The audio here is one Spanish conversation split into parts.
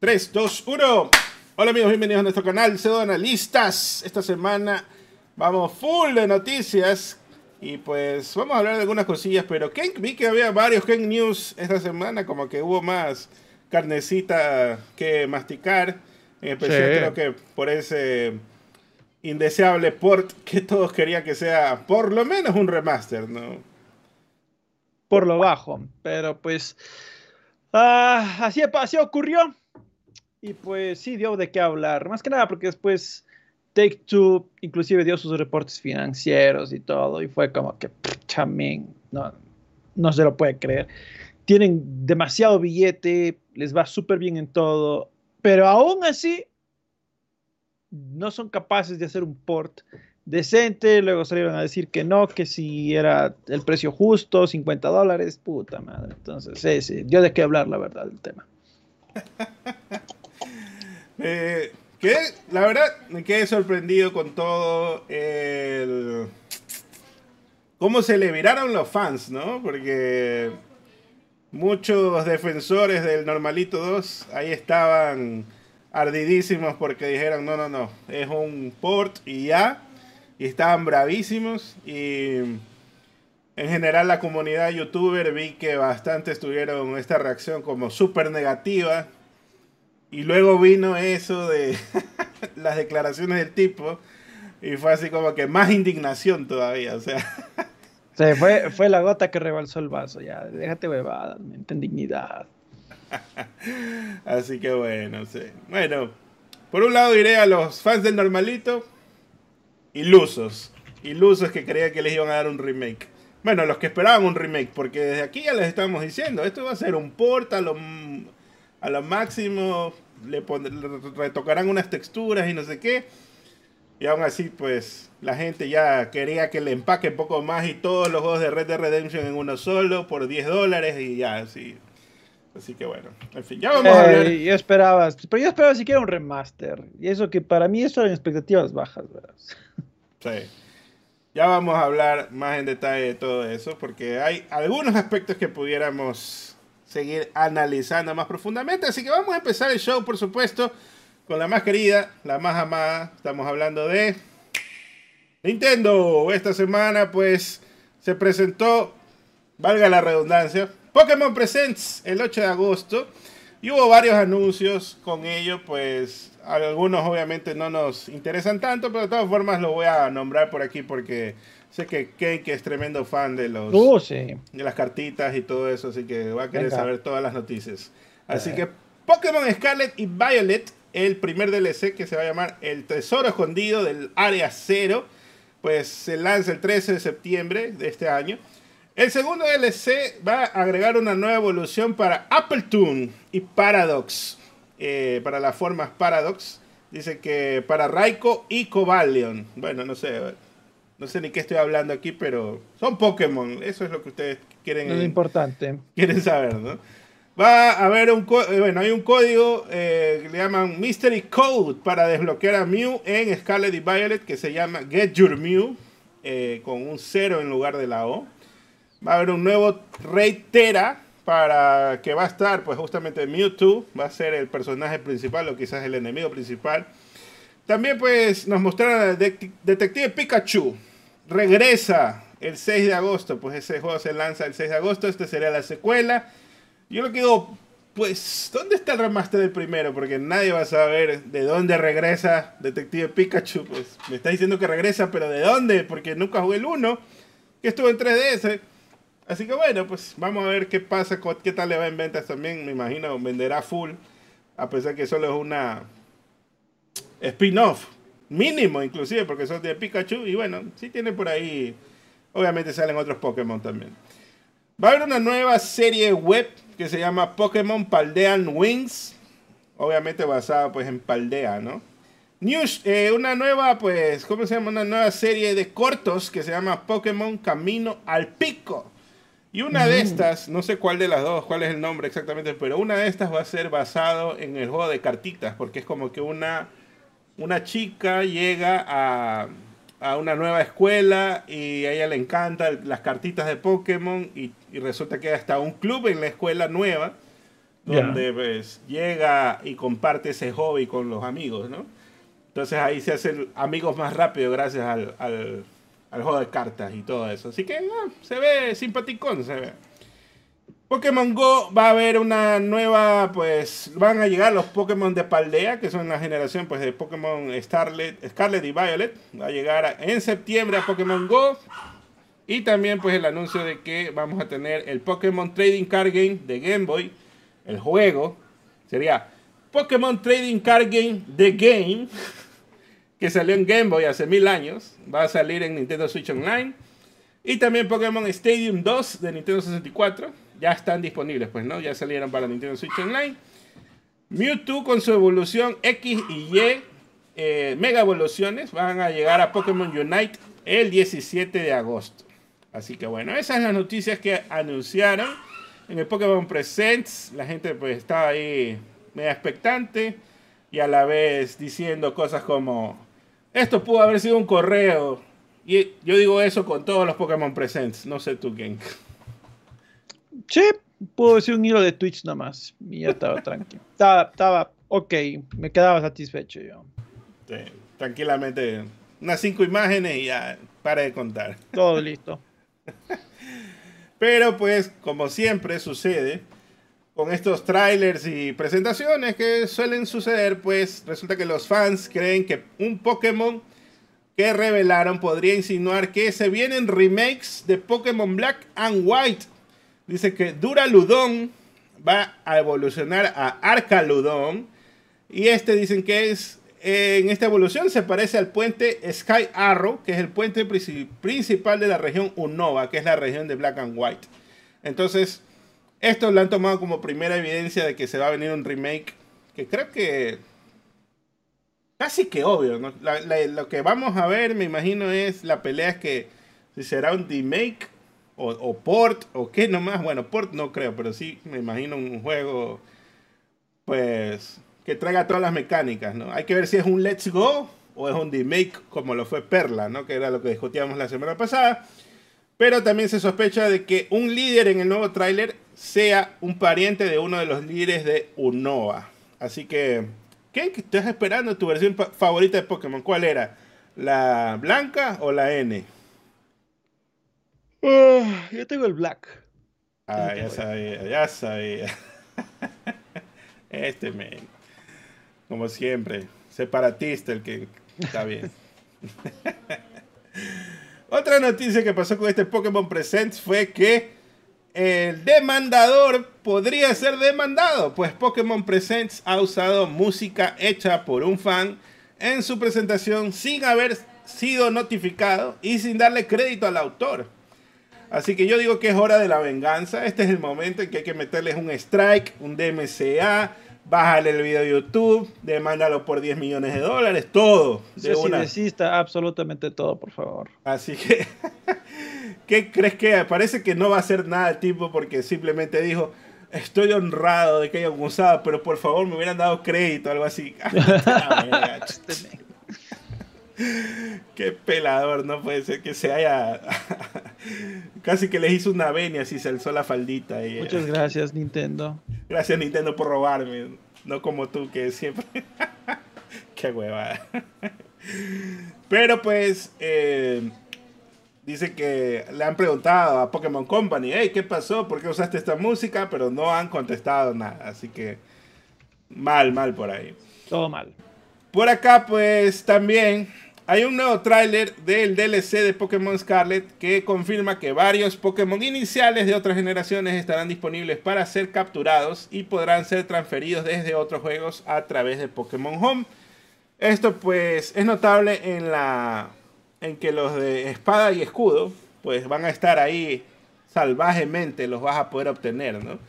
3, 2, 1. Hola amigos, bienvenidos a nuestro canal Pseudo Analistas. Esta semana vamos full de noticias y pues vamos a hablar de algunas cosillas, pero Ken, vi que había varios Ken News esta semana, como que hubo más carnecita que masticar, en especial creo que por ese indeseable port que todos querían que sea por lo menos un remaster, ¿no? Por lo bajo, pero pues ah, así, así ocurrió. Y pues sí, dio de qué hablar. Más que nada porque después Take Two inclusive dio sus reportes financieros y todo. Y fue como que, chamín, no, no se lo puede creer. Tienen demasiado billete, les va súper bien en todo. Pero aún así, no son capaces de hacer un port decente. Luego salieron a decir que no, que si era el precio justo, 50 dólares. Puta madre. Entonces, sí, sí, dio de qué hablar, la verdad, del tema. Eh, que la verdad me quedé sorprendido con todo el. cómo se le viraron los fans, ¿no? Porque muchos defensores del Normalito 2 ahí estaban ardidísimos porque dijeron: no, no, no, es un port y ya. Y estaban bravísimos. Y en general, la comunidad youtuber vi que bastante tuvieron esta reacción como súper negativa y luego vino eso de las declaraciones del tipo y fue así como que más indignación todavía, o sea. Sí, fue, fue la gota que rebalsó el vaso, ya, déjate bebada, en dignidad. así que bueno, sí. Bueno, por un lado diré a los fans del normalito, ilusos, ilusos que creían que les iban a dar un remake. Bueno, los que esperaban un remake, porque desde aquí ya les estamos diciendo, esto va a ser un port a lo a lo máximo le, retocarán unas texturas y no sé qué. Y aún así, pues, la gente ya quería que le empaque un poco más y todos los juegos de Red Dead Redemption en uno solo por 10 dólares y ya, así. Así que bueno, en fin, ya vamos a ver. Eh, yo esperaba, pero yo esperaba siquiera un remaster. Y eso que para mí eso eran expectativas bajas, ¿verdad? Sí. Ya vamos a hablar más en detalle de todo eso, porque hay algunos aspectos que pudiéramos seguir analizando más profundamente. Así que vamos a empezar el show, por supuesto, con la más querida, la más amada. Estamos hablando de Nintendo. Esta semana, pues, se presentó, valga la redundancia, Pokémon Presents el 8 de agosto. Y hubo varios anuncios con ello, pues algunos obviamente no nos interesan tanto, pero de todas formas lo voy a nombrar por aquí porque Sé que Cake es tremendo fan de los uh, de las cartitas y todo eso, así que va a querer saber todas las noticias. Así que Pokémon Scarlet y Violet, el primer DLC que se va a llamar El Tesoro Escondido del Área Cero, pues se lanza el 13 de septiembre de este año. El segundo DLC va a agregar una nueva evolución para Apple Toon y Paradox, eh, para las formas Paradox. Dice que para Raiko y Cobalion. Bueno, no sé. No sé ni qué estoy hablando aquí, pero son Pokémon. Eso es lo que ustedes quieren. Es importante. Quieren saber, ¿no? Va a haber un eh, bueno, hay un código eh, que le llaman Mystery Code para desbloquear a Mew en Scarlet y Violet que se llama Get Your Mew eh, con un cero en lugar de la O. Va a haber un nuevo Rey Tera para que va a estar pues justamente Mewtwo, va a ser el personaje principal o quizás el enemigo principal. También pues nos mostraron a Detective Pikachu, regresa el 6 de agosto, pues ese juego se lanza el 6 de agosto, este sería la secuela. Yo lo que digo, pues, ¿dónde está el remaster del primero? Porque nadie va a saber de dónde regresa Detective Pikachu. Pues me está diciendo que regresa, pero ¿de dónde? Porque nunca jugué el 1, que estuvo en 3DS. Así que bueno, pues vamos a ver qué pasa, qué tal le va en ventas también. Me imagino venderá full, a pesar que solo es una spin-off Mínimo, inclusive, porque son de Pikachu. Y bueno, sí tiene por ahí. Obviamente salen otros Pokémon también. Va a haber una nueva serie web que se llama Pokémon Paldean Wings. Obviamente basada pues en Paldea, ¿no? News, eh, una nueva, pues, ¿cómo se llama? Una nueva serie de cortos que se llama Pokémon Camino al Pico. Y una de estas, no sé cuál de las dos, cuál es el nombre exactamente, pero una de estas va a ser basado en el juego de cartitas, porque es como que una una chica llega a, una nueva escuela y a ella le encantan las cartitas de Pokémon y, resulta que hay hasta un club en la escuela nueva donde pues llega y comparte ese hobby con los amigos, ¿no? Entonces ahí se hacen amigos más rápido gracias al, al, juego de cartas y todo eso. Así que se ve simpaticón, se ve. Pokémon Go va a haber una nueva, pues van a llegar los Pokémon de Paldea, que son la generación pues de Pokémon Scarlet, y Violet. Va a llegar en septiembre a Pokémon Go. Y también pues el anuncio de que vamos a tener el Pokémon Trading Card Game de Game Boy. El juego sería Pokémon Trading Card Game The Game, que salió en Game Boy hace mil años. Va a salir en Nintendo Switch Online. Y también Pokémon Stadium 2 de Nintendo 64. Ya están disponibles, pues, ¿no? Ya salieron para Nintendo Switch Online. Mewtwo con su evolución X y Y, eh, mega evoluciones, van a llegar a Pokémon Unite el 17 de agosto. Así que bueno, esas son las noticias que anunciaron en el Pokémon Presents. La gente pues estaba ahí media expectante y a la vez diciendo cosas como, esto pudo haber sido un correo y yo digo eso con todos los Pokémon Presents, no sé tú, quién. Sí, pudo decir un hilo de Twitch nomás y ya estaba tranquilo. Estaba, estaba ok, me quedaba satisfecho yo. Sí, tranquilamente, unas cinco imágenes y ya para de contar. Todo listo. Pero pues, como siempre sucede, con estos trailers y presentaciones que suelen suceder, pues resulta que los fans creen que un Pokémon que revelaron podría insinuar que se vienen remakes de Pokémon Black and White. Dice que Duraludon va a evolucionar a Arcaludon. Y este dicen que es en esta evolución se parece al puente Sky Arrow, que es el puente principal de la región Unova, que es la región de Black and White. Entonces, esto lo han tomado como primera evidencia de que se va a venir un remake, que creo que casi que obvio, lo que vamos a ver, me imagino, es la pelea que si será un remake o, port o qué nomás. Bueno, port no creo, pero sí me imagino un juego, pues, que traiga todas las mecánicas, ¿no? Hay que ver si es un Let's Go o es un remake como lo fue Perla, ¿no? Que era lo que discutíamos la semana pasada. Pero también se sospecha de que un líder en el nuevo tráiler sea un pariente de uno de los líderes de Unova. Así que ¿Qué estás esperando tu versión favorita de Pokémon? ¿Cuál era? ¿La blanca o la N? Ah, yo tengo el black. Ah, ya sabía, ya sabía. Este men. Como siempre, separatista el que está bien. Otra noticia que pasó con este Pokémon Presents fue que el demandador podría ser demandado, pues Pokémon Presents ha usado música hecha por un fan en su presentación sin haber sido notificado y sin darle crédito al autor. Así que yo digo que es hora de la venganza. Este es el momento en que hay que meterles un strike, un DMCA, bájale el video de YouTube, demándalo por 10 millones de dólares, todo. De sí, desista absolutamente todo, por favor. Así que ¿Qué crees que? Parece que no va a hacer nada el tipo porque simplemente dijo, estoy honrado de que hayan usado, pero por favor me hubieran dado crédito, algo así. Qué pelador, no puede ser que se haya. Casi que les hizo una venia si se alzó la faldita. Y... Muchas gracias, Nintendo. Gracias, Nintendo, por robarme. No como tú, que siempre. Qué hueva. Pero pues. Eh, dice que le han preguntado a Pokémon Company, hey, ¿qué pasó? ¿Por qué usaste esta música? Pero no han contestado nada, así que mal, mal por ahí. Todo mal. Por acá, pues también hay un nuevo tráiler del DLC de Pokémon Scarlet que confirma que varios Pokémon iniciales de otras generaciones estarán disponibles para ser capturados y podrán ser transferidos desde otros juegos a través de Pokémon Home. Esto pues es notable en la en que los de espada y escudo, pues van a estar ahí salvajemente, los vas a poder obtener, ¿no?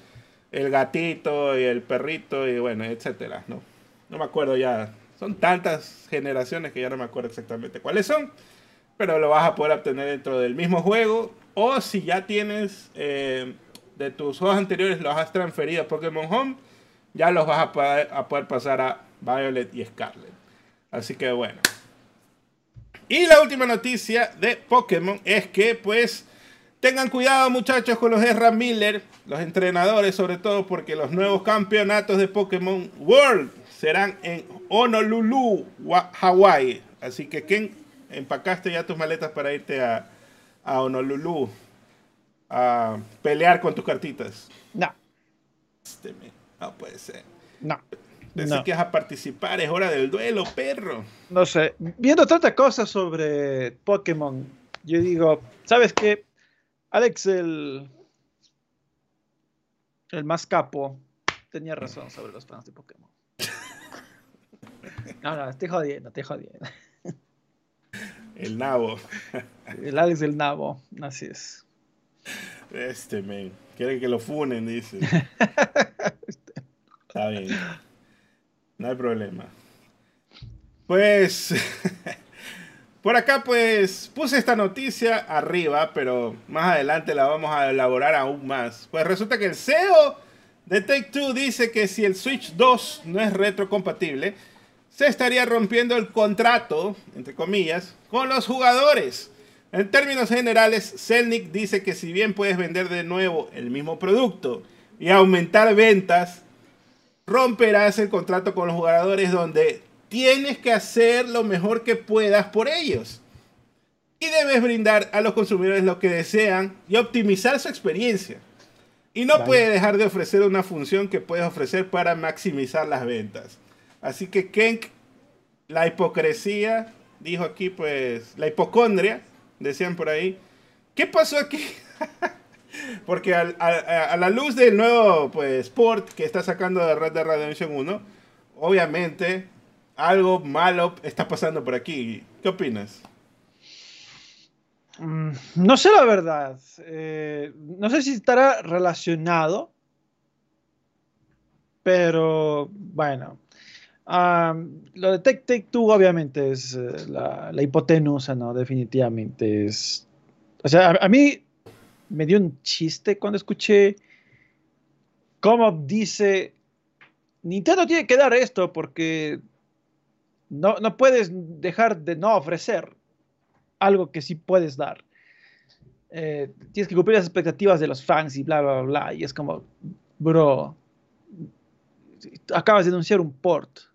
El gatito y el perrito y bueno, etcétera, ¿no? No me acuerdo ya. Son tantas generaciones que ya no me acuerdo exactamente cuáles son. Pero lo vas a poder obtener dentro del mismo juego. O si ya tienes eh, de tus juegos anteriores, los has transferido a Pokémon Home, ya los vas a poder, a poder pasar a Violet y Scarlet. Así que bueno. Y la última noticia de Pokémon es que pues Tengan cuidado muchachos con los Ezra Miller, los entrenadores sobre todo porque los nuevos campeonatos de Pokémon World serán en Honolulu, Hawaii. Así que Ken, empacaste ya tus maletas para irte a, a Honolulu a pelear con tus cartitas. No. Este, no puede ser. No. Pensé que vas a participar, es hora del duelo, perro. No sé, viendo tantas cosas sobre Pokémon, yo digo, ¿sabes qué? Alex, el, el más capo, tenía razón sobre los fans de Pokémon. No, no, estoy jodiendo, estoy jodiendo. El nabo. El Alex del nabo, así es. Este, men. Quieren que lo funen, dice. Está bien. No hay problema. Pues Por acá pues puse esta noticia arriba, pero más adelante la vamos a elaborar aún más. Pues resulta que el CEO de Take Two dice que si el Switch 2 no es retrocompatible, se estaría rompiendo el contrato, entre comillas, con los jugadores. En términos generales, Celnic dice que si bien puedes vender de nuevo el mismo producto y aumentar ventas, romperás el contrato con los jugadores donde tienes que hacer lo mejor que puedas por ellos. Y debes brindar a los consumidores lo que desean y optimizar su experiencia. Y no puedes dejar de ofrecer una función que puedes ofrecer para maximizar las ventas. Así que Kenk, la hipocresía, dijo aquí pues, la hipocondria, decían por ahí. ¿Qué pasó aquí? Porque a, la luz del nuevo pues, port que está sacando de Red Dead Redemption 1, obviamente algo malo está pasando por aquí. ¿Qué opinas? Mm, no sé la verdad. Eh, no sé si estará relacionado. Pero bueno. Lo de Tech Tech 2 obviamente es eh, la, hipotenusa, ¿no? Definitivamente es... O sea, a, mí me dio un chiste cuando escuché cómo dice, Nintendo tiene que dar esto porque no, no puedes dejar de no ofrecer algo que sí puedes dar. Eh, tienes que cumplir las expectativas de los fans y bla, bla, bla. Y es como, bro, acabas de anunciar un port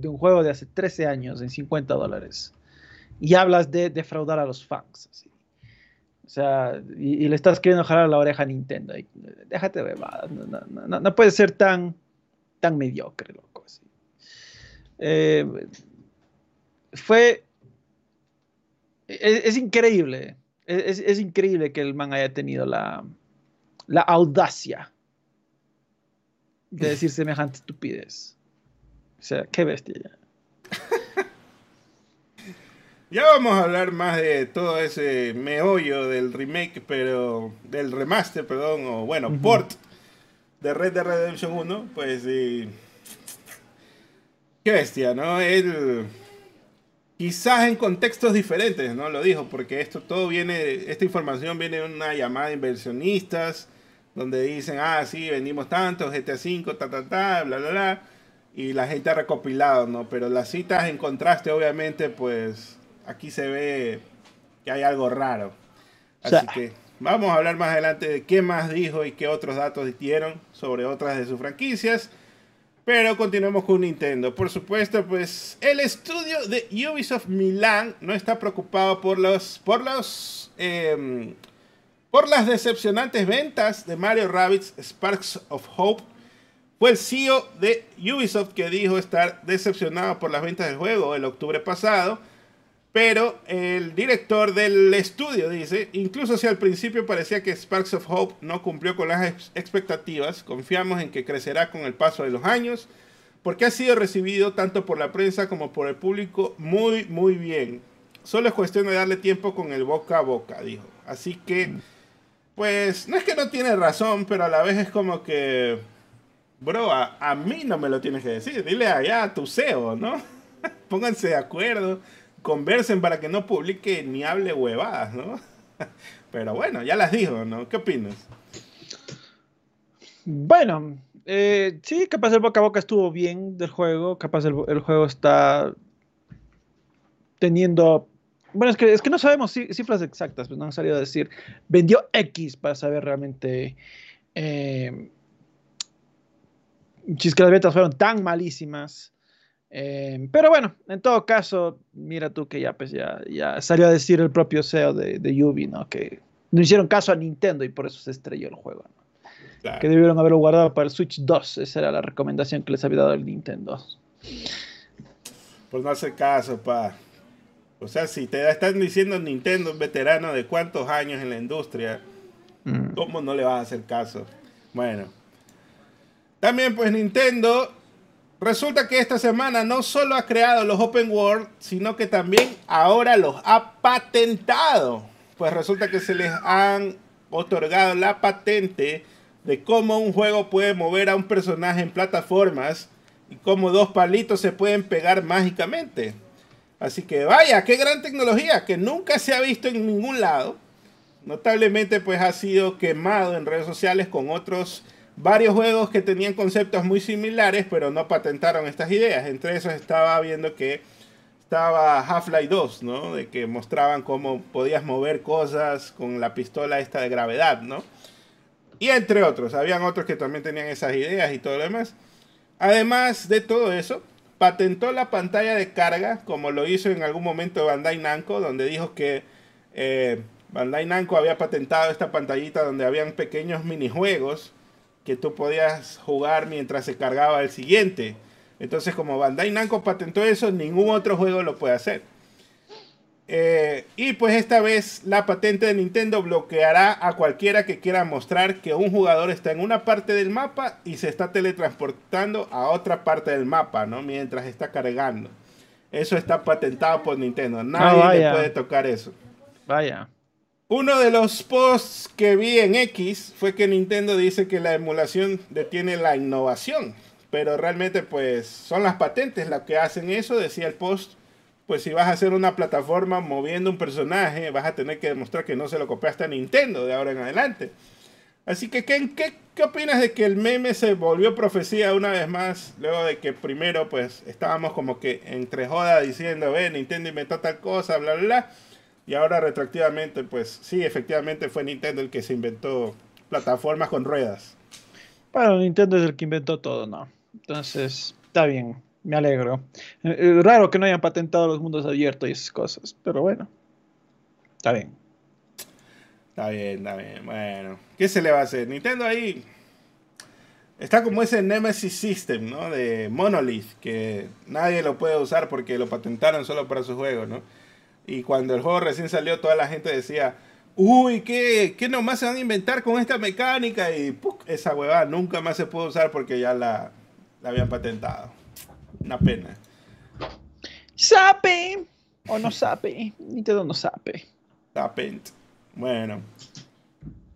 de un juego de hace 13 años en 50 dólares y hablas de defraudar a los fans. O sea, y, le estás queriendo jalar la oreja a Nintendo. déjate de no, no, no, puede ser tan, tan mediocre, loco. Así. Eh, fue. Es, increíble. Es, increíble que el man haya tenido la, la audacia de decir semejante estupidez. O sea, qué bestia ya. Ya vamos a hablar más de todo ese meollo del remake, pero del remaster, perdón, o bueno, port de Red Dead Redemption 1, pues sí. Qué bestia, ¿no? Él quizás en contextos diferentes, ¿no? Lo dijo, porque esto todo viene, esta información viene de una llamada de inversionistas, donde dicen, ah, sí, vendimos tanto, GTA V, ta, ta, ta, bla, bla, bla, y la gente ha recopilado, ¿no? Pero las citas en contraste, obviamente, pues aquí se ve que hay algo raro. Así que vamos a hablar más adelante de qué más dijo y qué otros datos dieron sobre otras de sus franquicias. Pero continuemos con Nintendo. Por supuesto, pues el estudio de Ubisoft Milan no está preocupado por los, por los, em, por las decepcionantes ventas de Mario Rabbids Sparks of Hope. Fue el CEO de Ubisoft que dijo estar decepcionado por las ventas del juego el octubre pasado pero el director del estudio dice, incluso si al principio parecía que Sparks of Hope no cumplió con las expectativas, confiamos en que crecerá con el paso de los años, porque ha sido recibido tanto por la prensa como por el público muy, muy bien. Solo es cuestión de darle tiempo con el boca a boca, dijo. Así que, pues, no es que no tiene razón, pero a la vez es como que, bro, a, mí no me lo tienes que decir. Dile allá a tu CEO, ¿no? Pónganse de acuerdo conversen para que no publique ni hable huevadas, ¿no? Pero bueno, ya las dijo, ¿no? ¿Qué opinas? Bueno, eh, sí, capaz el boca a boca estuvo bien del juego, capaz el, juego está teniendo Bueno, es que, es que no sabemos cifras exactas, pues no han salido a decir, vendió X para saber realmente eh, si es que las ventas fueron tan malísimas. Eh, pero bueno, en todo caso, mira tú que ya, pues ya, ya salió a decir el propio CEO de, de Yubi, ¿no? Que no hicieron caso a Nintendo y por eso se estrelló el juego. Que debieron haberlo guardado para el Switch 2. Esa era la recomendación que les había dado el Nintendo. Pues no hace caso, pa. O sea, si te están diciendo Nintendo, un veterano de cuántos años en la industria, mm. ¿cómo no le vas a hacer caso? Bueno. También pues Nintendo resulta que esta semana no solo ha creado los Open World, sino que también ahora los ha patentado. Pues resulta que se les han otorgado la patente de cómo un juego puede mover a un personaje en plataformas y cómo dos palitos se pueden pegar mágicamente. Así que vaya, qué gran tecnología que nunca se ha visto en ningún lado. Notablemente pues ha sido quemado en redes sociales con otros varios juegos que tenían conceptos muy similares pero no patentaron estas ideas. Entre esos estaba viendo que estaba Half-Life 2, ¿no? De que mostraban cómo podías mover cosas con la pistola esta de gravedad, ¿no? Y entre otros, habían otros que también tenían esas ideas y todo lo demás. Además de todo eso, patentó la pantalla de carga, como lo hizo en algún momento Bandai Namco, donde dijo que eh, Bandai Namco había patentado esta pantallita donde habían pequeños minijuegos que tú podías jugar mientras se cargaba el siguiente. Entonces, como Bandai Namco patentó eso, ningún otro juego lo puede hacer. Eh, y pues esta vez la patente de Nintendo bloqueará a cualquiera que quiera mostrar que un jugador está en una parte del mapa y se está teletransportando a otra parte del mapa, ¿no? Mientras está cargando. Eso está patentado por Nintendo. Nadie ah, le puede tocar eso. Vaya. Uno de los posts que vi en X fue que Nintendo dice que la emulación detiene la innovación. Pero realmente pues son las patentes las que hacen eso, decía el post pues si vas a hacer una plataforma moviendo un personaje, vas a tener que demostrar que no se lo copiaste a Nintendo de ahora en adelante. Así que, ¿qué, qué, opinas de que el meme se volvió profecía una vez más? Luego de que primero, pues, estábamos como que entre joda diciendo, ve, Nintendo inventó tal cosa, bla, bla, bla. Y ahora retroactivamente, pues, sí, efectivamente fue Nintendo el que se inventó plataformas con ruedas. Bueno, Nintendo es el que inventó todo, ¿no? Entonces, está bien me alegro. Eh, eh, raro que no hayan patentado los mundos abiertos y esas cosas, pero bueno, está bien. Está bien, está bien. Bueno, ¿qué se le va a hacer? Nintendo ahí está como ese Nemesis System, ¿no? De Monolith, que nadie lo puede usar porque lo patentaron solo para su juego, ¿no? Y cuando el juego recién salió, toda la gente decía, uy, ¿qué, qué nomás se van a inventar con esta mecánica? Y esa huevada nunca más se puede usar porque ya la, la habían patentado. Una pena. Sape. O no sape. Nintendo no sape. Sapent. Bueno.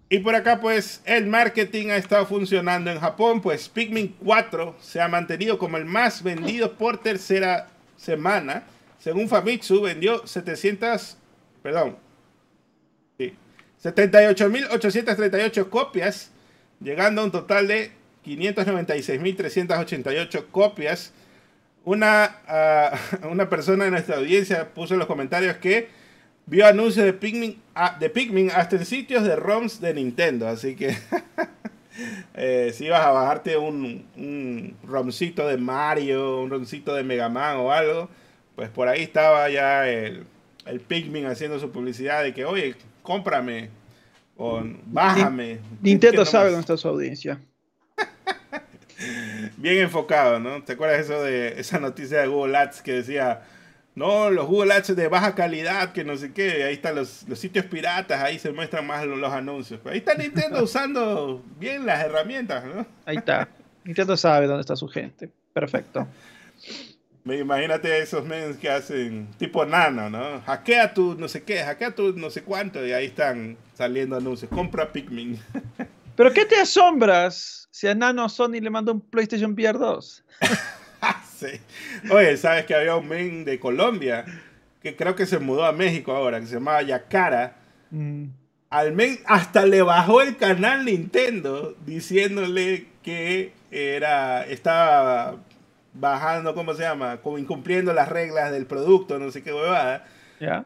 Y por acá, pues, el marketing ha estado funcionando en Japón. Pues Pikmin 4 se ha mantenido como el más vendido por tercera semana. Según Famitsu, vendió 700. Perdón. Sí. 78.838 copias, llegando a un total de 596.388 copias una, uh, una persona en nuestra audiencia puso en los comentarios que vio anuncios de Pikmin, uh, de Pikmin hasta en sitios de ROMs de Nintendo. Así que eh, si ibas a bajarte un, un ROMcito de Mario, un ROMcito de Mega Man o algo, pues por ahí estaba ya el, el Pikmin haciendo su publicidad de que, oye, cómprame o bájame. Nintendo sabe dónde está su audiencia bien enfocado, ¿no? ¿Te acuerdas eso de esa noticia de Google Ads que decía, no, los Google Ads de baja calidad, que no sé qué, ahí están los, sitios piratas, ahí se muestran más los, anuncios. ahí está Nintendo usando bien las herramientas, ¿no? Ahí está. Nintendo sabe dónde está su gente. Perfecto. Me imagínate esos memes que hacen tipo nano, ¿no? Hackea tu no sé qué, hackea tu no sé cuánto y ahí están saliendo anuncios. Compra Pikmin. Pero ¿qué te asombras si a Nano Sony le mandó un PlayStation VR 2. sí. Oye, ¿sabes que había un men de Colombia que creo que se mudó a México ahora, que se llamaba Yacara? Mm. Al men hasta le bajó el canal Nintendo diciéndole que era estaba bajando, ¿cómo se llama? Como incumpliendo las reglas del producto, no sé qué huevada. ¿Ya?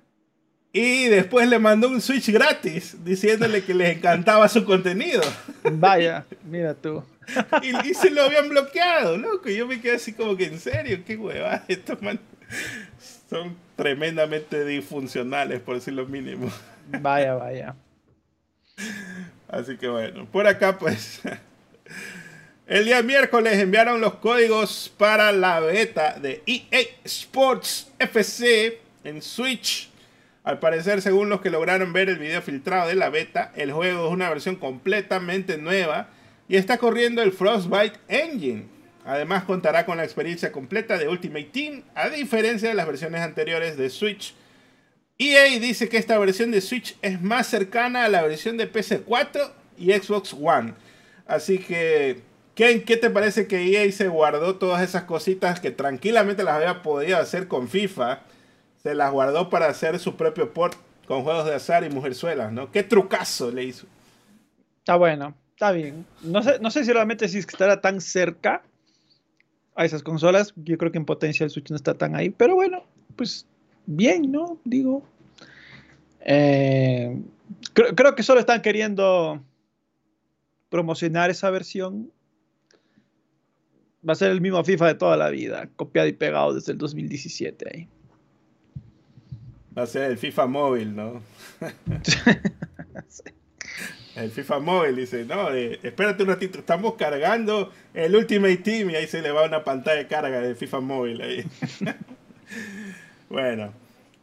Y después le mandó un Switch gratis diciéndole que les encantaba su contenido. Vaya, mira tú. y, se lo habían bloqueado, loco. Y yo me quedé así como que en serio, qué huevada. Estos man son tremendamente disfuncionales, por decir lo mínimo. Vaya, vaya. Así que bueno, por acá pues. El día miércoles enviaron los códigos para la beta de EA Sports FC en Switch. Al parecer, según los que lograron ver el video filtrado de la beta, el juego es una versión completamente nueva y está corriendo el Frostbite Engine. Además contará con la experiencia completa de Ultimate Team, a diferencia de las versiones anteriores de Switch. EA dice que esta versión de Switch es más cercana a la versión de PC4 y Xbox One. Así que, ¿qué, ¿qué te parece que EA se guardó todas esas cositas que tranquilamente las había podido hacer con FIFA? Se las guardó para hacer su propio port con juegos de azar y mujerzuelas, ¿no? ¿Qué trucazo le hizo? Está bueno, está bien. No sé, no sé si realmente si estará tan cerca a esas consolas. Yo creo que en potencia el Switch no está tan ahí, pero bueno, pues bien, ¿no? Digo. Eh, creo, que solo están queriendo promocionar esa versión. Va a ser el mismo FIFA de toda la vida, copiado y pegado desde el 2017 ahí. Va a ser el FIFA móvil, ¿no? El FIFA móvil dice, no, eh, espérate un ratito, estamos cargando el Ultimate Team y ahí se le va una pantalla de carga del FIFA móvil ahí. bueno.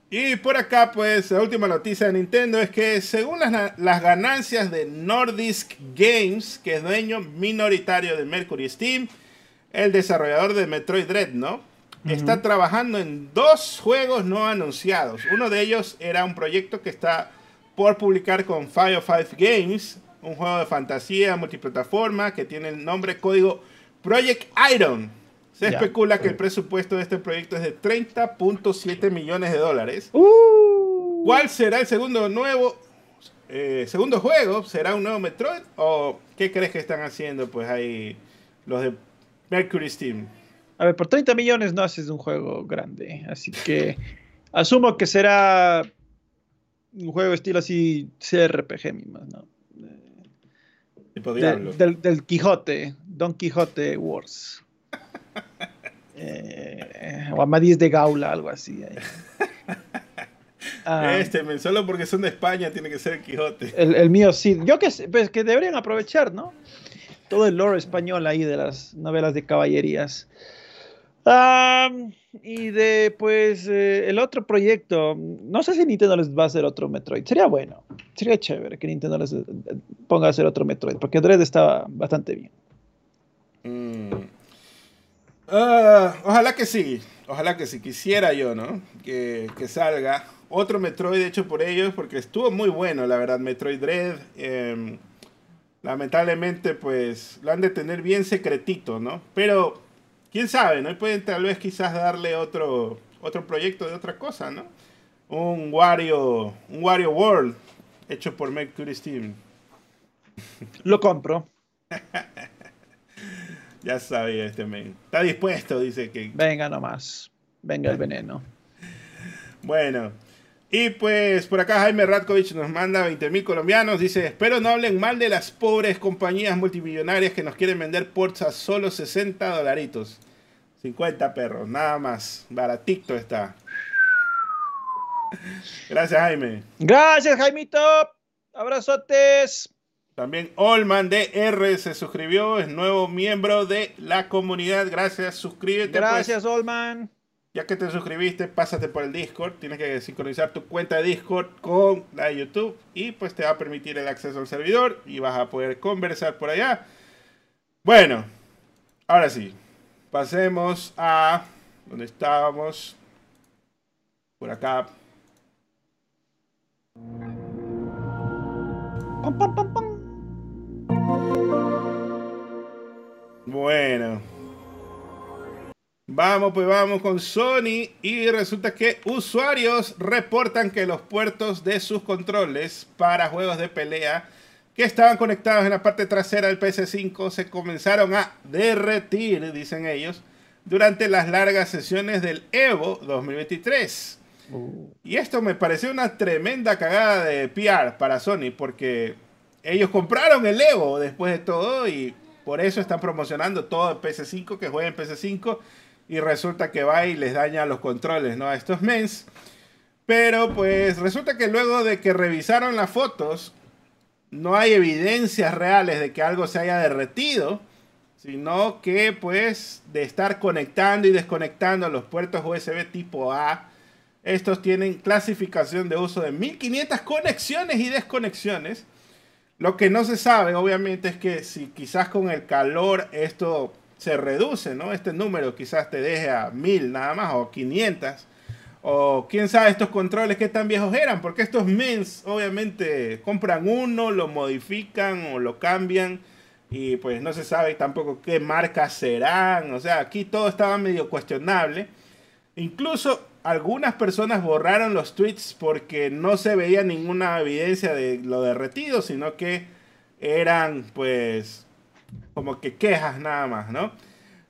Y por acá, pues, la última noticia de Nintendo es que según las, las ganancias de Nordisk Games, que es dueño minoritario de Mercury Steam, el desarrollador de Metroid Dread, ¿no? Está trabajando en dos juegos no anunciados. Uno de ellos era un proyecto que está por publicar con Fire Five Games, un juego de fantasía multiplataforma que tiene el nombre código Project Iron. Se especula que el presupuesto de este proyecto es de 30.7 millones de dólares. Uh. ¿Cuál será el segundo nuevo eh, segundo juego? ¿Será un nuevo Metroid? ¿O qué crees que están haciendo pues ahí los de Mercury Steam? A ver, por 30 millones no haces un juego grande, así que asumo que será un juego estilo así CRPG mismo, ¿no? del, Quijote, Don Quijote Wars. eh, o Amadís de Gaula, algo así. Ah, este, solo porque son de España tiene que ser el Quijote. El, mío sí. Yo que pues que deberían aprovechar, ¿no? Todo el lore español ahí de las novelas de caballerías y de pues eh, el otro proyecto, no sé si Nintendo les va a hacer otro Metroid. Sería bueno, sería chévere que Nintendo les eh, ponga a hacer otro Metroid, porque Dread estaba bastante bien. Mm. Ah, ojalá que sí, ojalá que sí, quisiera yo, ¿no? Que, salga otro Metroid hecho por ellos, porque estuvo muy bueno, la verdad, Metroid Dread. Em, lamentablemente, pues lo han de tener bien secretito, ¿no? Pero quién sabe, ¿no? Pueden tal vez quizás darle otro, otro proyecto de otra cosa, ¿no? Un Wario, un Wario World hecho por Mercury Steam. Lo compro. ya sabía este men. Está dispuesto, dice que. Venga nomás. Venga el veneno. bueno. Y pues por acá Jaime Radkovich nos manda 20 mil colombianos. Dice, espero no hablen mal de las pobres compañías multimillonarias que nos quieren vender ports a solo 60 dolaritos. 50 perros, nada más. Baratito está. Gracias Jaime. Gracias Jaimito. Abrazotes. También Olman DR se suscribió, es nuevo miembro de la comunidad. Gracias, suscríbete. Pues. Gracias, Olman. Ya que te suscribiste, pásate por el Discord. Tienes que sincronizar tu cuenta de Discord con la de YouTube y pues te va a permitir el acceso al servidor y vas a poder conversar por allá. Bueno, ahora sí, pasemos a donde estábamos. Por acá. Bueno. Vamos, pues vamos con Sony y resulta que usuarios reportan que los puertos de sus controles para juegos de pelea que estaban conectados en la parte trasera del PS5 se comenzaron a derretir, dicen ellos, durante las largas sesiones del Evo 2023. Uh. Y esto me pareció una tremenda cagada de PR para Sony, porque ellos compraron el Evo después de todo y por eso están promocionando todo en PS5, que jueguen en PS5 y resulta que va y les daña los controles ¿no? a estos mens. Pero pues resulta que luego de que revisaron las fotos, no hay evidencias reales de que algo se haya derretido, sino que pues de estar conectando y desconectando los puertos USB tipo A, estos tienen clasificación de uso de 1500 conexiones y desconexiones. Lo que no se sabe, obviamente, es que si quizás con el calor esto se reduce, ¿no? Este número quizás te deje a 1000 nada más o 500 o quién sabe estos controles qué tan viejos eran, porque estos mens obviamente compran uno, lo modifican o lo cambian y pues no se sabe tampoco qué marcas serán. O sea, aquí todo estaba medio cuestionable. Incluso algunas personas borraron los tweets porque no se veía ninguna evidencia de lo derretido, sino que eran pues como que quejas nada más, ¿no?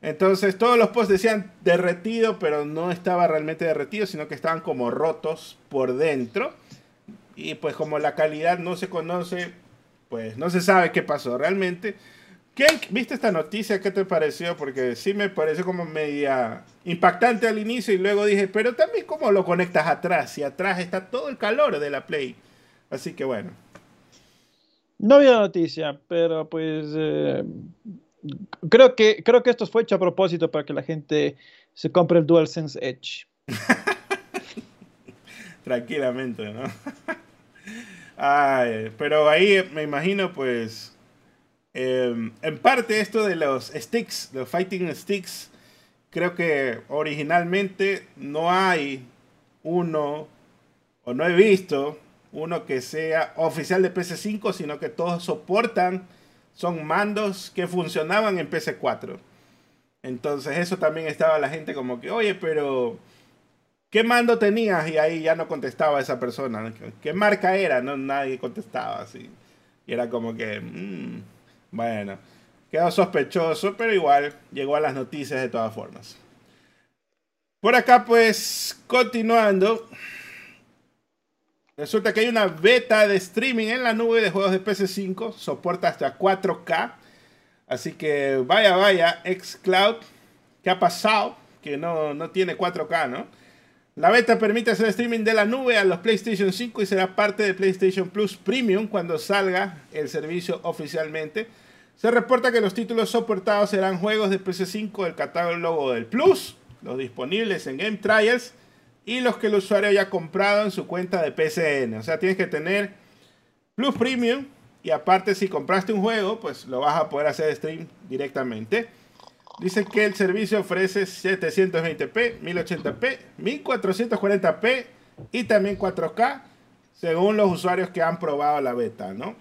Entonces todos los posts decían derretido, pero no estaba realmente derretido, sino que estaban como rotos por dentro. Y pues como la calidad no se conoce, pues no se sabe qué pasó realmente. ¿Qué, ¿Viste esta noticia? ¿Qué te pareció? Porque sí me pareció como media impactante al inicio y luego dije, pero también cómo lo conectas atrás. Y atrás está todo el calor de la Play. Así que bueno. No había noticia, pero pues eh, creo que, creo que esto fue hecho a propósito para que la gente se compre el DualSense Edge. Tranquilamente, ¿no? pero ahí me imagino, pues, em, en parte esto de los sticks, los fighting sticks, creo que originalmente no hay uno, o no he visto uno que sea oficial de PC5, sino que todos soportan son mandos que funcionaban en PC4. Entonces eso también estaba la gente como que, oye, pero ¿qué mando tenías? Y ahí ya no contestaba esa persona. ¿Qué marca era? No, nadie contestaba así. Y era como que, mm, bueno, quedó sospechoso, pero igual llegó a las noticias de todas formas. Por acá pues, continuando. Resulta que hay una beta de streaming en la nube de juegos de PS5, soporta hasta 4K. Así que vaya, vaya, Xcloud, ¿qué ha pasado? Que no, no tiene 4K, ¿no? La beta permite hacer streaming de la nube a los PlayStation 5 y será parte de PlayStation Plus Premium cuando salga el servicio oficialmente. Se reporta que los títulos soportados serán juegos de PS5 del catálogo del Plus, los disponibles en Game Trials y los que el usuario haya comprado en su cuenta de PCN. O sea, tienes que tener Plus Premium y aparte si compraste un juego, pues lo vas a poder hacer stream directamente. Dice que el servicio ofrece 720p, 1080p, 1440p y también 4K, según los usuarios que han probado la beta, ¿no?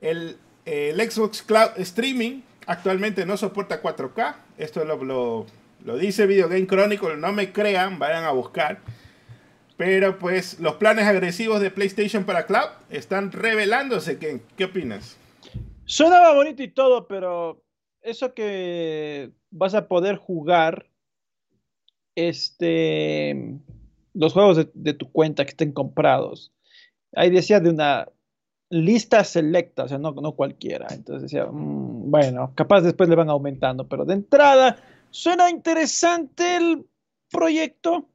El, Xbox Cloud Streaming actualmente no soporta 4K. Esto lo, lo, lo dice Video Game Chronicle, no me crean, vayan a buscar. Pero pues los planes agresivos de PlayStation para Cloud están revelándose. ¿Qué, qué opinas? Sonaba bonito y todo, pero eso que vas a poder jugar este, los juegos de, tu cuenta que estén comprados. Ahí decía de una lista selecta, o sea, no, no cualquiera. Entonces decía, mm, bueno, capaz después le van aumentando, pero de entrada Suena interesante el proyecto.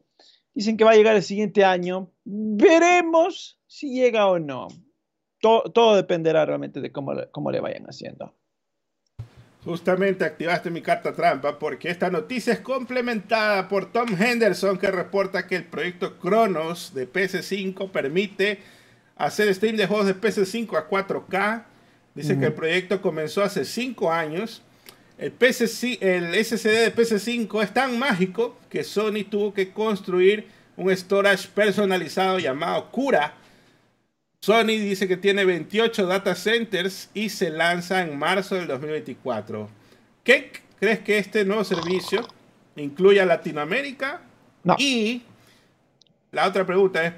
Dicen que va a llegar el siguiente año. Veremos si llega o no. Todo, dependerá realmente de cómo, cómo le vayan haciendo. Justamente activaste mi carta trampa porque esta noticia es complementada por Tom Henderson que reporta que el proyecto Cronos de PS5 permite hacer stream de juegos de PS5 a 4K. Dice que el proyecto comenzó hace 5 años el, el SSD de PS5 es tan mágico que Sony tuvo que construir un storage personalizado llamado Cura. Sony dice que tiene 28 data centers y se lanza en marzo del 2024. ¿Qué crees que este nuevo servicio incluye a Latinoamérica? Y la otra pregunta es,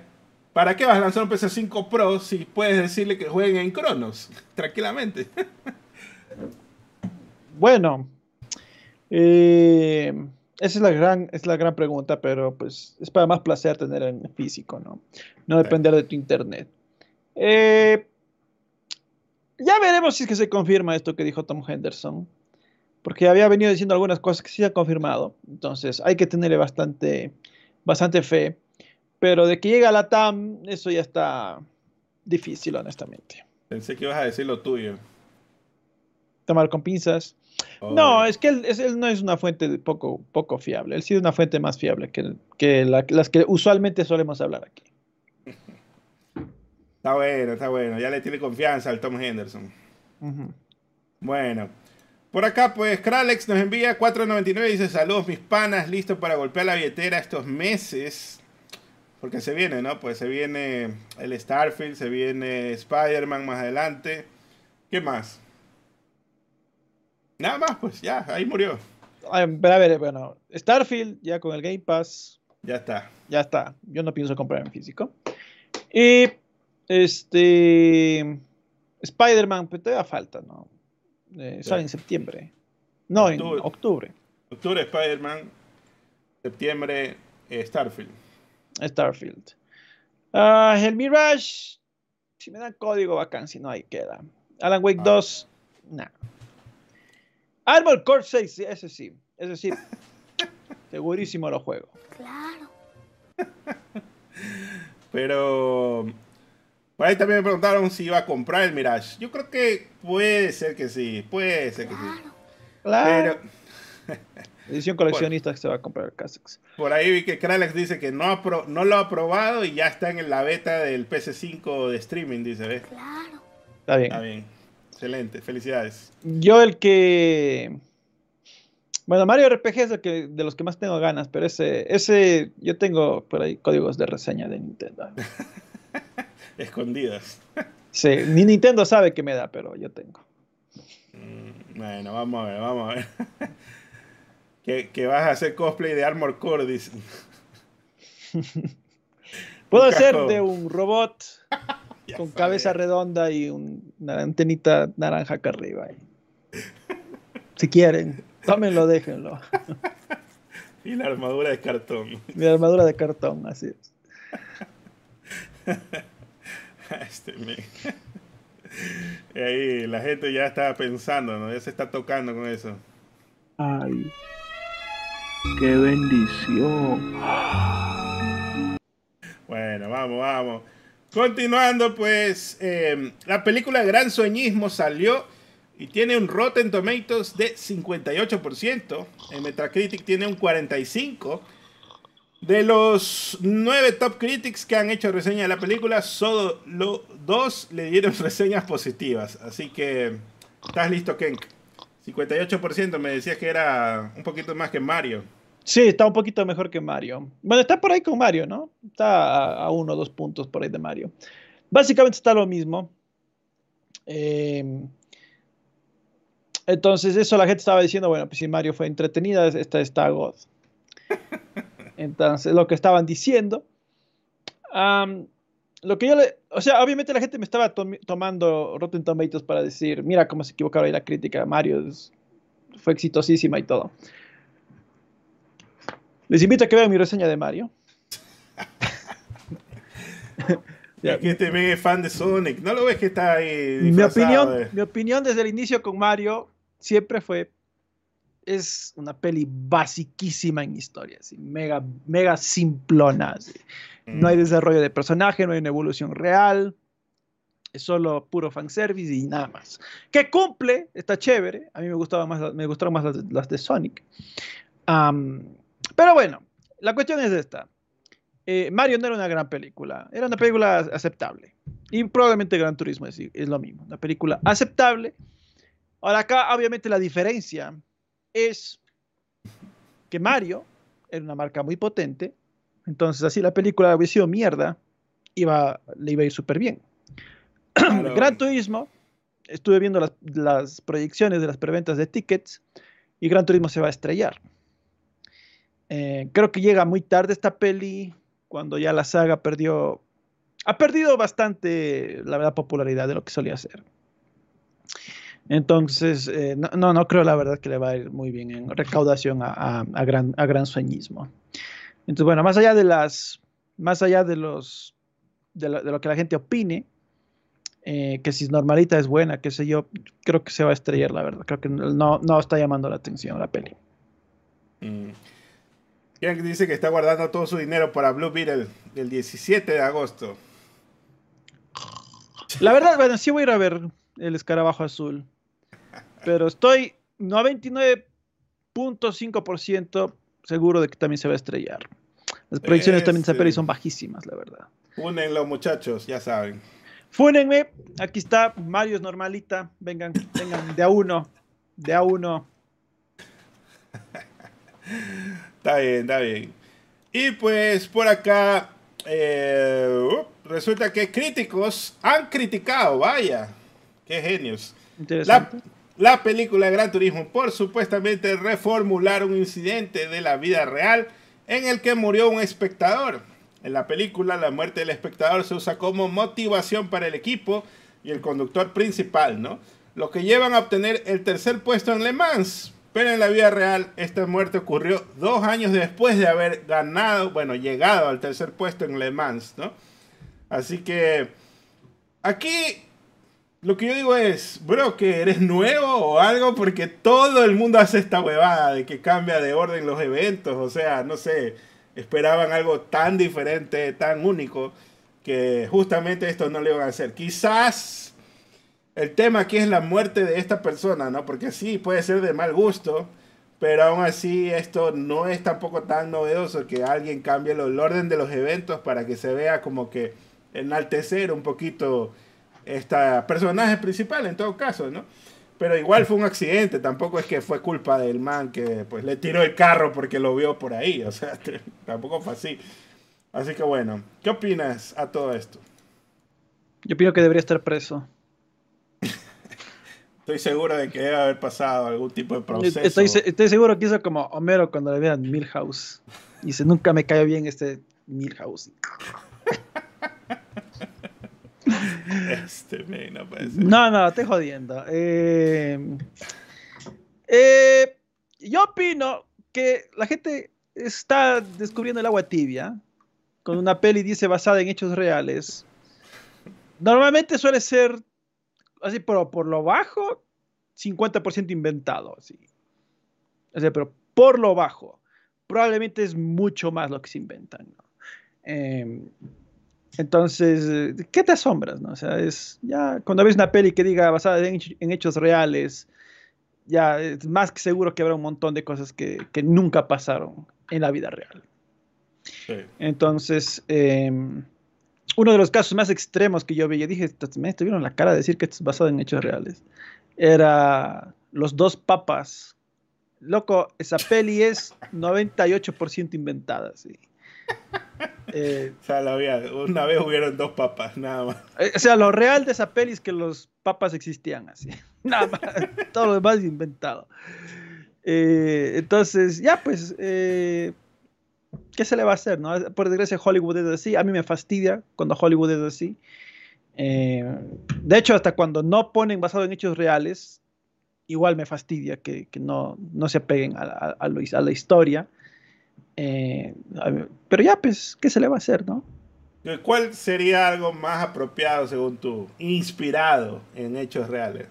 ¿para qué vas a lanzar un PS5 Pro si puedes decirle que jueguen en Cronos? Tranquilamente. Bueno, eh, Esa es la gran, es la gran pregunta, pero pues es para más placer tener en físico, ¿no? No depender de tu internet. Eh, ya veremos si es que se confirma esto que dijo Tom Henderson, porque había venido diciendo algunas cosas que sí se ha confirmado, entonces hay que tenerle bastante, bastante fe, pero de que llega a la TAM, eso ya está difícil, honestamente. Pensé que ibas a decir lo tuyo. Tomar con pinzas. No, es que él, no es una fuente poco, poco fiable. Él sí es una fuente más fiable que, que las que usualmente solemos hablar aquí. Está bueno, está bueno. Ya le tiene confianza al Tom Henderson. Bueno. Por acá, pues, Kralex nos envía 4.99 y dice: Saludos, mis panas, listo para golpear la billetera estos meses. Porque se viene, ¿no? Pues se viene el Starfield, se viene Spider-Man más adelante. ¿Qué más? Nada más, pues ya, ahí murió. Ver, a ver, bueno, Starfield ya con el Game Pass. Ya está. Ya está. Yo no pienso comprar en físico. Y este Spider-Man, pues todavía falta, ¿no? Eh, sale en septiembre. No, en octubre. Octubre Spider-Man, septiembre eh, Starfield. Starfield. Uh, el Mirage, si me dan código bacán, si no ahí queda. Alan Wake 2, ah. nada. Armor Core 6, ese sí, ese sí. Segurísimo lo juego. Claro. Pero por ahí también me preguntaron si iba a comprar el Mirage. Yo creo que puede ser que sí, puede ser que sí. Claro. Edición coleccionista que se va a comprar el Casex. Por ahí vi que Kralex dice que no, no lo ha probado y ya está en la beta del PC5 de streaming, dice, ¿ves? Claro. Está bien. Está bien. Excelente, felicidades. Yo el que... Bueno, Mario RPG es el que, de los que más tengo ganas, pero ese, ese yo tengo por ahí códigos de reseña de Nintendo. Escondidas. sí, ni Nintendo sabe que me da, pero yo tengo. Mm, bueno, vamos a ver, vamos a ver. que, vas a hacer cosplay de Armor Core, dicen. Puedo hacer de un robot con cabeza redonda y una antenita naranja acá arriba. Si quieren, tómenlo, déjenlo. y la armadura de cartón. Mi armadura de cartón, así es. este, y ahí la gente ya está pensando, ¿no? Ya se está tocando con eso. Ay, qué bendición. Bueno, vamos, vamos. Continuando, pues, eh, la película Gran Sueñismo salió y tiene un Rotten Tomatoes de 58%. En Metacritic tiene un 45%. De los nueve top critics que han hecho reseña de la película, solo dos le dieron reseñas positivas. Así que, ¿estás listo, Kenk? 58% me decías que era un poquito más que Mario. Sí, está un poquito mejor que Mario. Bueno, está por ahí con Mario, ¿no? Está a, uno o dos puntos por ahí de Mario. Básicamente está lo mismo. Em, entonces, eso la gente estaba diciendo, bueno, pues si Mario fue entretenida, esta está God. Entonces, lo que estaban diciendo. lo que yo le. O sea, obviamente la gente me estaba tomando Rotten Tomatoes para decir, mira cómo se equivocaron ahí la crítica. Mario fue exitosísima y todo. Les invito a que vean mi reseña de Mario. Es que este es fan de Sonic. ¿No lo ves que está ahí? Mi opinión, mi opinión desde el inicio con Mario siempre fue. Es una peli basiquísima en historia, mega, mega simplona. No hay mm. desarrollo de personaje, no hay una evolución real. Es solo puro fanservice y nada más. Que cumple, está chévere. A mí me, gustaba más, me gustaron más las, de Sonic. Pero bueno, la cuestión es esta. Eh, Mario no era una gran película, era una película aceptable. Y probablemente Gran Turismo es, es lo mismo, una película aceptable. Ahora acá obviamente la diferencia es que Mario era una marca muy potente, entonces así la película hubiera sido mierda, iba, le iba a ir súper bien. Gran Turismo, estuve viendo las, las proyecciones de las preventas de tickets y Gran Turismo se va a estrellar. Eh, creo que llega muy tarde esta peli, cuando ya la saga perdió, ha perdido bastante, la verdad, popularidad de lo que solía ser. Entonces, eh, no, no, creo la verdad que le va a ir muy bien en recaudación a, gran, sueñismo. Entonces, bueno, más allá de las, más allá de los, de lo, que la gente opine, eh, que si normalita es buena, qué sé yo, creo que se va a estrellar, la verdad. Creo que no, no está llamando la atención la peli. Mm. Dice que está guardando todo su dinero para Blue Beetle el 17 de agosto. La verdad, bueno, sí voy a ir a ver el escarabajo azul pero estoy 99.5% seguro de que también se va a estrellar. Las proyecciones también de esa peli son bajísimas, la verdad. Fúnenlo, muchachos, ya saben. Fúnenme, aquí está, Mario es normalita, vengan, vengan, de a uno, de a uno. está bien, está bien. Y pues por acá, eh, uh, resulta que críticos han criticado, vaya, qué genios. Interesante la película Gran Turismo por supuestamente reformular un incidente de la vida real en el que murió un espectador. En la película, la muerte del espectador se usa como motivación para el equipo y el conductor principal, ¿no? Lo que llevan a obtener el tercer puesto en Le Mans. Pero en la vida real, esta muerte ocurrió dos años después de haber ganado, bueno, llegado al tercer puesto en Le Mans, ¿no? Así que aquí lo que yo digo es, bro, que eres nuevo o algo, porque todo el mundo hace esta huevada de que cambia de orden los eventos. O sea, no sé, esperaban algo tan diferente, tan único, que justamente esto no le iban a hacer. Quizás el tema aquí es la muerte de esta persona, ¿no? Porque sí, puede ser de mal gusto, pero aún así esto no es tampoco tan novedoso que alguien cambie el orden de los eventos para que se vea como que enaltecer un poquito esta personaje principal en todo caso, ¿no? Pero igual fue un accidente, tampoco es que fue culpa del man que pues le tiró el carro porque lo vio por ahí, o sea, tampoco fue así. Así que bueno, ¿qué opinas a todo esto? Yo opino que debería estar preso. Estoy seguro de que debe haber pasado algún tipo de proceso. Estoy, estoy seguro que hizo como Homero cuando le vean Milhouse. Y dice, nunca me cayó bien este Milhouse. Este, no No, no, estoy jodiendo. Eh, eh, yo opino que la gente está descubriendo el agua tibia con una peli, dice, basada en hechos reales. Normalmente suele ser así, pero por lo bajo, 50% inventado. Así. pero por lo bajo. Probablemente es mucho más lo que se inventan. Eh, entonces, ¿qué te asombras? No? O sea, es ya cuando ves una peli que diga basada en, hechos reales, ya es más que seguro que habrá un montón de cosas que, nunca pasaron en la vida real. Entonces, em, uno de los casos más extremos que yo vi, yo dije, me estuvieron la cara de decir que esto es basado en hechos reales, era Los dos papas. Loco, esa peli es 98% inventada, sí. Eh, o sea, una vez hubieron dos papas, nada más. Eh, o sea, lo real de esa peli es que los papas existían así. Nada más. todo lo demás inventado. Eh, entonces, ya pues, ¿qué se le va a hacer? No? Por desgracia, Hollywood es así. A mí me fastidia cuando Hollywood es así. de hecho, hasta cuando no ponen basado en hechos reales, igual me fastidia que, no, no, se apeguen a, a, a la historia. Eh, pero ya, pues, ¿qué se le va a hacer, no? ¿Cuál sería algo más apropiado, según tú, inspirado en hechos reales?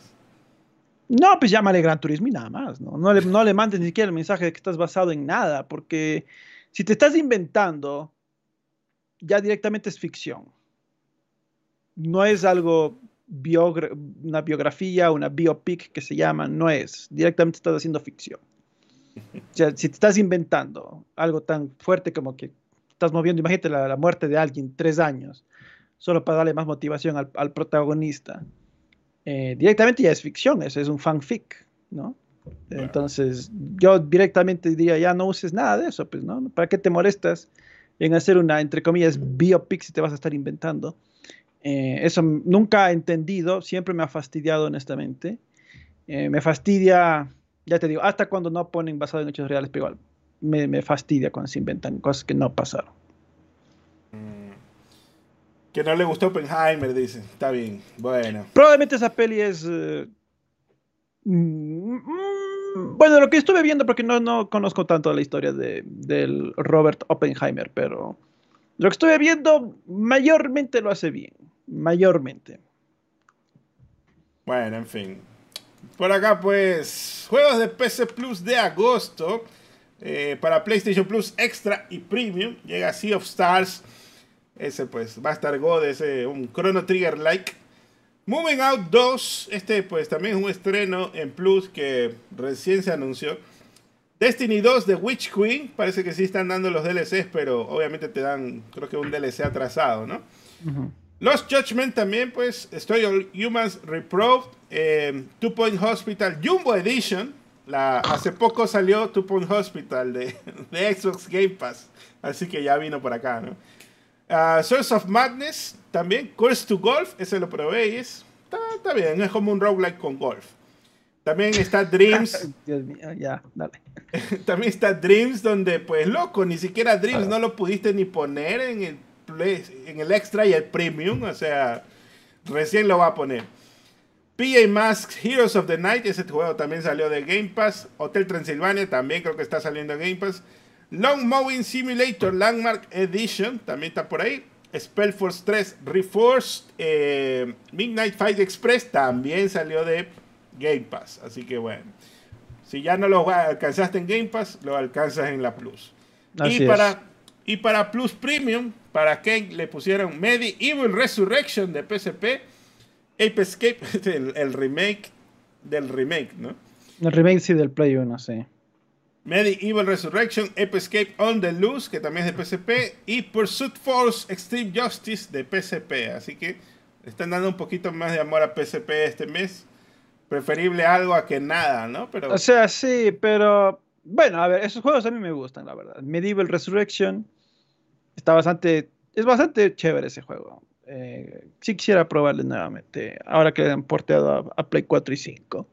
No, pues llámale Gran Turismo y nada más, ¿no? No le, no le mandes ni siquiera el mensaje de que estás basado en nada, porque si te estás inventando, ya directamente es ficción. No es algo, una biografía, una biopic que se llama, no es. Directamente estás haciendo ficción. O sea, si te estás inventando algo tan fuerte como que estás moviendo, imagínate la, muerte de alguien, tres años, solo para darle más motivación al, protagonista. Eh, directamente ya es ficción, eso es un fanfic, ¿no? Entonces, yo directamente diría, ya no uses nada de eso, pues, ¿no? ¿Para qué te molestas en hacer una, entre comillas, biopic si te vas a estar inventando? Eh, eso nunca he entendido, siempre me ha fastidiado, honestamente. Eh, me fastidia ya te digo, hasta cuando no ponen basado en hechos reales, pero igual me, fastidia cuando se inventan cosas que no pasaron. Mm. Que no le gustó Oppenheimer, dice. Está bien, bueno. Probablemente esa peli es. Eh, Mm, mm, bueno, lo que estuve viendo, porque no, no conozco tanto la historia de, del Robert Oppenheimer, pero lo que estuve viendo mayormente lo hace bien. Mayormente. Bueno, en fin. Por acá, pues, juegos de PC Plus de agosto. Eh, para PlayStation Plus Extra y Premium llega Sea of Stars. Ese pues va a estar God, ese un Chrono Trigger like. Moving Out 2, este pues también es un estreno en Plus que recién se anunció. Destiny 2 de Witch Queen, parece que sí están dando los DLCs, pero obviamente te dan, creo que un DLC atrasado, ¿no? Lost Judgment también, pues, Story of Humans Reproved, eh, Two Point Hospital Jumbo Edition, la, hace poco salió Two Point Hospital de, de, Xbox Game Pass, así que ya vino por acá, ¿no? Uh, Source of Madness, también, Course to Golf, ese lo probé y es, está, bien, es como un roguelike con golf. También está Dreams. Dios mío, ya, dale. También está Dreams, donde, pues, loco, ni siquiera Dreams no lo pudiste ni poner en el, en el extra y el premium, o sea, recién lo va a poner. PA Mask Heroes of the Night, ese juego también salió de Game Pass. Hotel Transilvania también creo que está saliendo de Game Pass. Long Mowing Simulator Landmark Edition también está por ahí. Spellforce 3 Reforced. Eh, Midnight Fight Express también salió de Game Pass. Así que bueno. Si ya no lo alcanzaste en Game Pass, lo alcanzas en la Plus. y para, y para Plus Premium, para Ken le pusieron Medieval Resurrection de PSP Ape Escape, el, el, remake del remake, ¿no? El remake sí del Play 1, sí. Medieval Resurrection, Ape on the Loose, que también es de PSP, y Pursuit Force Extreme Justice de PSP. Así que están dando un poquito más de amor a PSP este mes. Preferible algo a que nada, ¿no? Pero... O sea, sí, pero bueno, a ver, esos juegos a mí me gustan, la verdad. Medieval Resurrection está bastante, es bastante chévere ese juego. Eh, sí quisiera probarle nuevamente, ahora que han porteado a, Play 4 y 5.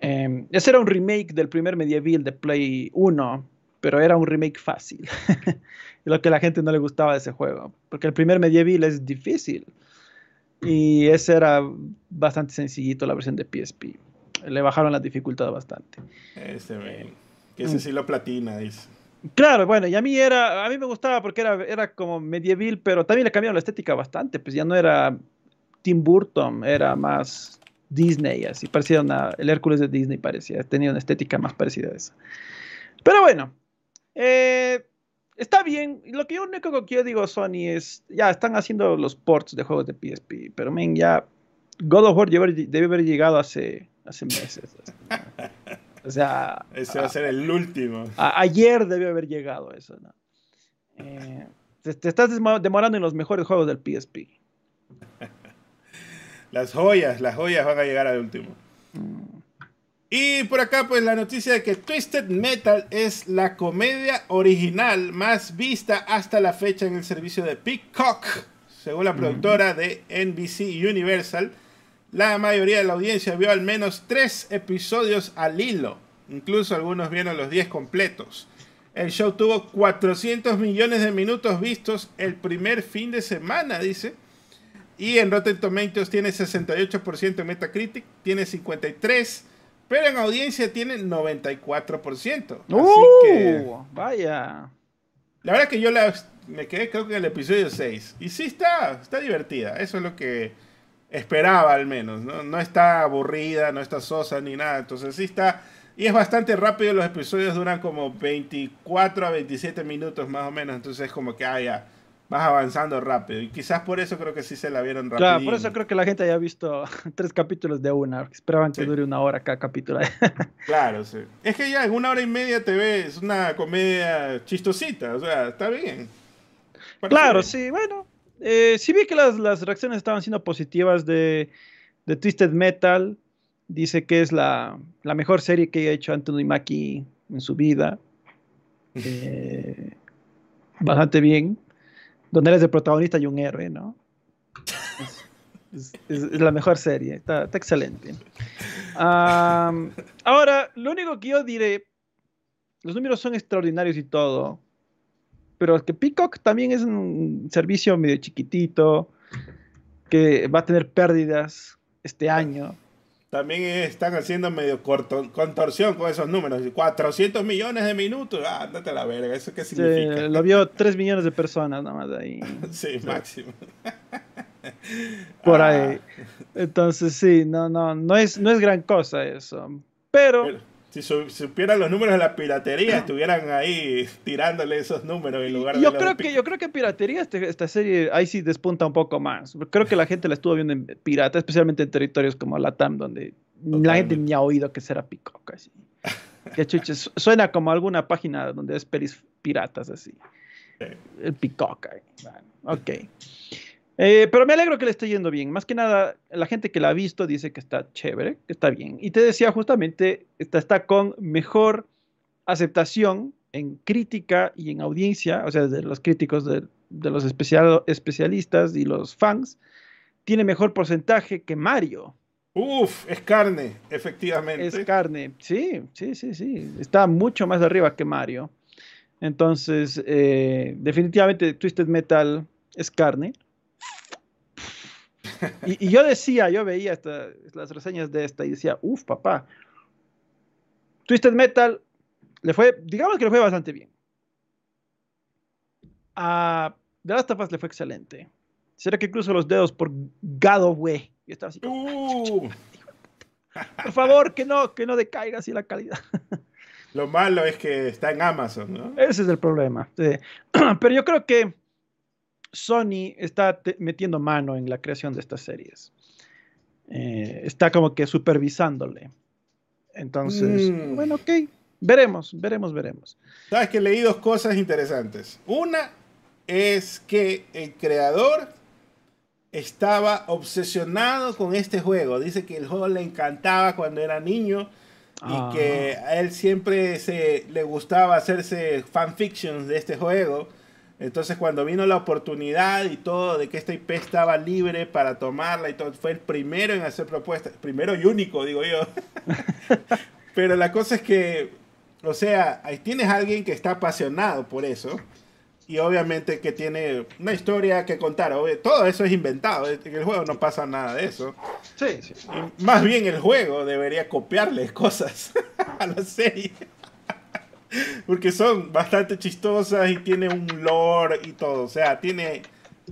Eh, ese era un remake del primer Medieval de Play 1, pero era un remake fácil. lo que a la gente no le gustaba de ese juego, porque el primer Medieval es difícil. Y ese era bastante sencillito, la versión de PSP. Le bajaron la dificultad bastante. Ese, que ese sí lo platina, dice. Claro, bueno, y a mí era, a mí me gustaba porque era, era como medieval, pero también le cambiaron la estética bastante, pues ya no era Tim Burton, era más Disney, así parecía una, el Hércules de Disney parecía, tenía una estética más parecida a esa. Pero bueno, eh, está bien, lo que yo único que yo digo Sony es, ya están haciendo los ports de juegos de PSP, pero men, ya God of War debe haber llegado hace, hace meses. O sea. Ese va a ser el último. ayer debió haber llegado eso, ¿no? Eh, te, estás demorando en los mejores juegos del PSP. las joyas, las joyas van a llegar al último. Y por acá, pues la noticia de que Twisted Metal es la comedia original más vista hasta la fecha en el servicio de Peacock, según la productora de NBC Universal. La mayoría de la audiencia vio al menos tres episodios al hilo. Incluso algunos vieron los 10 completos. El show tuvo 400 millones de minutos vistos el primer fin de semana, dice. Y en Rotten Tomatoes tiene 68% en Metacritic, tiene 53%, pero en audiencia tiene 94%. Así ¡Uh! que, vaya. La verdad que yo la, me quedé creo que en el episodio 6. Y sí está, está divertida. Eso es lo que esperaba al menos. ¿no? no está aburrida, no está sosa ni nada. Entonces sí está... Y es bastante rápido, los episodios duran como 24 a 27 minutos más o menos, entonces es como que, ah, ya, vas avanzando rápido. Y quizás por eso creo que sí se la vieron rápido. Claro, por eso creo que la gente haya visto tres capítulos de una, esperaban que dure una hora cada capítulo. claro, sí. Es que ya en una hora y media te ves una comedia chistosita, o sea, está bien. claro, sí, bueno, eh, sí vi que las, las, reacciones estaban siendo positivas de, de, Twisted Metal. Dice que es la, la mejor serie que ha hecho Anthony Mackie en su vida. Eh, bastante bien. Donde eres el protagonista y un héroe, ¿no? Es, la mejor serie. Está, está excelente. ahora, lo único que yo diré, los números son extraordinarios y todo, pero que Peacock también es un servicio medio chiquitito, que va a tener pérdidas este año. También están haciendo medio contorsión con esos números. 400 millones de minutos. Ah, andate a la verga. ¿Eso qué significa? Sí, lo vio 3 millones de personas nomás ahí. sí, máximo. Por ahí. Ah. Entonces, sí, no, no, no es, no es gran cosa eso. Pero si supieran los números de la piratería, estuvieran ahí tirándole esos números en lugar de. Yo creo que yo creo que piratería este, esta serie ahí sí despunta un poco más. Creo que la gente la estuvo viendo en pirata, especialmente en territorios como Latam, donde la gente ni ha oído que será Peacock así. Que chuches, suena como alguna página donde es peris piratas así. El Peacock. Bueno, ok. Eh, pero me alegro que le esté yendo bien. Más que nada, la gente que la ha visto dice que está chévere, que está bien. Y te decía justamente, está, está con mejor aceptación en crítica y en audiencia, o sea, de los críticos, de, los especialistas y los fans, tiene mejor porcentaje que Mario. Uf, es carne, efectivamente. Es carne, sí, sí, sí, sí. Está mucho más arriba que Mario. Entonces, eh, definitivamente Twisted Metal es carne. Y, yo decía, yo veía las reseñas de esta y decía, uff, papá, Twisted Metal le fue, digamos que le fue bastante bien. A The Last of Us le fue excelente. ¿Será que cruzo los dedos por God of War? Y estaba así. Uh. Por favor, que no, que no decaiga así la calidad. Lo malo es que está en Amazon, ¿no? Ese es el problema. Pero yo creo que Sony está metiendo mano en la creación de estas series. Eh, está como que supervisándole. Entonces, mm. bueno, ok, veremos, veremos, veremos. Sabes que leí dos cosas interesantes. Una es que el creador estaba obsesionado con este juego. Dice que el juego le encantaba cuando era niño y que ah. a él siempre se, le gustaba hacerse fanfictions de este juego entonces cuando vino la oportunidad y todo de que esta IP estaba libre para tomarla y todo, fue el primero en hacer propuestas, primero y único, digo yo. Pero la cosa es que, o sea, ahí tienes a alguien que está apasionado por eso y obviamente que tiene una historia que contar. Todo eso es inventado, en el juego no pasa nada de eso. Sí, sí. más bien el juego debería copiarle cosas a la serie. Porque son bastante chistosas y tiene un lore y todo. O sea, tiene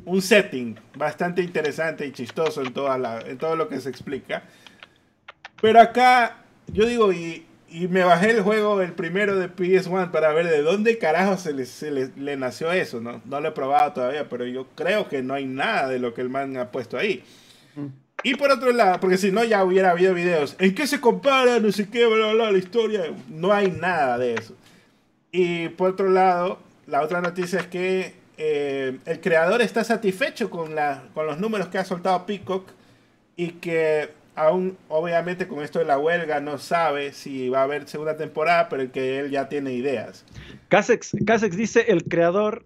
un setting bastante interesante y chistoso en, toda la, en todo lo que se explica. Pero acá, yo digo, y, y me bajé el juego, el primero de PS1, para ver de dónde carajo se le, se le, nació eso. ¿no? no lo he probado todavía, pero yo creo que no hay nada de lo que el man ha puesto ahí. Mm. Y por otro lado, porque si no ya hubiera habido videos, ¿en qué se compara? No sé qué, bla, bla, la historia. No hay nada de eso. Y por otro lado, la otra noticia es que eh, el creador está satisfecho con, la, con los números que ha soltado Peacock y que aún, obviamente, con esto de la huelga no sabe si va a haber segunda temporada, pero que él ya tiene ideas. Casex, dice el creador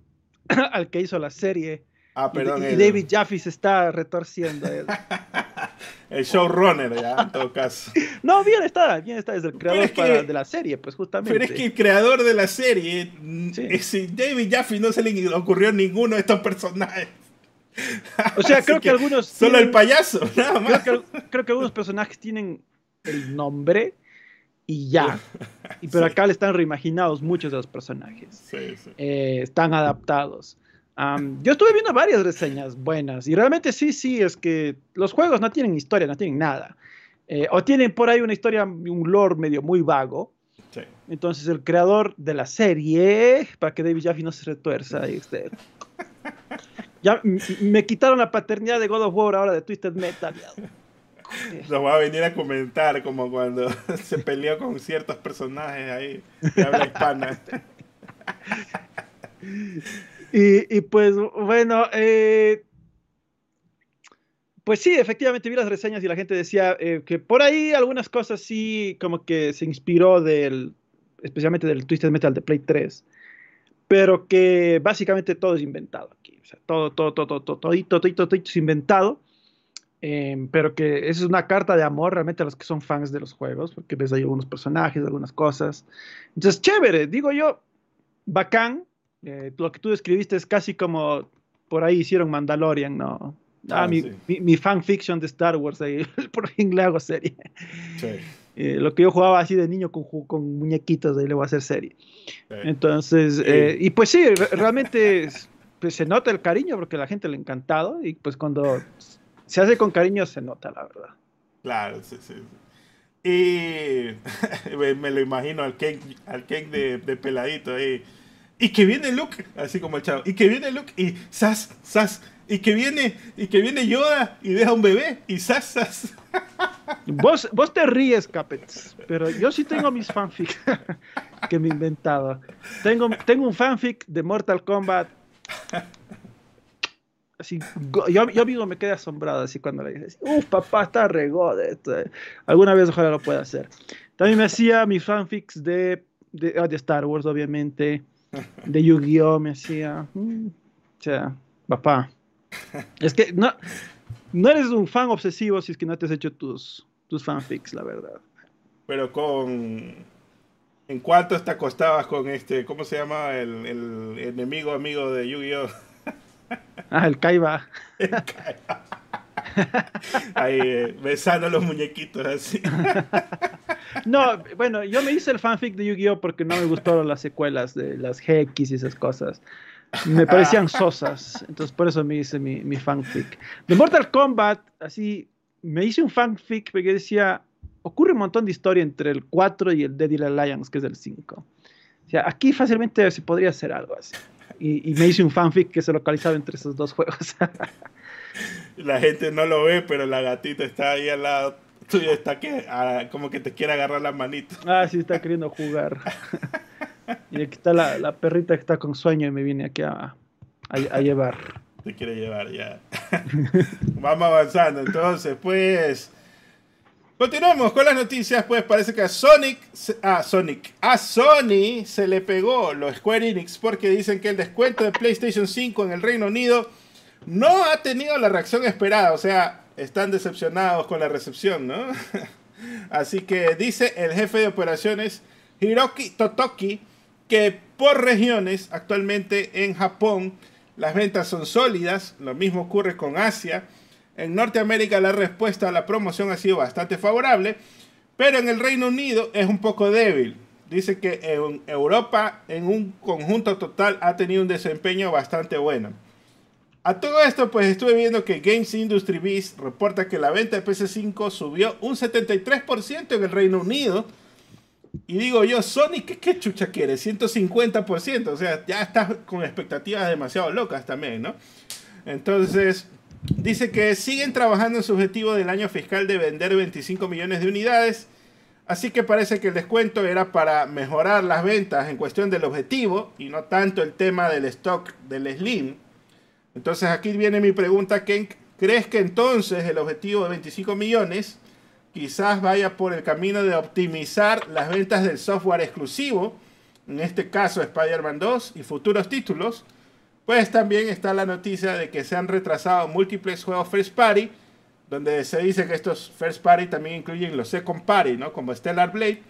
al que hizo la serie. Ah, perdón. Y, David Jaffe se está retorciendo. el showrunner, ya, en todo caso. No, bien está, bien está, es el creador de la serie, pues justamente. Pero es que el creador de la serie, sí. David Jaffe no se le ocurrió ninguno de estos personajes. O sea, creo que, algunos. Solo el payaso, nada más. Creo que, algunos personajes tienen el nombre y ya. Y, pero acá le están reimaginados muchos de los personajes. Sí, sí. Eh, están adaptados yo estuve viendo varias reseñas buenas y realmente sí, sí, es que los juegos no tienen historia, no tienen nada. Eh, o tienen por ahí una historia, un lore medio muy vago. Entonces el creador de la serie, para que David Jaffe no se retuerza, este, ya me quitaron la paternidad de God of War ahora de Twisted Metal. Lo voy a venir a comentar como cuando se peleó con ciertos personajes ahí de habla hispana. Y, pues bueno, eh, pues sí, efectivamente vi las reseñas y la gente decía eh, que por ahí algunas cosas sí como que se inspiró del, especialmente del Twisted Metal de Play 3, pero que básicamente todo es inventado aquí, o sea, todo, todo, todo, todo, todo, todo, todo, todo es inventado. Eh, pero que esa es una carta de amor realmente a los que son fans de los juegos, porque ves ahí algunos personajes, algunas cosas. Entonces, chévere, digo yo, bacán, eh, lo que tú describiste es casi como por ahí hicieron Mandalorian, ¿no? Ah, mi, mi, fanfiction de Star Wars, ahí, por fin le hago serie. Eh, lo que yo jugaba así de niño con, con muñequitos, ahí le voy a hacer serie. Entonces, eh, y pues sí, realmente pues, se nota el cariño porque a la gente le ha encantado y pues cuando se hace con cariño se nota, la verdad. Claro, sí, sí. Y me lo imagino al cake, al cake de, de peladito ahí. Y que viene Luke, así como el chavo. Y que viene Luke y sas, sas. Y que viene, y que viene Yoda y deja un bebé y sas, sas. Vos, vos te ríes, Capets, pero yo sí tengo mis fanfics que me he inventado. Tengo, tengo un fanfic de Mortal Kombat Así, yo, yo mismo me quedé asombrado así cuando le dije, uff, papá, está regó de esto. Eh". Alguna vez ojalá lo pueda hacer. También me hacía mis fanfics de, de, ah, de Star Wars, obviamente, de Yu-Gi-Oh! me hacía. Mm, o sea, papá. Es que no, no eres un fan obsesivo si es que no te has hecho tus, tus fanfics, la verdad. Pero con. ¿En cuánto te acostabas con este. ¿Cómo se llama? El, el enemigo amigo de Yu-Gi-Oh! Ah, el Kaiba. Ahí, eh, besando los muñequitos así. no, bueno, yo me hice el fanfic de Yu-Gi-Oh! porque no me gustaron las secuelas de las GX y esas cosas. Me parecían sosas, entonces por eso me hice mi, mi fanfic. De Mortal Kombat, así, me hice un fanfic porque decía, ocurre un montón de historia entre el 4 y el Deadly Alliance, que es el 5. O sea, aquí fácilmente se podría hacer algo así y, me hice un fanfic que se localizaba entre esos dos juegos. la gente no lo ve, pero la gatita está ahí al lado tuyo, está que, como que te quiere agarrar la manito. Ah, sí, está queriendo jugar. y aquí está la, la, perrita que está con sueño y me viene aquí a, a llevar. Te quiere llevar ya. Vamos avanzando. Entonces, pues Continuamos con las noticias, pues parece que a Sonic, a Sonic, a Sony se le pegó los Square Enix porque dicen que el descuento de PlayStation 5 en el Reino Unido no ha tenido la reacción esperada, o sea, están decepcionados con la recepción, ¿no? Así que dice el jefe de operaciones Hiroki Totoki que por regiones, actualmente en Japón, las ventas son sólidas, lo mismo ocurre con Asia, en Norteamérica la respuesta a la promoción ha sido bastante favorable, pero en el Reino Unido es un poco débil. Dice que en Europa en un conjunto total ha tenido un desempeño bastante bueno. A todo esto, pues estuve viendo que Games Industry Beast reporta que la venta de PS5 subió un 73% en el Reino Unido. Y digo yo, Sony, ¿qué, qué chucha quiere? 150%. O sea, ya estás con expectativas demasiado locas también, ¿no? Entonces, Dice que siguen trabajando en su objetivo del año fiscal de vender 25 millones de unidades. Así que parece que el descuento era para mejorar las ventas en cuestión del objetivo y no tanto el tema del stock del Slim. Entonces aquí viene mi pregunta, Ken. ¿Crees que entonces el objetivo de 25 millones quizás vaya por el camino de optimizar las ventas del software exclusivo? En este caso Spider-Man 2 y futuros títulos pues también está la noticia de que se han retrasado múltiples juegos First Party, donde se dice que estos First Party también incluyen los Second Party, ¿no? Como Stellar Blade,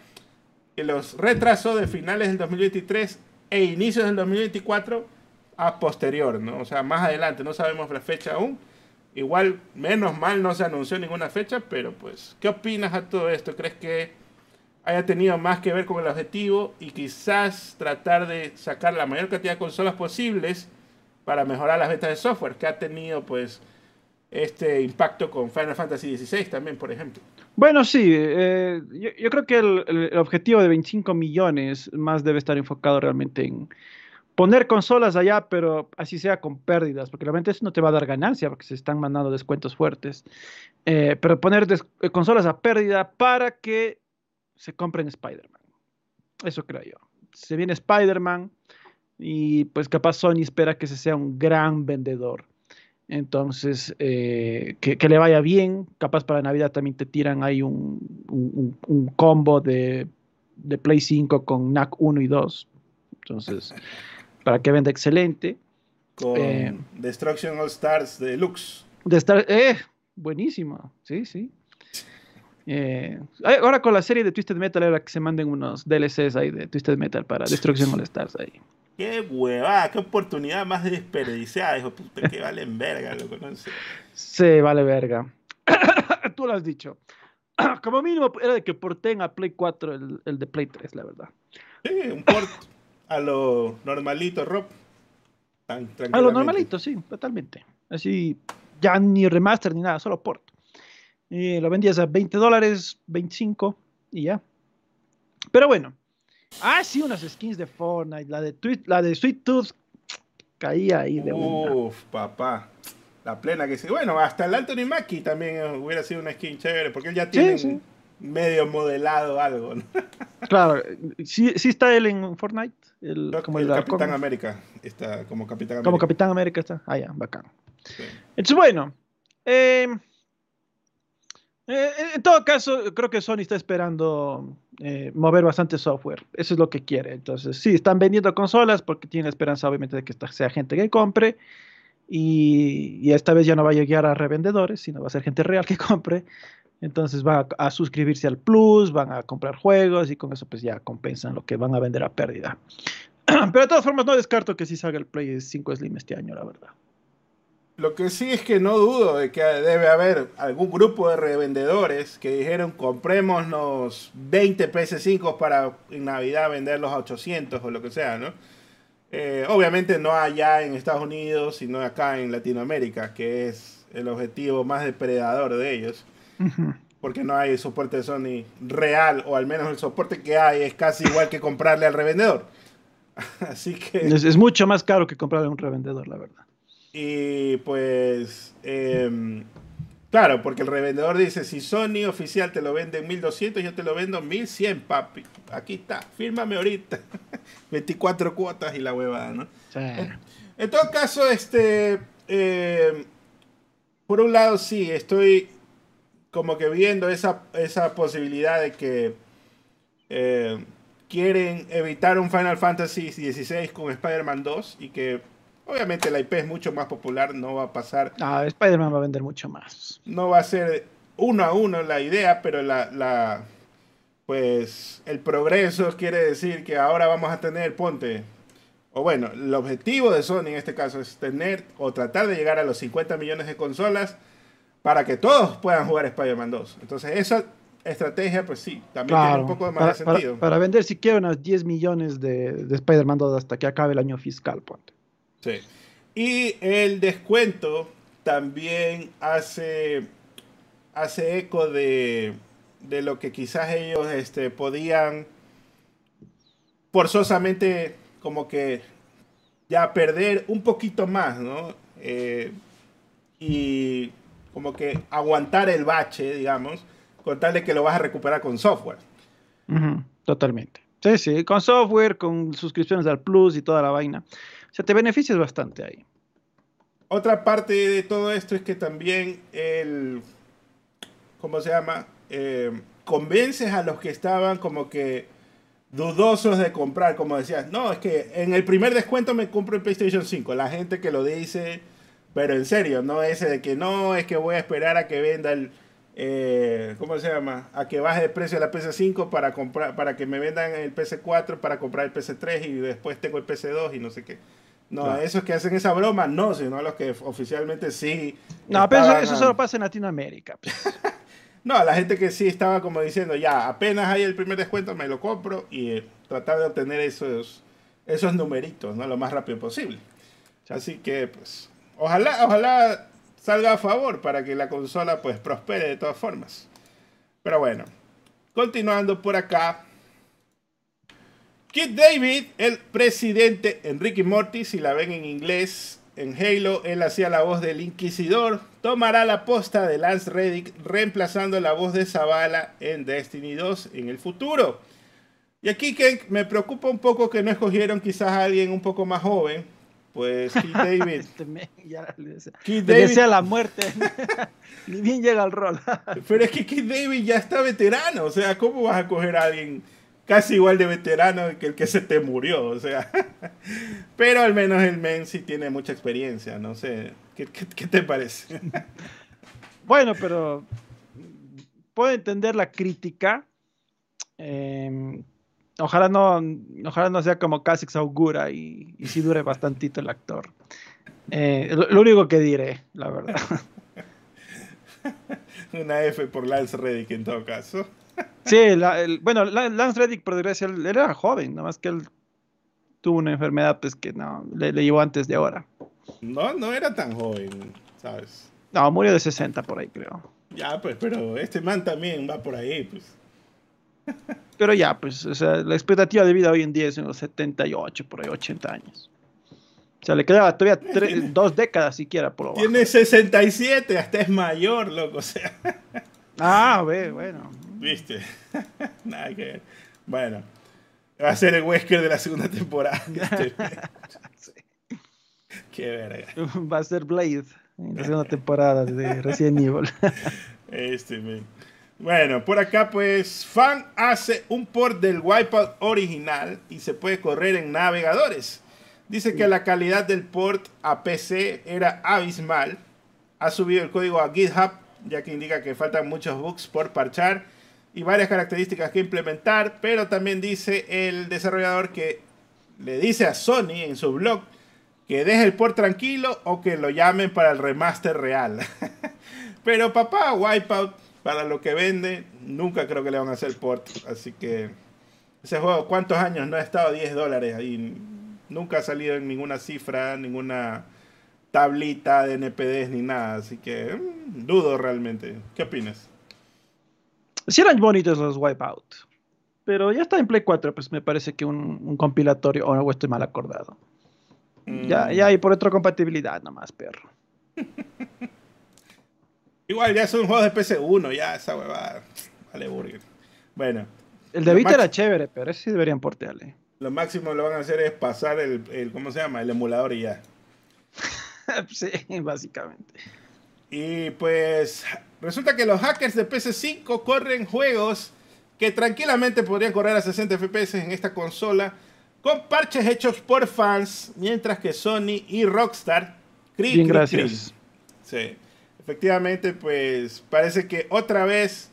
y los retrasó de finales del 2023 e inicios del 2024 a posterior, ¿no? O sea, más adelante, no sabemos la fecha aún. Igual, menos mal no se anunció ninguna fecha, pero pues, ¿qué opinas a todo esto? ¿Crees que haya tenido más que ver con el objetivo y quizás tratar de sacar la mayor cantidad de consolas posibles? para mejorar las ventas de software, que ha tenido pues este impacto con Final Fantasy XVI también, por ejemplo. Bueno, sí, eh, yo, creo que el, objetivo de 25 millones más debe estar enfocado realmente en poner consolas allá, pero así sea con pérdidas, porque realmente eso no te va a dar ganancia, porque se están mandando descuentos fuertes. Eh, pero poner eh, consolas a pérdida para que se compren Spider-Man. Eso creo yo. Se viene Spider-Man, y pues capaz Sony espera que se sea un gran vendedor. Entonces, eh, que, le vaya bien. Capaz para Navidad también te tiran ahí un, un, combo de, de, Play 5 con NAC 1 y 2. Entonces, para que venda excelente. Con eh, Destruction All Stars Deluxe. De Star, eh, buenísimo. Sí, sí. Eh, ahora con la serie de Twisted Metal era que se manden unos DLCs ahí de Twisted Metal para Destruction All Stars ahí. Qué huevada, qué oportunidad más desperdiciada, hijo puta, que valen verga, lo conoce. Sí, vale verga. Tú lo has dicho. Como mínimo era de que porten a Play 4 el, el de Play 3, la verdad. Sí, un port a lo normalito, Rob. Tan, a lo normalito, sí, totalmente. Así, ya ni remaster ni nada, solo port. Y lo vendías a 20 dólares, 25 y ya. Pero bueno. Ah, sí, unas skins de Fortnite. La de, la de Sweet Tooth caía ahí de Uf, papá. La plena que sí. Bueno, hasta el Anthony Mackie también hubiera sido una skin chévere, porque él ya tiene medio modelado algo. Claro, sí, sí está él en Fortnite. El, como el, Capitán América. Está como Capitán América. Como Capitán América está. Ah, ya, bacán. Entonces, bueno. Eh, eh, en todo caso, creo que Sony está esperando eh, mover bastante software. Eso es lo que quiere. Entonces, sí, están vendiendo consolas porque tienen esperanza, obviamente, de que sea gente que compre. Y, esta vez ya no va a llegar a revendedores, sino va a ser gente real que compre. Entonces van a, suscribirse al Plus, van a comprar juegos y con eso pues ya compensan lo que van a vender a pérdida. Pero de todas formas no descarto que sí salga el Play 5 Slim este año, la verdad. Lo que sí es que no dudo de que debe haber algún grupo de revendedores que dijeron comprémonos 20 PS5 para en Navidad venderlos a 800 o lo que sea, ¿no? Eh, obviamente no allá en Estados Unidos, sino acá en Latinoamérica, que es el objetivo más depredador de ellos. Porque no hay soporte de Sony real, o al menos el soporte que hay es casi igual que comprarle al revendedor. Así que... es mucho más caro que comprarle a un revendedor, la verdad. Y pues, em, claro, porque el revendedor dice, si Sony oficial te lo vende en 1200, yo te lo vendo en 1100, papi. Aquí está, fírmame ahorita. 24 cuotas y la huevada, ¿no? En, todo caso, este, em, por un lado sí, estoy como que viendo esa, esa posibilidad de que em, quieren evitar un Final Fantasy XVI con Spider-Man 2 y que Obviamente la IP es mucho más popular, no va a pasar. Ah, Spider-Man va a vender mucho más. No va a ser uno a uno la idea, pero la, la, pues el progreso quiere decir que ahora vamos a tener, ponte, o bueno, el objetivo de Sony en este caso es tener o tratar de llegar a los 50 millones de consolas para que todos puedan jugar Spider-Man 2. Entonces esa estrategia, pues sí, también tiene un poco de más sentido. Para, vender siquiera unos 10 millones de, de Spider-Man 2 hasta que acabe el año fiscal, ponte. Sí. Y el descuento también hace, hace eco de, de lo que quizás ellos este, podían forzosamente como que ya perder un poquito más, ¿no? Eh, y como que aguantar el bache, digamos, con tal de que lo vas a recuperar con software. totalmente. Sí, sí, con software, con suscripciones al Plus y toda la vaina. O sea, te beneficias bastante ahí. Otra parte de todo esto es que también el, ¿cómo se llama? Eh, convences a los que estaban como que dudosos de comprar, como decías, no, es que en el primer descuento me compro el PlayStation 5, la gente que lo dice, pero en serio, no ese de que no, es que voy a esperar a que venda el, eh, ¿cómo se llama? A que baje el precio de la PS5 para comprar, para que me vendan el PS4 para comprar el PS3 y después tengo el PS2 y no sé qué. No, a esos que hacen esa broma, no, sino a los que oficialmente sí. No, pero eso, solo pasa en Latinoamérica. Pues. no, a la gente que sí estaba como diciendo, ya, apenas hay el primer descuento, me lo compro y eh, tratar de obtener esos, esos numeritos, ¿no? Lo más rápido posible. Así que, pues, ojalá, ojalá salga a favor para que la consola, pues, prospere de todas formas. Pero bueno, continuando por acá. Kid David, el presidente Enrique Morty, si la ven en inglés, en Halo, él hacía la voz del Inquisidor, tomará la posta de Lance Reddick, reemplazando la voz de Zavala en Destiny 2 en el futuro. Y aquí que me preocupa un poco que no escogieron quizás a alguien un poco más joven, pues Kid David. Kid David la muerte. Ni bien llega al rol. pero es que Kid David ya está veterano, o sea, ¿cómo vas a coger a alguien? casi igual de veterano que el que se te murió, o sea. Pero al menos el men sí tiene mucha experiencia, no sé. ¿Qué, te parece? Bueno, pero puedo entender la crítica. Em, Ojalá no, ojalá no sea como Kha'Zix augura y, y sí dure bastantito el actor. Eh, lo, único que diré, la verdad. Una F por Lance Reddick en todo caso. sí, bueno, Lance Reddick por desgracia, él, era joven, nada más que él tuvo una enfermedad pues que no, le, le llevó antes de ahora. No, no era tan joven, ¿sabes? No, murió de 60 por ahí, creo. Ya, pues, pero este man también va por ahí, pues. Pero ya, pues, o sea, la expectativa de vida hoy en día es en los 78, por ahí, 80 años. O sea, le quedaba todavía dos décadas siquiera por abajo. Tiene 67, hasta es mayor, loco, o sea. Ah, ve, bueno. Viste. Nada que ver. Bueno, va a ser el Wesker de la segunda temporada. sí. Qué verga. Va a ser Blade en la segunda temporada de Resident Evil. este, Bueno, por acá pues Fan hace un port del Wipeout original y se puede correr en navegadores. Dice que la calidad del port a PC era abismal. Ha subido el código a GitHub, ya que indica que faltan muchos bugs por parchar y varias características que implementar, pero también dice el desarrollador que le dice a Sony en su blog que deje el port tranquilo o que lo llamen para el remaster real. Pero papá, Wipeout, para lo que vende, nunca creo que le van a hacer port. Así que ese juego, ¿cuántos años no ha estado 10 dólares ahí? Nunca ha salido en ninguna cifra, ninguna tablita de NPDs ni nada. Así que mm, dudo realmente. ¿Qué opinas? Sí eran bonitos los Wipeout. Pero ya está en Play 4, pues me parece que un, un compilatorio, o no estoy mal acordado. Ya, ya, y por compatibilidad nomás, perro. Igual ya son juegos de PC1, ya esa huevada. Vale, burger. Bueno. El de Vita era chévere, pero ese sí deberían portearle. Lo máximo lo van a hacer es pasar el, el ¿cómo se llama? El emulador y ya. sí, básicamente. Y pues resulta que los hackers de PC5 corren juegos que tranquilamente podrían correr a 60 FPS en esta consola con parches hechos por fans, mientras que Sony y Rockstar... Bien, gracias. Sí, efectivamente, pues parece que otra vez...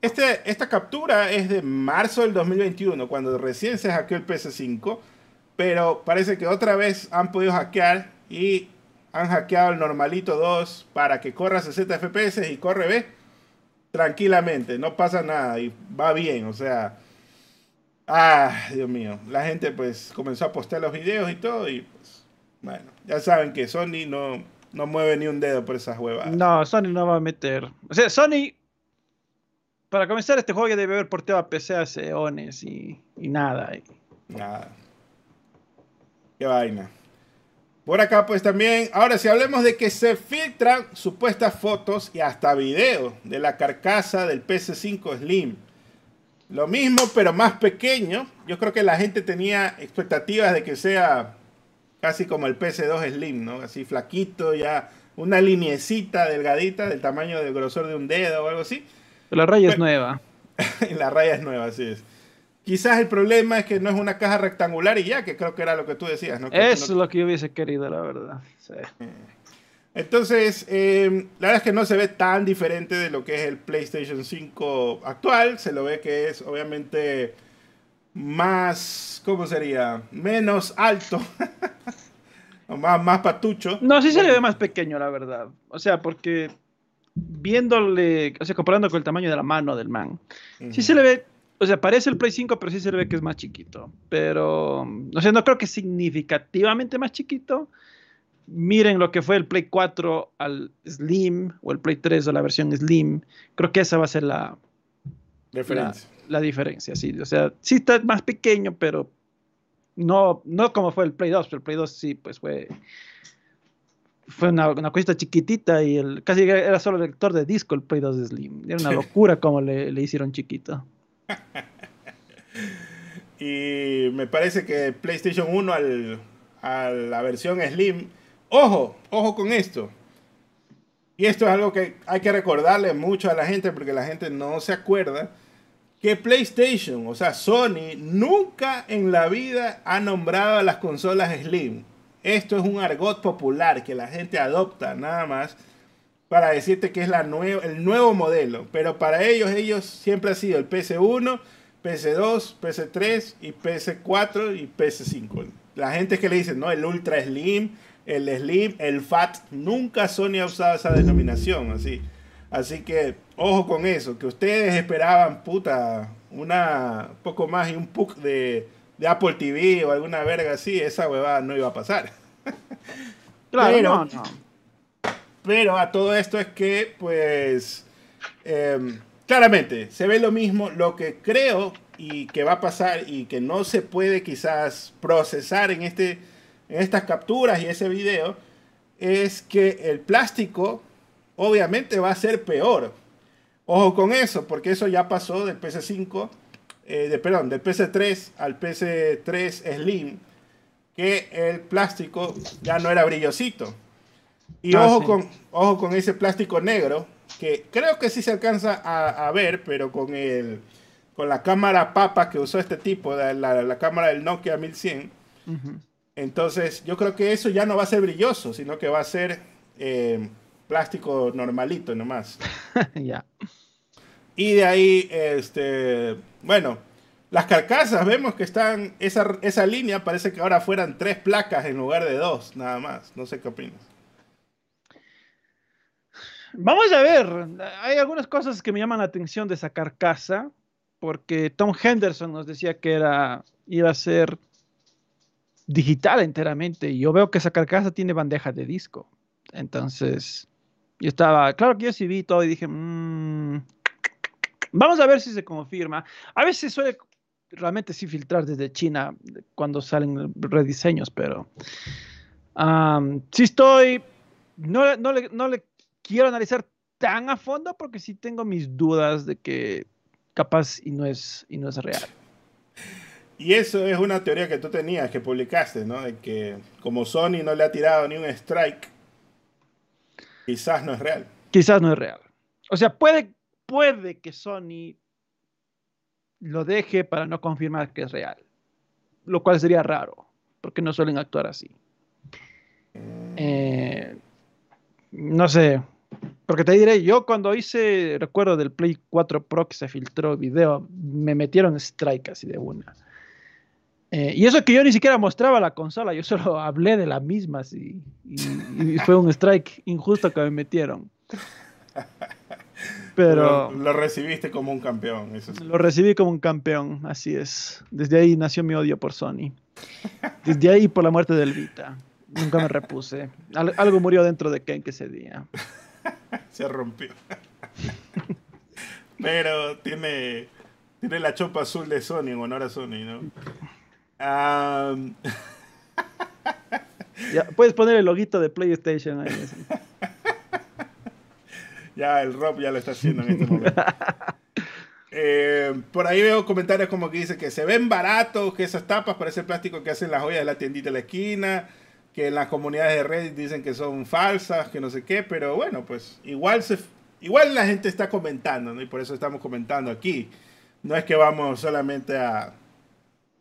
Este, esta captura es de marzo del 2021, cuando recién se hackeó el PS5, pero parece que otra vez han podido hackear y han hackeado el normalito 2 para que corra 60 FPS y corre B tranquilamente, no pasa nada y va bien, o sea, Ah, Dios mío. La gente pues comenzó a postear los videos y todo y pues bueno, ya saben que Sony no, no mueve ni un dedo por esas huevas. No, Sony no va a meter. O sea, Sony para comenzar este juego ya debe haber porteado a PC hace ones y, y nada. Nada. Qué vaina. Por acá pues también, ahora si hablemos de que se filtran supuestas fotos y hasta videos de la carcasa del PS5 Slim. Lo mismo, pero más pequeño. Yo creo que la gente tenía expectativas de que sea casi como el PS2 Slim, ¿no? Así flaquito, ya una liniecita delgadita del tamaño del grosor de un dedo o algo así. La raya es nueva. la raya es nueva, así es. Quizás el problema es que no es una caja rectangular y ya, que creo que era lo que tú decías, ¿no? Eso es lo que yo hubiese querido, la verdad. Sí. Mm. Entonces, eh, la verdad es que no se ve tan diferente de lo que es el PlayStation 5 actual. Se lo ve que es obviamente más, ¿cómo sería? Menos alto. o más, más patucho. No, sí se le ve más pequeño, la verdad. O sea, porque viéndole, o sea, comparando con el tamaño de la mano del man, sí se le ve, o sea, parece el Play 5, pero sí se le ve que es más chiquito. Pero, o sea, no creo que significativamente más chiquito miren lo que fue el Play 4 al Slim o el Play 3 o la versión Slim. Creo que esa va a ser la diferencia. La, diferencia, sí. O sea, sí está más pequeño, pero no, no como fue el Play 2. Pero el Play 2 sí, pues fue, fue una, una cosita chiquitita y el, casi era solo el lector de disco el Play 2 Slim. Era una locura como le, le hicieron chiquito. y me parece que PlayStation 1 al, a la versión Slim Ojo, ojo con esto. Y esto es algo que hay que recordarle mucho a la gente porque la gente no se acuerda que PlayStation, o sea, Sony, nunca en la vida ha nombrado a las consolas Slim. Esto es un argot popular que la gente adopta nada más para decirte que es la el nuevo modelo. Pero para ellos, ellos siempre ha sido el PS1, PS2, PS3 y PS4 y PS5. La gente que le dice, no, el Ultra Slim, el Slim, el Fat, nunca Sony ha usado esa denominación así. Así que ojo con eso, que ustedes esperaban, puta, una poco más y un puck de, de Apple TV o alguna verga así, esa huevada no iba a pasar. Claro, no, no. Pero a todo esto es que, pues, em, claramente, se ve lo mismo. Lo que creo y que va a pasar y que no se puede quizás procesar en, este, en estas capturas y ese video es que el plástico obviamente va a ser peor. Ojo con eso, porque eso ya pasó del PS5, eh, de, perdón, del PS3 al PS3 Slim, que el plástico ya no era brillosito. Y Ah, ojo, sí. con, ojo con ese plástico negro, que creo que sí se alcanza a, a ver, pero con, el, con la cámara papa que usó este tipo, la, la- la cámara del Nokia 1100, Ujú. entonces yo creo que eso ya no va a ser brilloso, sino que va a ser eh, plástico normalito nomás. ya. Y de ahí, este, bueno, las carcasas, vemos que están, esa, esa línea parece que ahora fueran tres placas en lugar de dos, nada más. No sé qué opinas. Vamos a ver, hay algunas cosas que me llaman la atención de esa carcasa, porque Tom Henderson nos decía que era, iba a ser digital enteramente, y yo veo que esa carcasa tiene bandeja de disco. Entonces, yo estaba, claro que yo sí vi todo y dije, "Mm, vamos a ver si se confirma. A veces suele realmente sí filtrar desde China cuando salen rediseños, pero am, sí estoy, no, no le, no le quiero analizar tan a fondo porque sí tengo mis dudas de que capaz y no es, y no es real. Y eso es una teoría que tú tenías, que publicaste, ¿no? De que como Sony no le ha tirado ni un strike, quizás no es real. Quizás no es real. O sea, puede, puede que Sony lo deje para no confirmar que es real. Lo cual sería raro, porque no suelen actuar así. Eh, no sé, porque te diré, yo cuando hice, recuerdo del Play 4 Pro que se filtró video, me metieron strike así de una. Eh, y eso que yo ni siquiera mostraba la consola, yo solo hablé de la misma así, y, y fue un strike injusto que me metieron. Pero Lo, lo recibiste como un campeón, eso sí. lo recibí como un campeón, así es. Desde ahí nació mi odio por Sony. Desde ahí por la muerte del Vita. Nunca me repuse. Al- algo murió dentro de Ken que ese día. Se rompió. Pero tiene, tiene la chopa azul de Sony en honor a Sony, ¿no? Ya, puedes poner el loguito de PlayStation ahí. así. ya el Rob ya lo está haciendo en este momento. Eh, por ahí veo comentarios como que dice que se ven baratos, que esas tapas parecen plástico que hacen las joyas de la tiendita de la esquina, que en las comunidades de Reddit dicen que son falsas, que no sé qué, pero bueno, pues igual se, igual la gente está comentando, ¿no? Y por eso estamos comentando aquí. No es que vamos solamente a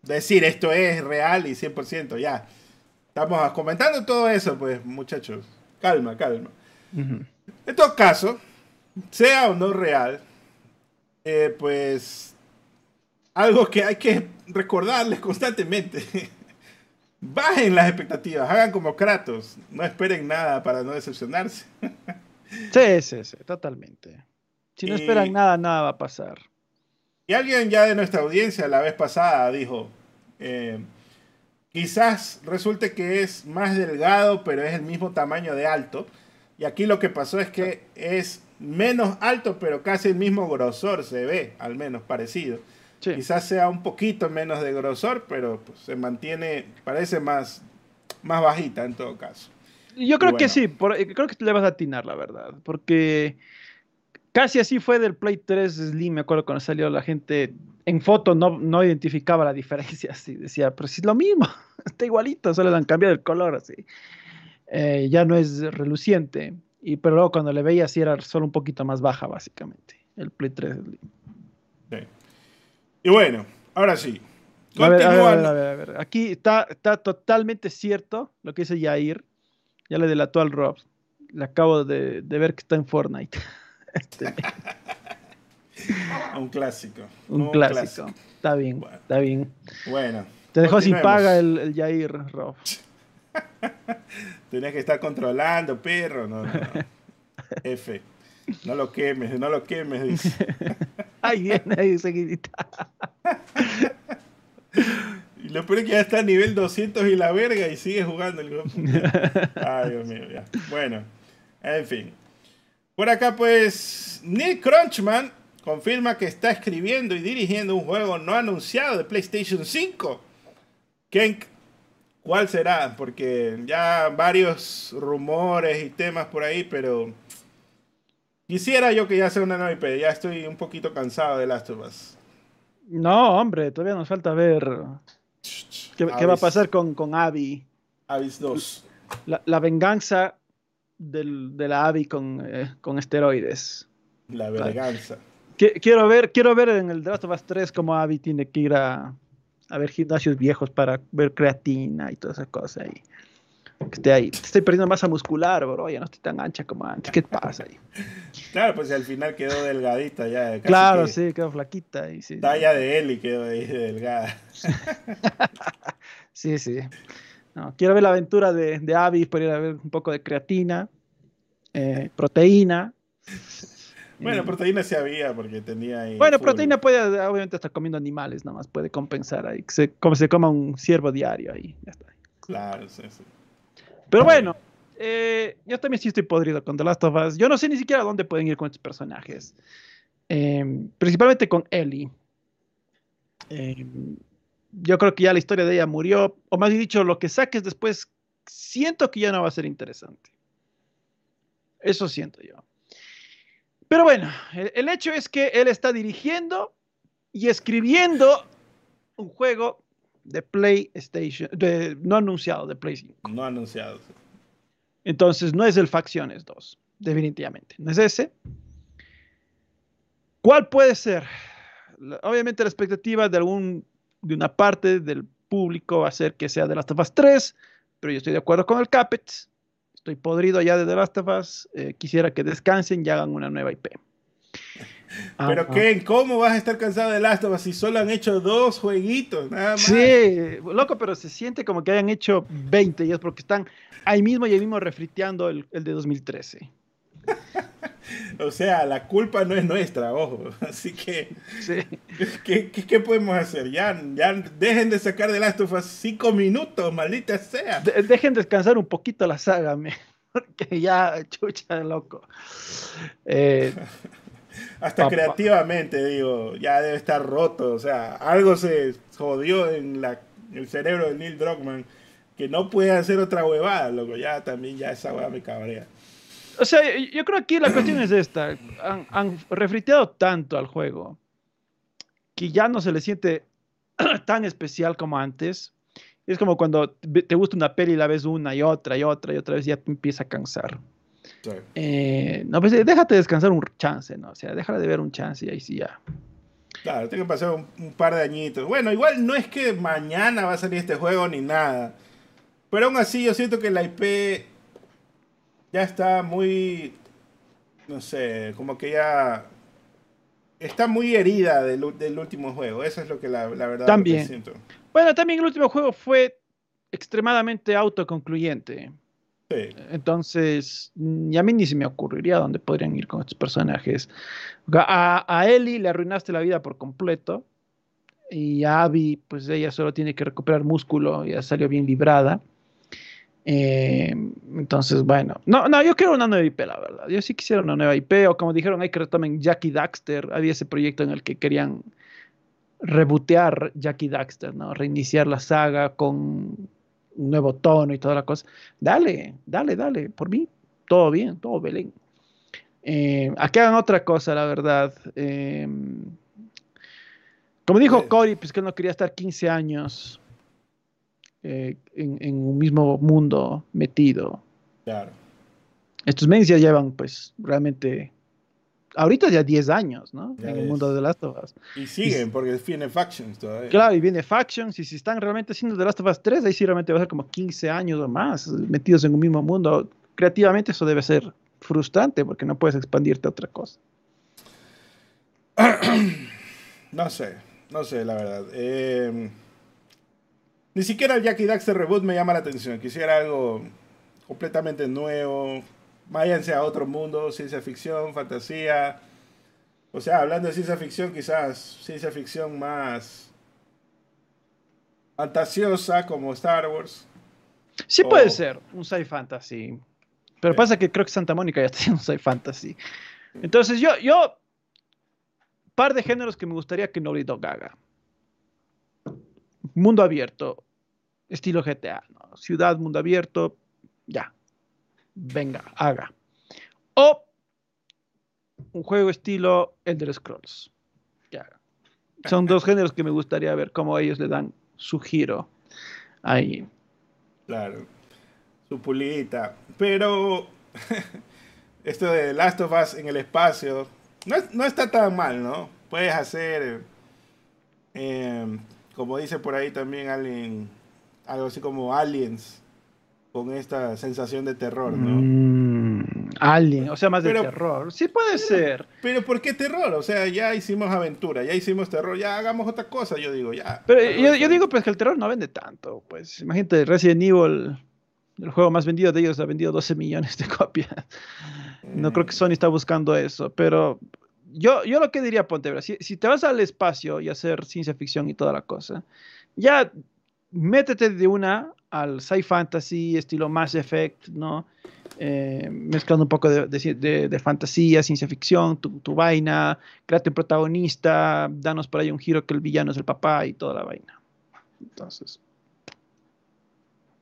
decir esto es real y 100%, ya. Estamos comentando todo eso, pues muchachos. Calma, calma. Ujú. En todo caso, sea o no real, eh, pues algo que hay que recordarles constantemente. Bajen las expectativas, hagan como Kratos, no esperen nada para no decepcionarse. Sí, sí, sí, totalmente. Si no Y- esperan nada, nada va a pasar. Y alguien ya de nuestra audiencia la vez pasada dijo, eh, quizás resulte que es más delgado, pero es el mismo tamaño de alto. Y aquí lo que pasó es que es menos alto, pero casi el mismo grosor se ve, al menos parecido. Sí. Quizás sea un poquito menos de grosor, pero pues, se mantiene, parece más, más bajita en todo caso. Yo creo que sí, por- creo que le vas a atinar, la verdad, porque casi así fue del Play 3 Slim, me acuerdo cuando salió la gente en foto no, no identificaba la diferencia, así decía, pero si es lo mismo, está igualito, solo le han cambiado el color, así. Eh, ya no es reluciente, y, pero luego cuando le veía así era solo un poquito más baja, básicamente, el Play 3 Slim. Sí. Y bueno, ahora sí. A ver, a ver, a Continúan- ver, a ver, a ver. Aquí está, está totalmente cierto lo que dice Yair. Ya le delató al Rob. Le acabo de, de ver que está en Fortnite. Este, Un clásico. un clásico. Está bien, está bien. Bueno. Te dejó sin paga el, el Jair, Rob. Tenías que estar controlando, perro. No, no, no. F. No lo quemes, no lo quemes, dice. Ahí viene, ahí seguidita. Y lo peor es que ya está a nivel 200 y la verga y sigue jugando el grupo. Ay, Dios mío, ya. Bueno, en fin. Por acá, pues, Nick Crunchman confirma que está escribiendo y dirigiendo un juego no anunciado de PlayStation 5. Kenk, ¿cuál será? Porque ya varios rumores y temas por ahí, pero quisiera yo que ya sea una nueva IP. Ya estoy un poquito cansado de Last of Us. No, hombre, todavía nos falta ver qué, qué va a pasar con, con Abby. Avis 2. La, la venganza del, de la Abby con, eh, con esteroides. La venganza. Qui- Quiero ver, quiero ver en el Last of Us 3 cómo Abby tiene que ir a, a ver gimnasios viejos para ver creatina y todas esas cosas ahí. Que esté ahí. Estoy perdiendo masa muscular, bro. Ya no estoy tan ancha como antes. ¿Qué pasa ahí? Claro, pues al final quedó delgadita ya. casi claro, que sí, quedó flaquita. Y sí, Talla de Eli quedó ahí delgada. sí, sí. No, quiero ver la aventura de, de Abby por ir a ver un poco de creatina, eh, proteína. Bueno, Eh, proteína sí había porque tenía ahí. Bueno, full. proteína puede, obviamente, estar comiendo animales, nada más puede compensar ahí. Se, como se coma un ciervo diario ahí, ya está. Claro, sí, sí. Pero bueno, eh, yo también sí estoy podrido con The Last of Us. Yo no sé ni siquiera a dónde pueden ir con estos personajes. Eh, principalmente con Ellie. Eh, yo creo que ya la historia de ella murió, o más dicho, lo que saques después, siento que ya no va a ser interesante. Eso siento yo. Pero bueno, el, el hecho es que él está dirigiendo y escribiendo un juego de PlayStation, de, no anunciado, de Play 5. No anunciado. sí. Entonces no es el Facciones 2, definitivamente. No es ese. ¿Cuál puede ser? Obviamente la expectativa de algún de una parte del público va a ser que sea de Last of Us 3, pero yo estoy de acuerdo con el Capet. Estoy podrido ya de The Last of Us. eh, quisiera que descansen y hagan una nueva IP. Pero Ken, ¿cómo vas a estar cansado de Last of Us si solo han hecho dos jueguitos? Nada más. Sí, loco, pero se siente como que hayan hecho 20 y es porque están ahí mismo y ahí mismo refriteando el, el de 2013. O sea, la culpa no es nuestra, ojo. Así que, Sí. ¿qué, qué, qué podemos hacer? Ya, ya dejen de sacar de Last of Us cinco minutos, maldita sea. De- dejen descansar un poquito la saga, me, porque ya, chucha, loco. Eh, Hasta Papá. creativamente, digo, ya debe estar roto. O sea, algo se jodió en la, el cerebro de Neil Druckmann que no puede hacer otra huevada, loco. Ya también, ya esa huevada me cabrea. O sea, yo- creo que aquí la cuestión es esta. Han, han refriteado tanto al juego que ya no se le siente tan especial como antes. Es como cuando te gusta una peli y la ves una y otra y otra y otra vez y ya te empieza a cansar. Sí. Eh, no, pues déjate descansar un chance, ¿no? O sea, déjala de ver un chance y ahí sí ya. Claro, tengo que pasar un, un par de añitos. Bueno, igual no es que mañana va a salir este juego ni nada. Pero aún así yo siento que la IP ya está muy, no sé, como que ya está muy herida del, del último juego. Eso es lo que la, la verdad lo que También. siento. Bueno, también el último juego fue extremadamente autoconcluyente. Sí. Entonces, mm, y a mí ni se me ocurriría dónde podrían ir con estos personajes. A, a Ellie le arruinaste la vida por completo. Y a Abby, pues ella solo tiene que recuperar músculo, ya salió bien librada. Eh, entonces, bueno, no, no, yo quiero una nueva IP, la verdad. Yo sí quisiera una nueva IP, o como dijeron, hay que retomen Jackie Daxter. Había ese proyecto en el que querían rebotear Jackie Daxter, ¿no? Reiniciar la saga con un nuevo tono y toda la cosa. Dale, dale, dale, por mí, todo bien, todo Belén. Eh, a que hagan otra cosa, la verdad. Eh, como dijo Eh. Cory, pues que él no quería estar 15 años eh, en, en un mismo mundo metido. Claro. Estos men ya llevan, pues, realmente, ahorita ya 10 años, ¿no? Ya en el mundo de The Last of Us. Y siguen, porque tiene factions todavía. Claro, y viene Factions, y si están realmente haciendo The Last of Us 3, ahí sí realmente va a ser como 15 años o más metidos en un mismo mundo. Creativamente eso debe ser frustrante porque no puedes expandirte a otra cosa. No sé. no sé, la verdad. Eh, ni siquiera el Jackie Daxter reboot me llama la atención. Quisiera algo completamente nuevo. Váyanse a otro mundo, ciencia ficción, fantasía. O sea, hablando de ciencia ficción, quizás ciencia ficción más fantasiosa como Star Wars. Sí puede ser un sci fantasy. Pero pasa que creo que Santa Mónica ya está haciendo un sci fantasy. Entonces yo, yo, par de géneros que me gustaría que Naughty Dog haga. Mundo abierto, estilo GTA, ciudad, mundo abierto, ya. Venga, haga. O un juego estilo Elder Scrolls. Ya. Son dos géneros que me gustaría ver cómo ellos le dan su giro ahí. Claro, su pulita. Pero esto de Last of Us en el espacio no, está tan mal, ¿no? Puedes hacer, em, como dice por ahí también alguien, algo así como Aliens, con esta sensación de terror, ¿no? Mm, alien, o sea, más de terror. Sí puede ser. Pero ¿por qué terror? O sea, ya hicimos aventura, ya hicimos terror, ya hagamos otra cosa, yo digo, ya. Pero yo, yo, digo pues que el terror no vende tanto, pues imagínate Resident Evil el juego más vendido de ellos ha vendido 12 millones de copias. No creo que Sony está buscando eso, pero yo, yo lo que diría, Ponte, si, si te vas al espacio y hacer ciencia ficción y toda la cosa, ya métete de una al sci fantasy, estilo Mass Effect, ¿no? Eh, mezclando un poco de, de, fantasía, ciencia ficción, tu, tu, vaina, créate un protagonista, danos por ahí un giro que el villano es el papá y toda la vaina. Entonces,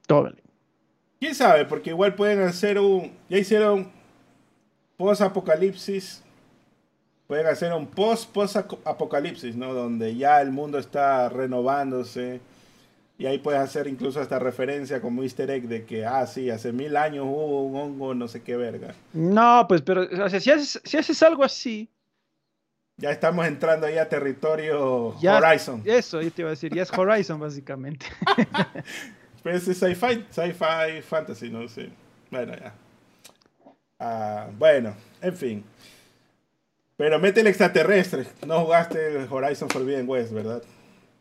todo. ¿Quién sabe? Porque igual pueden hacer un... Ya hicieron post-apocalipsis. Pueden hacer un post-post-apocalipsis, ¿no? Donde ya el mundo está renovándose. Y ahí puedes hacer incluso esta referencia como easter egg de que, ah, sí, hace mil años hubo un hongo, no sé qué verga. No, pues, pero, o sea, si haces, si haces algo así... Ya estamos entrando ahí a territorio Horizon. Eso, yo te iba a decir, ya es Horizon, básicamente. Pero es sci-fi, sci-fi fantasy, no sé. Bueno, ya. Ah, bueno, en fin. Pero mete el extraterrestre. No jugaste el Horizon Forbidden West, ¿verdad?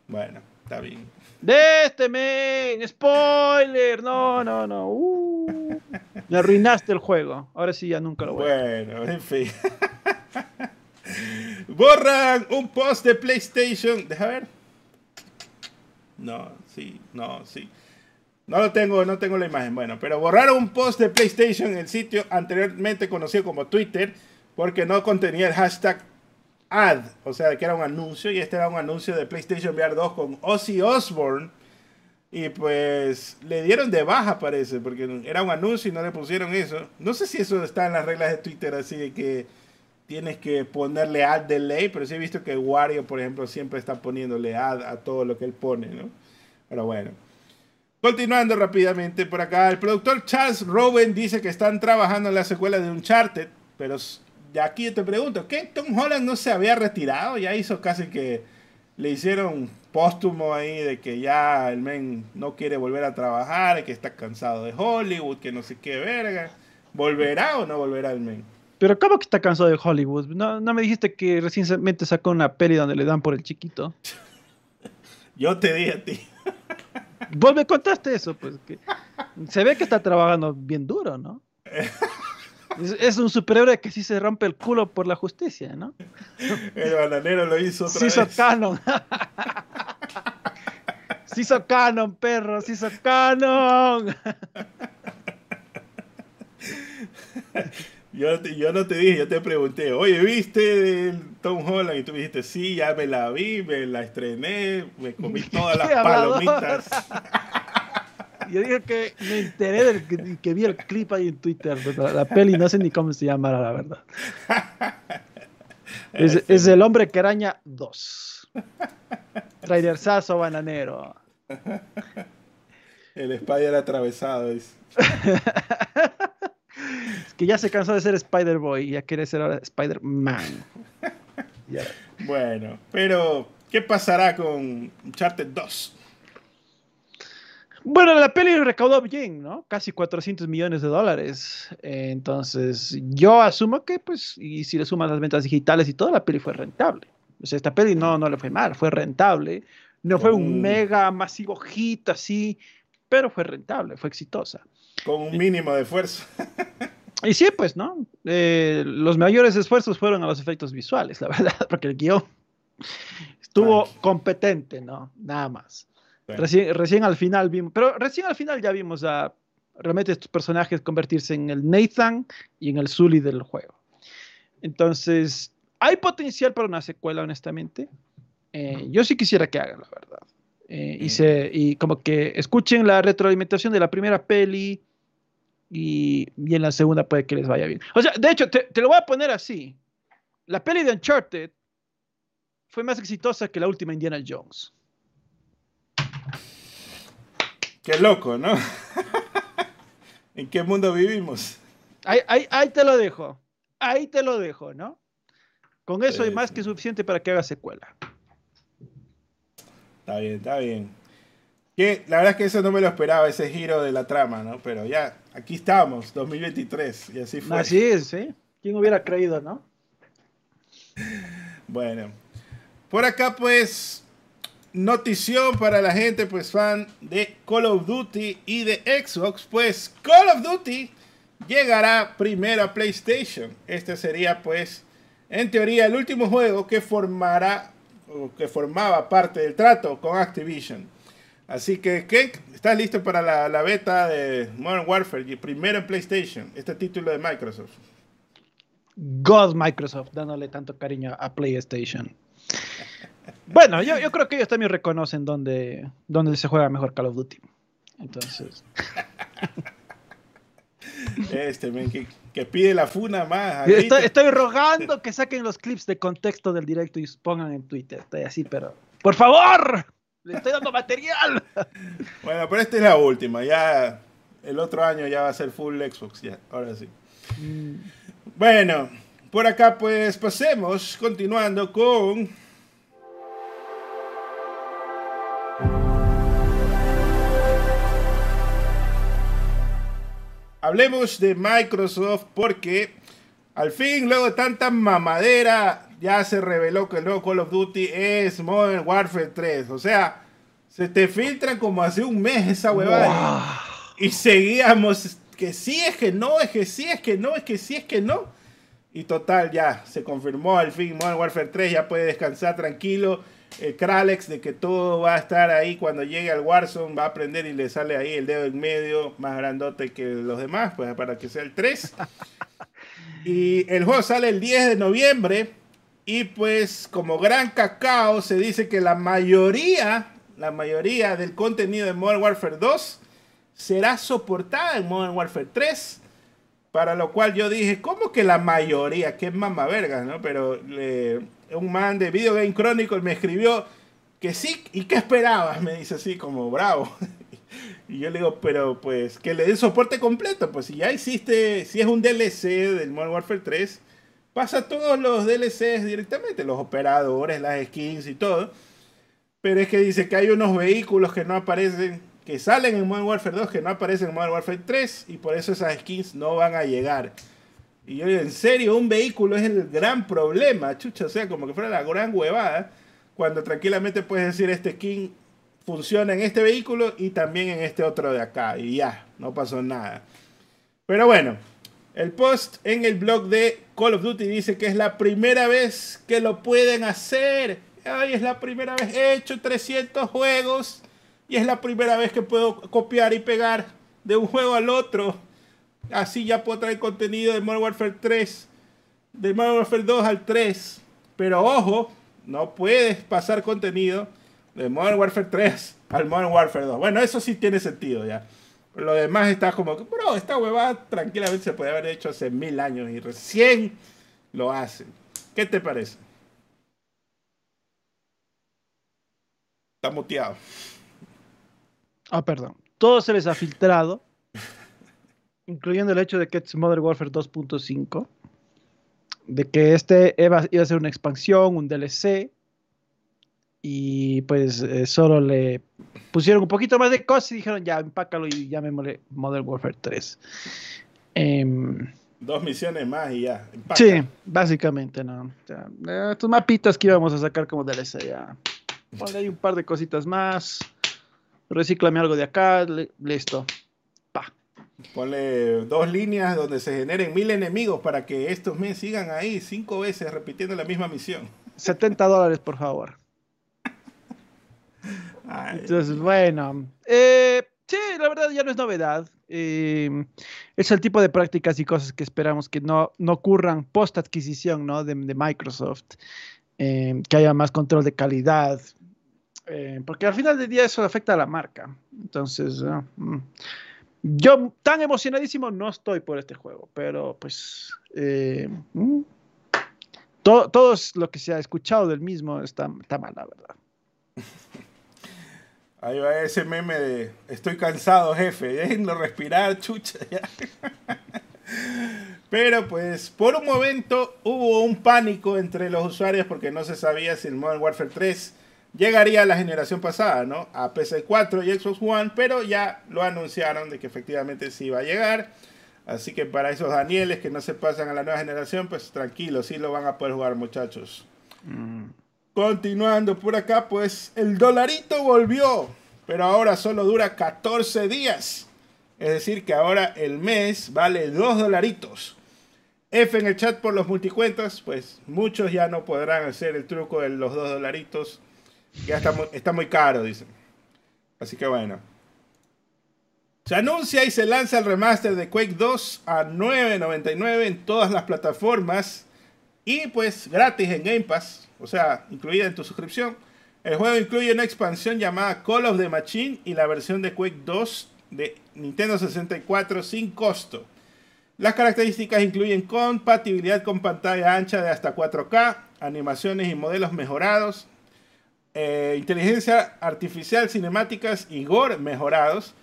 Bueno, está bien. De este men, spoiler. No, no, no. Uh, me arruinaste el juego. Ahora sí ya nunca lo voy Bueno, en fin. Borran un post de PlayStation. Deja ver. No, sí, no, sí. No lo tengo, no tengo la imagen. Bueno, pero borraron un post de PlayStation en el sitio anteriormente conocido como Twitter porque no contenía el hashtag ad, o sea, que era un anuncio y este era un anuncio de PlayStation VR 2 con Ozzy Osbourne y pues le dieron de baja parece porque era un anuncio y no le pusieron eso. No sé si eso está en las reglas de Twitter así de que tienes que ponerle ad de ley, pero sí he visto que Wario, por ejemplo, siempre está poniéndole ad a todo lo que él pone, ¿no? Pero bueno. Continuando rápidamente por acá, el productor Charles Rowan dice que están trabajando en la secuela de Uncharted, pero aquí yo te pregunto, ¿qué Tom Holland no se había retirado? Ya hizo casi que le hicieron póstumo ahí de que ya el men no quiere volver a trabajar, que está cansado de Hollywood, que no sé qué verga. ¿Volverá o no volverá el men? Pero ¿cómo que está cansado de Hollywood? ¿No, no me dijiste que recientemente sacó una peli donde le dan por el chiquito? yo te dije a ti. Vos me contaste eso, pues. Que se ve que está trabajando bien duro, ¿no? Es, un superhéroe que sí se rompe el culo por la justicia, ¿no? El bananero lo hizo otra sí hizo canon. Se hizo canon, perro, se hizo canon. Yo, yo no te dije, yo te pregunté, oye, ¿viste Tom Holland? Y tú dijiste, sí, ya me la vi, me la estrené, me comí todas las palomitas. Yo dije que me enteré del que, vi el clip ahí en Twitter, la, peli, no sé ni cómo se llama, la verdad. Es, es el hombre que araña 2. Sasso bananero. El Spider atravesado. Es. que ya se cansó de ser Spider-Boy y ya quiere ser ahora Spider-Man. Bueno, pero ¿qué pasará con Uncharted 2? Bueno, la peli recaudó bien, ¿no? Casi 400 millones de dólares. entonces, yo asumo que, pues, y si le suman las ventas digitales y todo, la peli fue rentable. O sea, esta peli no, no le fue mal, fue rentable. No fue un mega masivo hit así, pero fue rentable, fue exitosa. Con un mínimo de esfuerzo. Y sí, pues, ¿no? Eh, los mayores esfuerzos fueron a los efectos visuales, la verdad, porque el guion estuvo competente, ¿no? Nada más. Recién, recién, al final vimos, pero recién al final ya vimos a realmente estos personajes convertirse en el Nathan y en el Zully del juego. Entonces, hay potencial para una secuela, honestamente. Eh, yo sí quisiera que hagan, la verdad. Eh, y, se, y como que escuchen la retroalimentación de la primera peli y, y, en la segunda puede que les vaya bien. O sea, de hecho, te, te, lo voy a poner así. La peli de Uncharted fue más exitosa que la última Indiana Jones. Qué loco, ¿no? ¿En qué mundo vivimos? Ahí, ahí, ahí, te lo dejo. Ahí te lo dejo, ¿no? Con eso sí, hay más sí. que suficiente para que haga secuela. Está bien, está bien. Que la verdad es que eso no me lo esperaba, ese giro de la trama, ¿no? Pero ya, aquí estamos, 2023, y así fue. Así es, ¿sí? ¿Quién hubiera creído, no? Bueno, por acá pues, notición para la gente pues fan de Call of Duty y de Xbox, pues Call of Duty llegará primero a PlayStation. Este sería pues, en teoría, el último juego que formará que formaba parte del trato con Activision. Así que. ¿Estás listo para la, la, beta de Modern Warfare? Primero en PlayStation, este título de Microsoft. God Microsoft, dándole tanto cariño a PlayStation. Bueno, yo, yo creo que ellos también reconocen dónde, dónde se juega mejor Call of Duty. Entonces. Este, men, que, que, pide la funa más. Estoy, estoy, rogando que saquen los clips de contexto del directo y pongan en Twitter. Estoy así, pero. ¡Por favor! ¡Le estoy dando material! Bueno, pero esta es la última. Ya el otro año ya va a ser full Xbox. Ya, ahora sí. Mm. Bueno, por acá pues pasemos, continuando con hablemos de Microsoft porque al fin, luego de tanta mamadera, ya se reveló que el nuevo Call of Duty es Modern Warfare 3. O sea, se te filtran como hace un mes esa huevada. Wow. Y seguíamos que sí, es que no, es que sí, es que no, es que sí, es que no. Y total, ya se confirmó al fin Modern Warfare 3, ya puede descansar tranquilo el Kralex de que todo va a estar ahí cuando llegue al Warzone, va a aprender y le sale ahí el dedo en medio más grandote que los demás, pues para que sea el 3. y el juego sale el 10 de noviembre y pues como gran cacao se dice que la mayoría, la mayoría del contenido de Modern Warfare 2 será soportada en Modern Warfare 3. Para lo cual yo dije, ¿cómo que la mayoría? Que es mama verga, ¿no? Pero un man de Video Game Chronicle me escribió que sí, ¿y qué esperabas? Me dice así como bravo. Y yo le digo, pero pues que le den soporte completo, pues si ya hiciste, si es un DLC del Modern Warfare 3, pasa todos los DLCs directamente, los operadores, las skins y todo. Pero es que dice que hay unos vehículos que no aparecen, que salen en Modern Warfare 2, que no aparecen en Modern Warfare 3, y por eso esas skins no van a llegar. Y yo digo, en serio, un vehículo es el gran problema, chucha, o sea, como que fuera la gran huevada, cuando tranquilamente puedes decir este skin funciona en este vehículo y también en este otro de acá, y ya, no pasó nada. Pero bueno, el post en el blog de Call of Duty dice que es la primera vez que lo pueden hacer. Ay, es la primera vez, he hecho 300 juegos y es la primera vez que puedo copiar y pegar de un juego al otro Así ya puedo traer contenido de Modern Warfare 3, de Modern Warfare 2 al 3. Pero ojo, no puedes pasar contenido de Modern Warfare 3 al Modern Warfare 2. Bueno, eso sí tiene sentido ya. Lo demás está como que, bro, esta huevada tranquilamente se puede haber hecho hace mil años y recién lo hacen. ¿Qué te parece? Está muteado. Ah, perdón. Todo se les ha filtrado incluyendo el hecho de que es Modern Warfare 2.5, de que este iba, iba, a ser una expansión, un DLC, y pues eh, solo le pusieron un poquito más de cosas y dijeron ya, empácalo y llamémosle Modern Warfare 3. Eh, Dos misiones más y ya. Sí, básicamente, ¿no? estos mapitas que íbamos a sacar como DLC ya. Ponle ahí un par de cositas más. Recíclame algo de acá. listo. Ponle dos líneas donde se generen mil enemigos para que estos meses sigan ahí cinco veces repitiendo la misma misión. 70 dólares, por favor. Entonces, bueno. Eh, sí, la verdad ya no es novedad. Eh, es el tipo de prácticas y cosas que esperamos que no, no ocurran post adquisición ¿no? de, Microsoft. Eh, que haya más control de calidad. porque al final del día eso afecta a la marca. Entonces, mm. Yo tan emocionadísimo no estoy por este juego, pero pues mm, todo, todo lo que se ha escuchado del mismo está, está mal, la verdad. Ahí va ese meme de estoy cansado, jefe, déjenlo respirar, chucha. Pero pues por un momento hubo un pánico entre los usuarios porque no se sabía si el Modern Warfare 3 llegaría a la generación pasada, ¿no? A PC4 y Xbox One, pero ya lo anunciaron de que efectivamente sí iba a llegar. Así que para esos Danieles que no se pasan a la nueva generación, pues tranquilos, sí lo van a poder jugar muchachos. Mm. Continuando por acá, pues el dolarito volvió, pero ahora solo dura 14 días. Es decir, que ahora el mes vale 2 dolaritos. F en el chat por los multicuentas, pues muchos ya no podrán hacer el truco de los 2 dolaritos. Ya está muy, está muy caro, dicen. Así que bueno. Se anuncia y se lanza el remaster de Quake 2 a 9.99 en todas las plataformas y pues gratis en Game Pass o sea, incluida en tu suscripción. El juego incluye una expansión llamada Call of the Machine y la versión de Quake 2 de Nintendo 64 sin costo. Las características incluyen compatibilidad con pantalla ancha de hasta 4K, animaciones y modelos mejorados, eh, inteligencia artificial, cinemáticas y gore mejorados.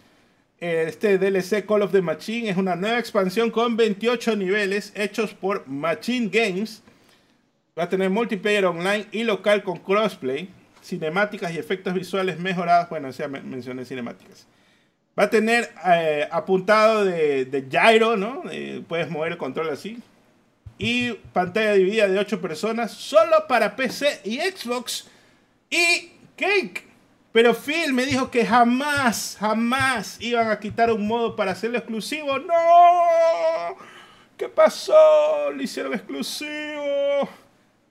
Este DLC Call of the Machine es una nueva expansión con 28 niveles hechos por Machine Games Va a tener multiplayer online y local con crossplay, cinemáticas y efectos visuales mejorados. Bueno, ya mencioné cinemáticas. Va a tener eh, apuntado de, gyro, ¿no? puedes mover el control así. Y pantalla dividida de 8 personas, solo para PC y Xbox y Cake. Pero Phil me dijo que jamás, jamás iban a quitar un modo para hacerlo exclusivo. ¡No! ¿Qué pasó? Lo hicieron exclusivo.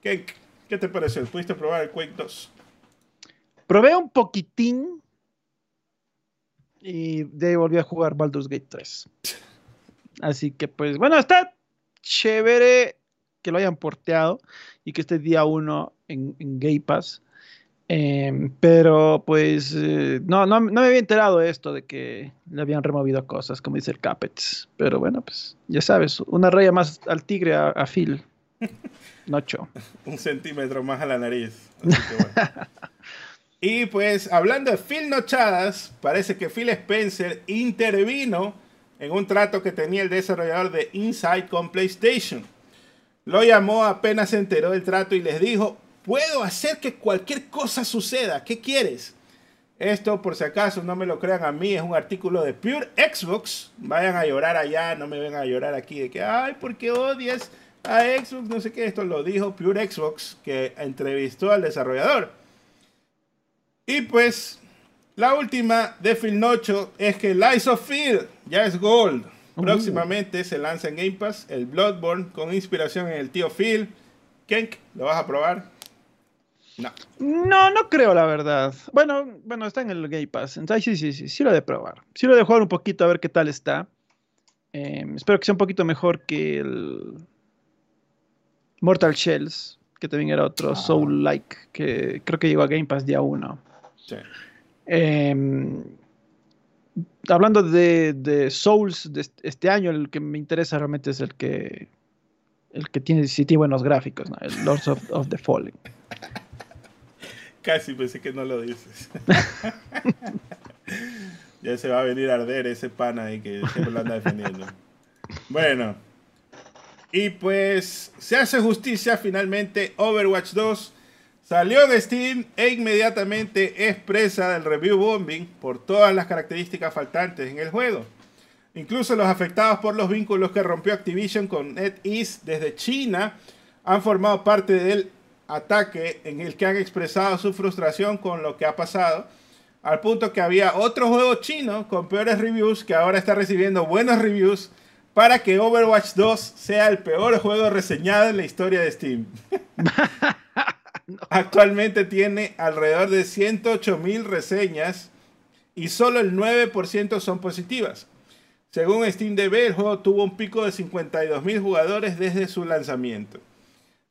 ¿Qué, te pareció? ¿Pudiste probar el Quake 2? Probé un poquitín y de ahí volví a jugar Baldur's Gate 3. Así que pues bueno, está chévere que lo hayan porteado y que esté día 1 en, en Game Pass. Em, pero pues eh, no, no, me había enterado de esto, de que le habían removido cosas, como dice el Capets. Pero bueno, pues ya sabes, una raya más al tigre a, a Phil. Nocho. Un centímetro más a la nariz. y pues, hablando de Phil Nochadas, parece que Phil Spencer intervino en un trato que tenía el desarrollador de Inside con PlayStation. Lo llamó apenas se enteró del trato y les dijo, puedo hacer que cualquier cosa suceda, ¿qué quieres? Esto, por si acaso, no me lo crean a mí, es un artículo de Pure Xbox. Vayan a llorar allá, no me vengan a llorar aquí de que, ay, ¿por qué odias a Xbox, no sé qué, esto lo dijo Pure Xbox, que entrevistó al desarrollador. Y pues, la última de Phil Nocho es que Lies of Fear ya es Gold. Uh. Próximamente se lanza en Game Pass el Bloodborne con inspiración en el tío Phil. Kenk, ¿lo vas a probar? No. No, no creo, la verdad. Bueno, bueno, está en el Game Pass. Entonces, sí, sí, sí, sí lo de probar. Sí lo de jugar un poquito a ver qué tal está. Eh, espero que sea un poquito mejor que el, Mortal Shells, que también era otro ah. Soul-like, que creo que llegó a Game Pass día 1. Sí. Em, hablando de, Souls de este año, el que me interesa realmente es el que el que tiene, sí tiene buenos gráficos, el Lords of, the Fallen. Casi pensé que no lo dices. ya se va a venir a arder ese pana ahí que siempre lo anda defendiendo. Bueno, y pues se hace justicia finalmente. Overwatch 2 salió en Steam e inmediatamente es presa del review bombing por todas las características faltantes en el juego. Incluso los afectados por los vínculos que rompió Activision con NetEase desde China han formado parte del ataque en el que han expresado su frustración con lo que ha pasado, al punto que había otro juego chino con peores reviews que ahora está recibiendo buenos reviews para que Overwatch 2 sea el peor juego reseñado en la historia de Steam. Actualmente tiene alrededor de 108 mil reseñas y solo el 9% son positivas. Según SteamDB, el juego tuvo un pico de 52 mil jugadores desde su lanzamiento.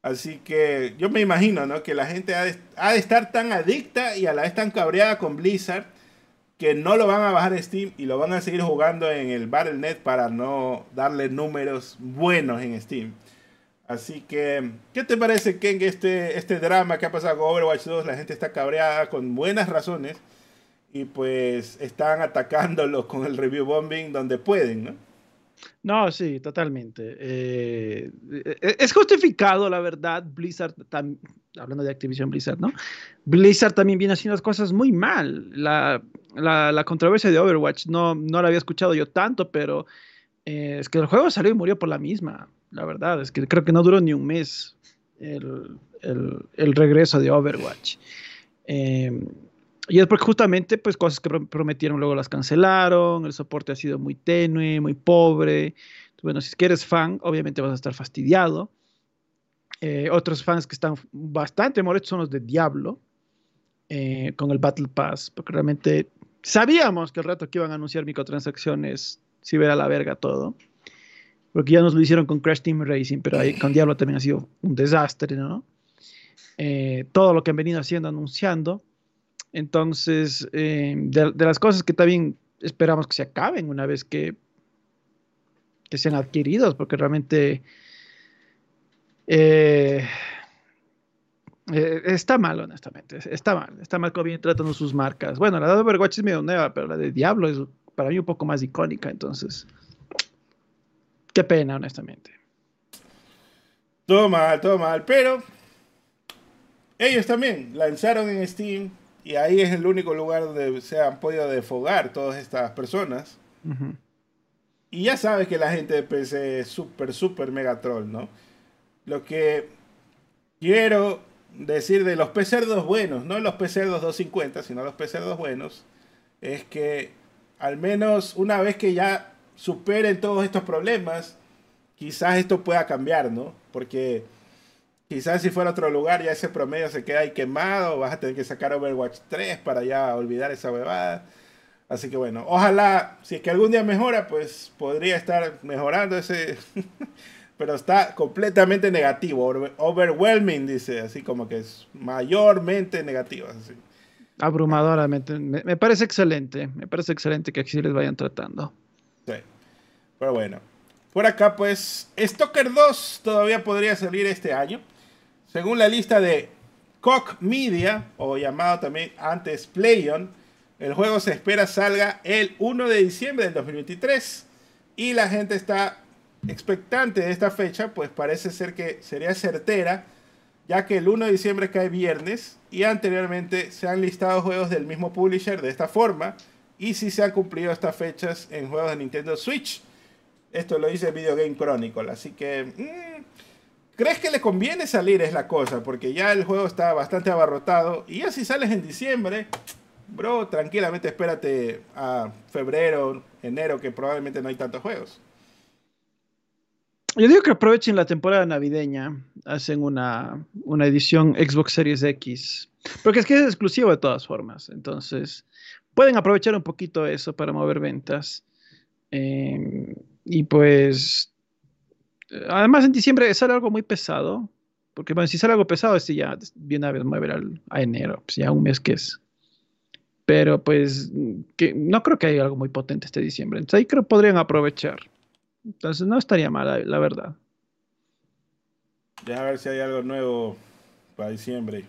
Así que yo me imagino, ¿no? Que la gente ha de, estar tan adicta y a la vez tan cabreada con Blizzard que no lo van a bajar Steam y lo van a seguir jugando en el Battle.net para no darle números buenos en Steam. Así que, ¿qué te parece, Ken, este, este drama que ha pasado con Overwatch 2? La gente está cabreada con buenas razones y pues están atacándolo con el review bombing donde pueden, ¿no? No, sí, totalmente. Eh, e-, es justificado, la verdad. Blizzard, hablando de Activision Blizzard, ¿no? Blizzard también viene haciendo las cosas muy mal. La, controversia de Overwatch no, no la había escuchado yo tanto, pero eh, es que el juego salió y murió por la misma. La verdad, es que creo que no duró ni un mes el, regreso de Overwatch. Eh, y es porque justamente, pues, cosas que prometieron luego las cancelaron, el soporte ha sido muy tenue, muy pobre. Bueno, si eres fan, obviamente vas a estar fastidiado. Eh, otros fans que están bastante molestos son los de Diablo, eh, con el Battle Pass, porque realmente sabíamos que el rato que iban a anunciar microtransacciones si iba a la verga todo. Porque ya nos lo hicieron con Crash Team Racing, pero ahí con Diablo también ha sido un desastre, ¿no? Eh, todo lo que han venido haciendo, anunciando. Entonces, eh, de, las cosas que también esperamos que se acaben una vez que, que sean adquiridos, porque realmente eh, eh, está mal, honestamente. Está mal. Está mal cómo vienen tratando sus marcas. Bueno, la de Overwatch es medio nueva, pero la de Diablo es para mí un poco más icónica, entonces. Qué pena, honestamente. Todo mal, todo mal, pero ellos también lanzaron en Steam y ahí es el único lugar donde se han podido defogar todas estas personas. Y ya sabes que la gente de PC es súper, súper mega troll, ¿no? Lo que quiero decir de los pecerdos buenos, no los pecerdos 250, sino los pecerdos buenos, es que al menos una vez que ya superen todos estos problemas, quizás esto pueda cambiar, ¿no? Porque Quizás si fuera otro lugar ya ese promedio se queda ahí quemado, vas a tener que sacar Overwatch 3 para ya olvidar esa huevada. Así que bueno, ojalá, si es que algún día mejora, pues podría estar mejorando ese... Pero está completamente negativo, overwhelming, dice, así como que es mayormente negativo. Así. Abrumadoramente. Me, parece excelente, me parece excelente que así les vayan tratando. Sí, pero bueno. Por acá, pues, Stalker 2 todavía podría salir este año. Según la lista de Koch Media, o llamado también antes Playon, el juego se espera salga el 1 de diciembre del 2023 y la gente está expectante de esta fecha, pues parece ser que sería certera, ya que el 1 de diciembre cae viernes y anteriormente se han listado juegos del mismo publisher de esta forma y si se han cumplido estas fechas en juegos de Nintendo Switch. Esto lo dice Video Game Chronicle, así que... Mm, ¿Crees que le conviene salir? Es la cosa, porque ya el juego está bastante abarrotado. Y ya si sales en diciembre, bro, tranquilamente espérate a febrero, enero, que probablemente no hay tantos juegos. Yo digo que aprovechen la temporada navideña, hacen una, edición Xbox Series X, porque es que es exclusivo de todas formas, entonces pueden aprovechar un poquito eso para mover ventas. Eh, y pues Además, en diciembre sale algo muy pesado. Porque, bueno, si sale algo pesado, este ya viene a mover a enero, pues ya un mes que es. Pero, pues, que no creo que haya algo muy potente este diciembre. Entonces, ahí creo que podrían aprovechar. Entonces, no estaría mal, la, verdad. Ya a ver si hay algo nuevo para diciembre.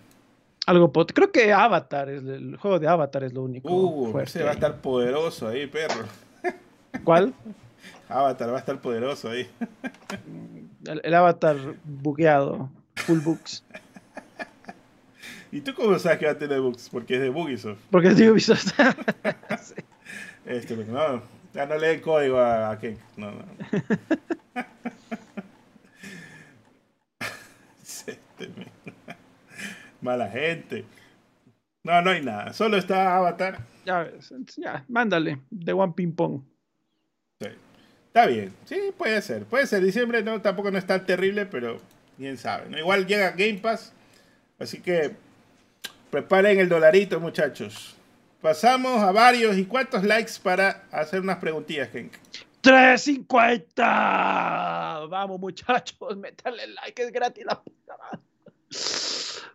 Algo pot Creo que Avatar, es el juego de Avatar es lo único. Uh, ese va a estar poderoso ahí, perro. ¿Cuál? Avatar va a estar poderoso ahí. El, avatar bugueado, full books. ¿Y tú cómo sabes que va a tener bugs? Porque es de Ubisoft. Porque es de Ubisoft. este, no, Ya no le den código a, a Ken. No, no. Este, Mala gente. No, no hay nada. Solo está Avatar. Ya ya, mándale, de One Ping Pong. Está bien. Sí, puede ser. Puede ser. Diciembre no, tampoco no es tan terrible, pero quién sabe. ¿no? Igual llega Game Pass. Así que preparen el dolarito, muchachos. Pasamos a varios. ¿Y cuántos likes para hacer unas preguntillas, Henk? 350. Vamos, muchachos, métale like, es gratis la puta madre.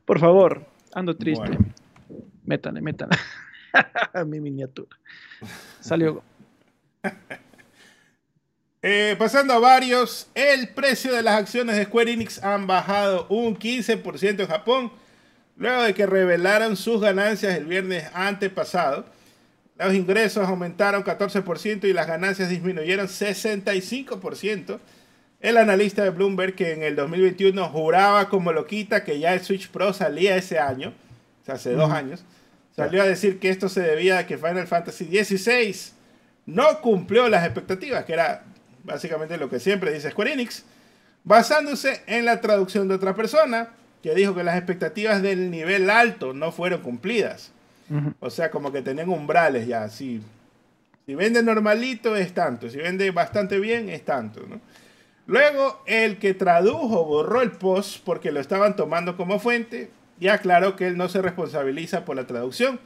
Por favor, ando triste. Bueno. Métale, métale. Mi miniatura. Salió. Eh, pasando a varios, el precio de las acciones de Square Enix han bajado un 15% en Japón, luego de que revelaron sus ganancias el viernes antepasado. Los ingresos aumentaron 14% y las ganancias disminuyeron 65%. El analista de Bloomberg, que en el 2021 juraba como loquita que ya el Switch Pro salía ese año, o sea, hace dos años, salió a decir que esto se debía a que Final Fantasy XVI no cumplió las expectativas, que era básicamente lo que siempre dice Square Enix, basándose en la traducción de otra persona que dijo que las expectativas del nivel alto no fueron cumplidas. O sea, como que tenían umbrales ya, si, si vende normalito es tanto, si vende bastante bien es tanto, ¿no? Luego, el que tradujo borró el post porque lo estaban tomando como fuente y aclaró que él no se responsabiliza por la traducción,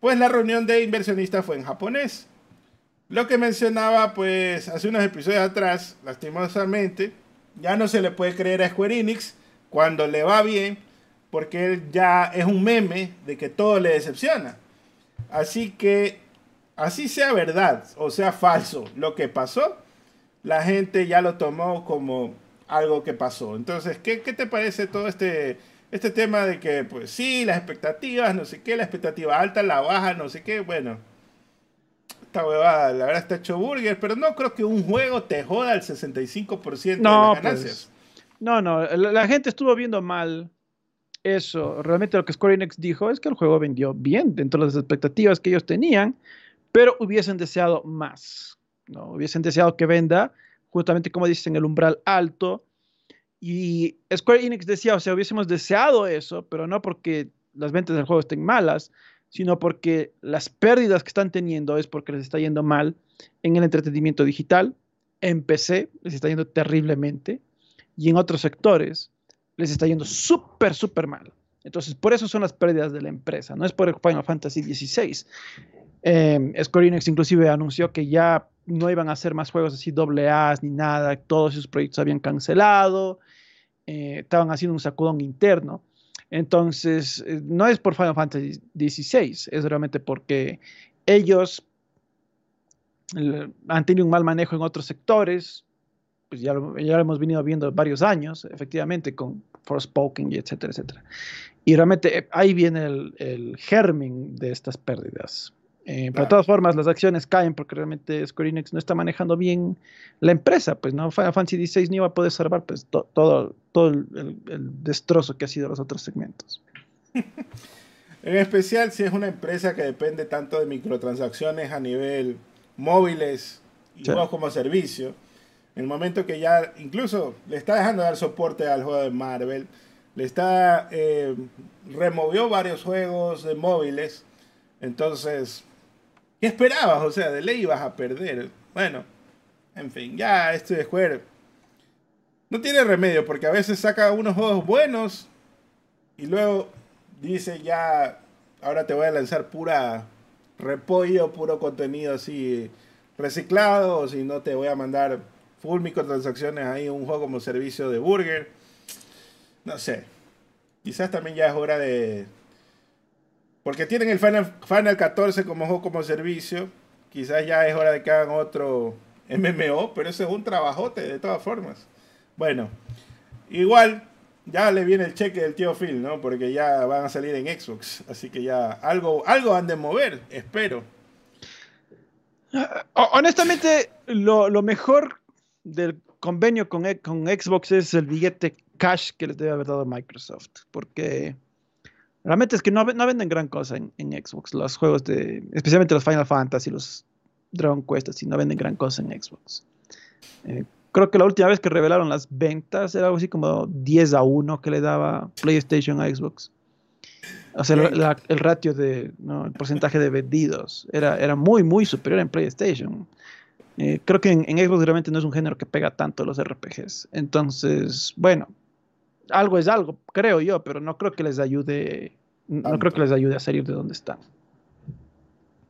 pues la reunión de inversionistas fue en japonés. Lo que mencionaba, pues, hace unos episodios atrás, lastimosamente, ya no se le puede creer a Square Enix cuando le va bien, porque él ya es un meme de que todo le decepciona. Así que, así sea verdad o sea falso lo que pasó, la gente ya lo tomó como algo que pasó. Entonces, ¿qué, te parece todo este, este tema de que, pues sí, las expectativas, no sé qué, la expectativa alta, la baja, no sé qué? Bueno, esta huevada, la verdad está hecho burger, pero no creo que un juego te joda el 65% No, de las ganancias. pues, no, no, la, la gente estuvo viendo mal eso. Realmente lo que Square Enix dijo es que el juego vendió bien dentro de las expectativas que ellos tenían, pero hubiesen deseado más. ¿no? Hubiesen deseado que venda, justamente como dicen, el umbral alto. Y Square Enix decía, o sea, hubiésemos deseado eso, pero no porque las ventas del juego estén malas, sino porque las pérdidas que están teniendo es porque les está yendo mal en el entretenimiento digital, en PC les está yendo terriblemente y en otros sectores les está yendo súper, súper mal. Entonces, por eso son las pérdidas de la empresa, no es por el Final Fantasy XVI. Eh, Square Enix inclusive anunció que ya no iban a hacer más juegos así doble A ni nada, todos esos proyectos habían cancelado, eh, estaban haciendo un sacudón interno. Entonces, eh, no es por Final Fantasy XVI, es realmente porque ellos el- han tenido un mal manejo en otros sectores, pues ya ya lo hemos venido viendo varios años, efectivamente, con Forspoken y etcétera, etcétera. Y realmente eh, ahí viene el, el germen de estas pérdidas. Eh, Pero de todas formas, las acciones caen porque realmente Square Enix no está manejando bien la empresa, pues no Final Fantasy XVI ni iba a poder salvar pues to- todo, todo el, el- el destrozo que ha sido los otros segmentos. En especial si es una empresa que depende tanto de microtransacciones a nivel móviles y Sí. juegos como servicio. En el momento que ya incluso le está dejando de dar soporte al juego de Marvel, le está eh, removió varios juegos de móviles. Entonces, ¿qué esperabas? O sea, de ley ibas a perder. Bueno, en fin, ya este de Square no tiene remedio porque a veces saca unos juegos buenos y luego dice ya, ahora te voy a lanzar pura repollo, puro contenido así reciclado, o si no te voy a mandar full microtransacciones ahí, un juego como servicio de burger. No sé. Quizás también ya es hora de... Porque tienen el Final, Final 14 como como servicio. Quizás ya es hora de que hagan otro MMO, pero ese es un trabajote de todas formas. Bueno, igual ya le viene el cheque del tío Phil, ¿no? Porque ya van a salir en Xbox. Así que ya algo, algo han de mover, espero. Ho- Honestamente, lo, lo mejor del convenio con, e- con Xbox es el billete cash que les debe haber dado Microsoft, porque realmente es que no, no venden gran cosa en, en Xbox, los juegos de, especialmente los Final Fantasy, los, Dragon Quest, así no venden gran cosa en Xbox. Eh, creo que la última vez que revelaron las ventas era algo así como 10 a 1 que le daba PlayStation a Xbox. O sea, el ratio de, ¿no? el porcentaje de vendidos era, era muy, muy superior en PlayStation. Eh, creo que en, Xbox realmente no es un género que pega tanto los RPGs. Entonces, bueno, algo es algo, creo yo, pero no creo que les ayude, no creo que les ayude a salir de donde están.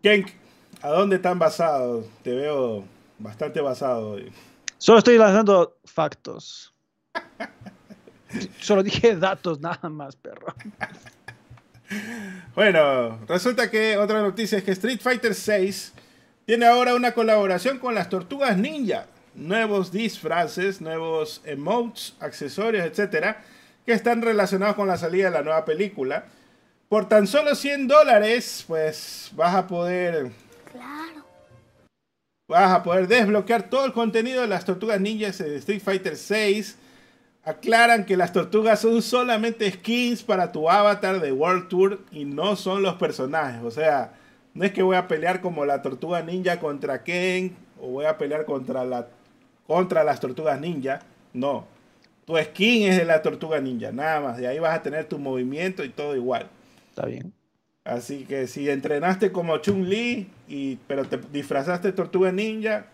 Kenk, ¿a dónde están basados? Te veo bastante basado hoy. Solo estoy lanzando factos. Solo dije datos nada más, perro. Bueno, resulta que otra noticia es que Street Fighter VI tiene ahora una colaboración con las Tortugas Ninja. Nuevos disfraces, nuevos emotes, accesorios, etcétera, que están relacionados con la salida de la nueva película. Por tan solo 100 dólares, pues vas a poder. Claro. Vas a poder desbloquear todo el contenido de las Tortugas Ninjas de Street Fighter 6 aclaran que las tortugas son solamente skins para tu avatar de World Tour y no son los personajes. O sea, no es que voy a pelear como la tortuga ninja contra Ken o voy a pelear contra, la, contra las tortugas ninja. No. Tu skin es de la tortuga ninja, nada más. De ahí vas a tener tu movimiento y todo igual. Está bien. Así que si entrenaste como Chun-Li, y, pero te disfrazaste de tortuga ninja,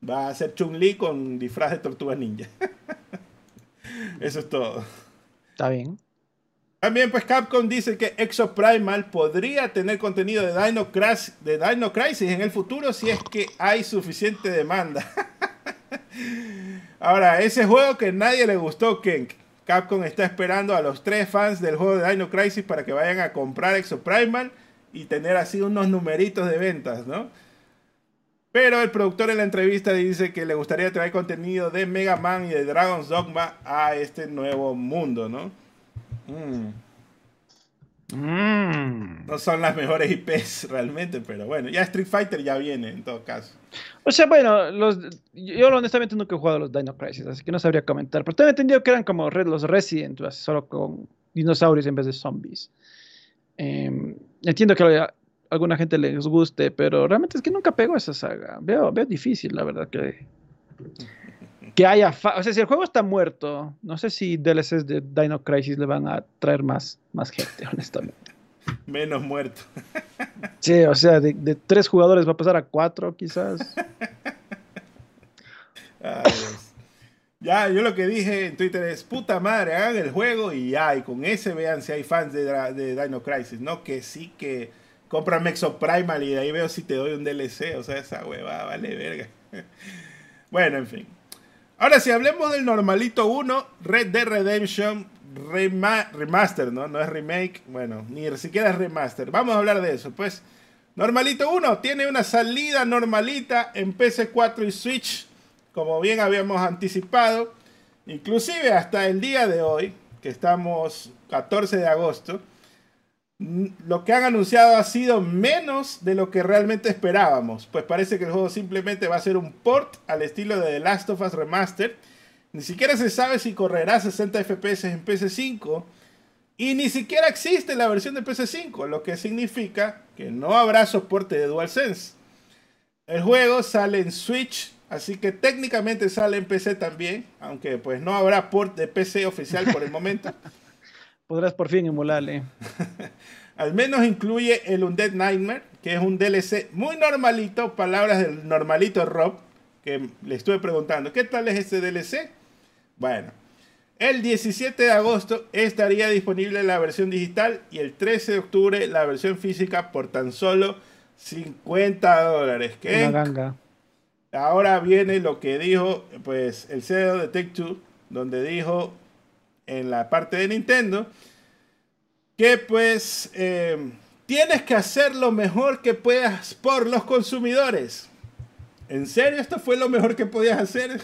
vas a ser Chun-Li con disfraz de tortuga ninja. Eso es todo. Está bien. También pues Capcom dice que Exo Primal podría tener contenido de Dino, Crisis, de Dino Crisis en el futuro si es que hay suficiente demanda. Ahora, ese juego que nadie le gustó, que Capcom está esperando a los tres fans del juego de Dino Crisis para que vayan a comprar Exo Primal y tener así unos numeritos de ventas, ¿no? Pero el productor en la entrevista dice que le gustaría traer contenido de Mega Man y de Dragon's Dogma a este nuevo mundo, ¿no? Mm. Mm. No son las mejores IPs realmente, pero bueno, ya Street Fighter ya viene en todo caso. O sea, bueno, los, yo honestamente nunca he jugado los Dino Crisis, así que no sabría comentar. Pero tengo entendido que eran como los Resident, solo con dinosaurios en vez de zombies. Em, entiendo que alguna gente les guste, pero realmente es que nunca pego esa saga. Veo, veo difícil, la verdad, que, que haya... O sea, si el juego está muerto, no sé si DLCs de Dino Crisis le van a traer más, más gente, honestamente. Menos muerto. Sí, o sea, de, de, tres jugadores va a pasar a cuatro, quizás. ya, yo lo que dije en Twitter es, puta madre, hagan el juego y ya, y con ese vean si hay fans de, de Dino Crisis, ¿no? Que sí que cómprame Primal y de ahí veo si te doy un DLC. O sea, esa hueva vale verga. bueno, en fin. Ahora, si hablemos del normalito 1, Red Dead Redemption Remaster, ¿no? No es remake, bueno, ni siquiera es remaster. Vamos a hablar de eso. Pues, normalito 1 tiene una salida normalita en PC4 y Switch, como bien habíamos anticipado. Inclusive hasta el día de hoy, que estamos 14 de agosto, lo que han anunciado ha sido menos de lo que realmente esperábamos. Pues parece que el juego simplemente va a ser un port al estilo de The Last of Us Remastered. Ni siquiera se sabe si correrá 60 FPS en PS5. Y ni siquiera existe la versión de PS5, lo que significa que no habrá soporte de DualSense. El juego sale en Switch, así que técnicamente sale en PC también, aunque pues no habrá port de PC oficial por el momento. podrás por fin emularle. Al menos incluye el Undead Nightmare, que es un DLC muy normalito, palabras del normalito Rob, que le estuve preguntando, ¿qué tal es este DLC? Bueno, el 17 de agosto estaría disponible la versión digital y el 13 de octubre la versión física por tan solo 50 dólares. Una ganga. Ahora viene lo que dijo pues el CEO de Take Two, donde dijo en la parte de Nintendo, que pues eh, tienes que hacer lo mejor que puedas por los consumidores. ¿En serio esto fue lo mejor que podías hacer?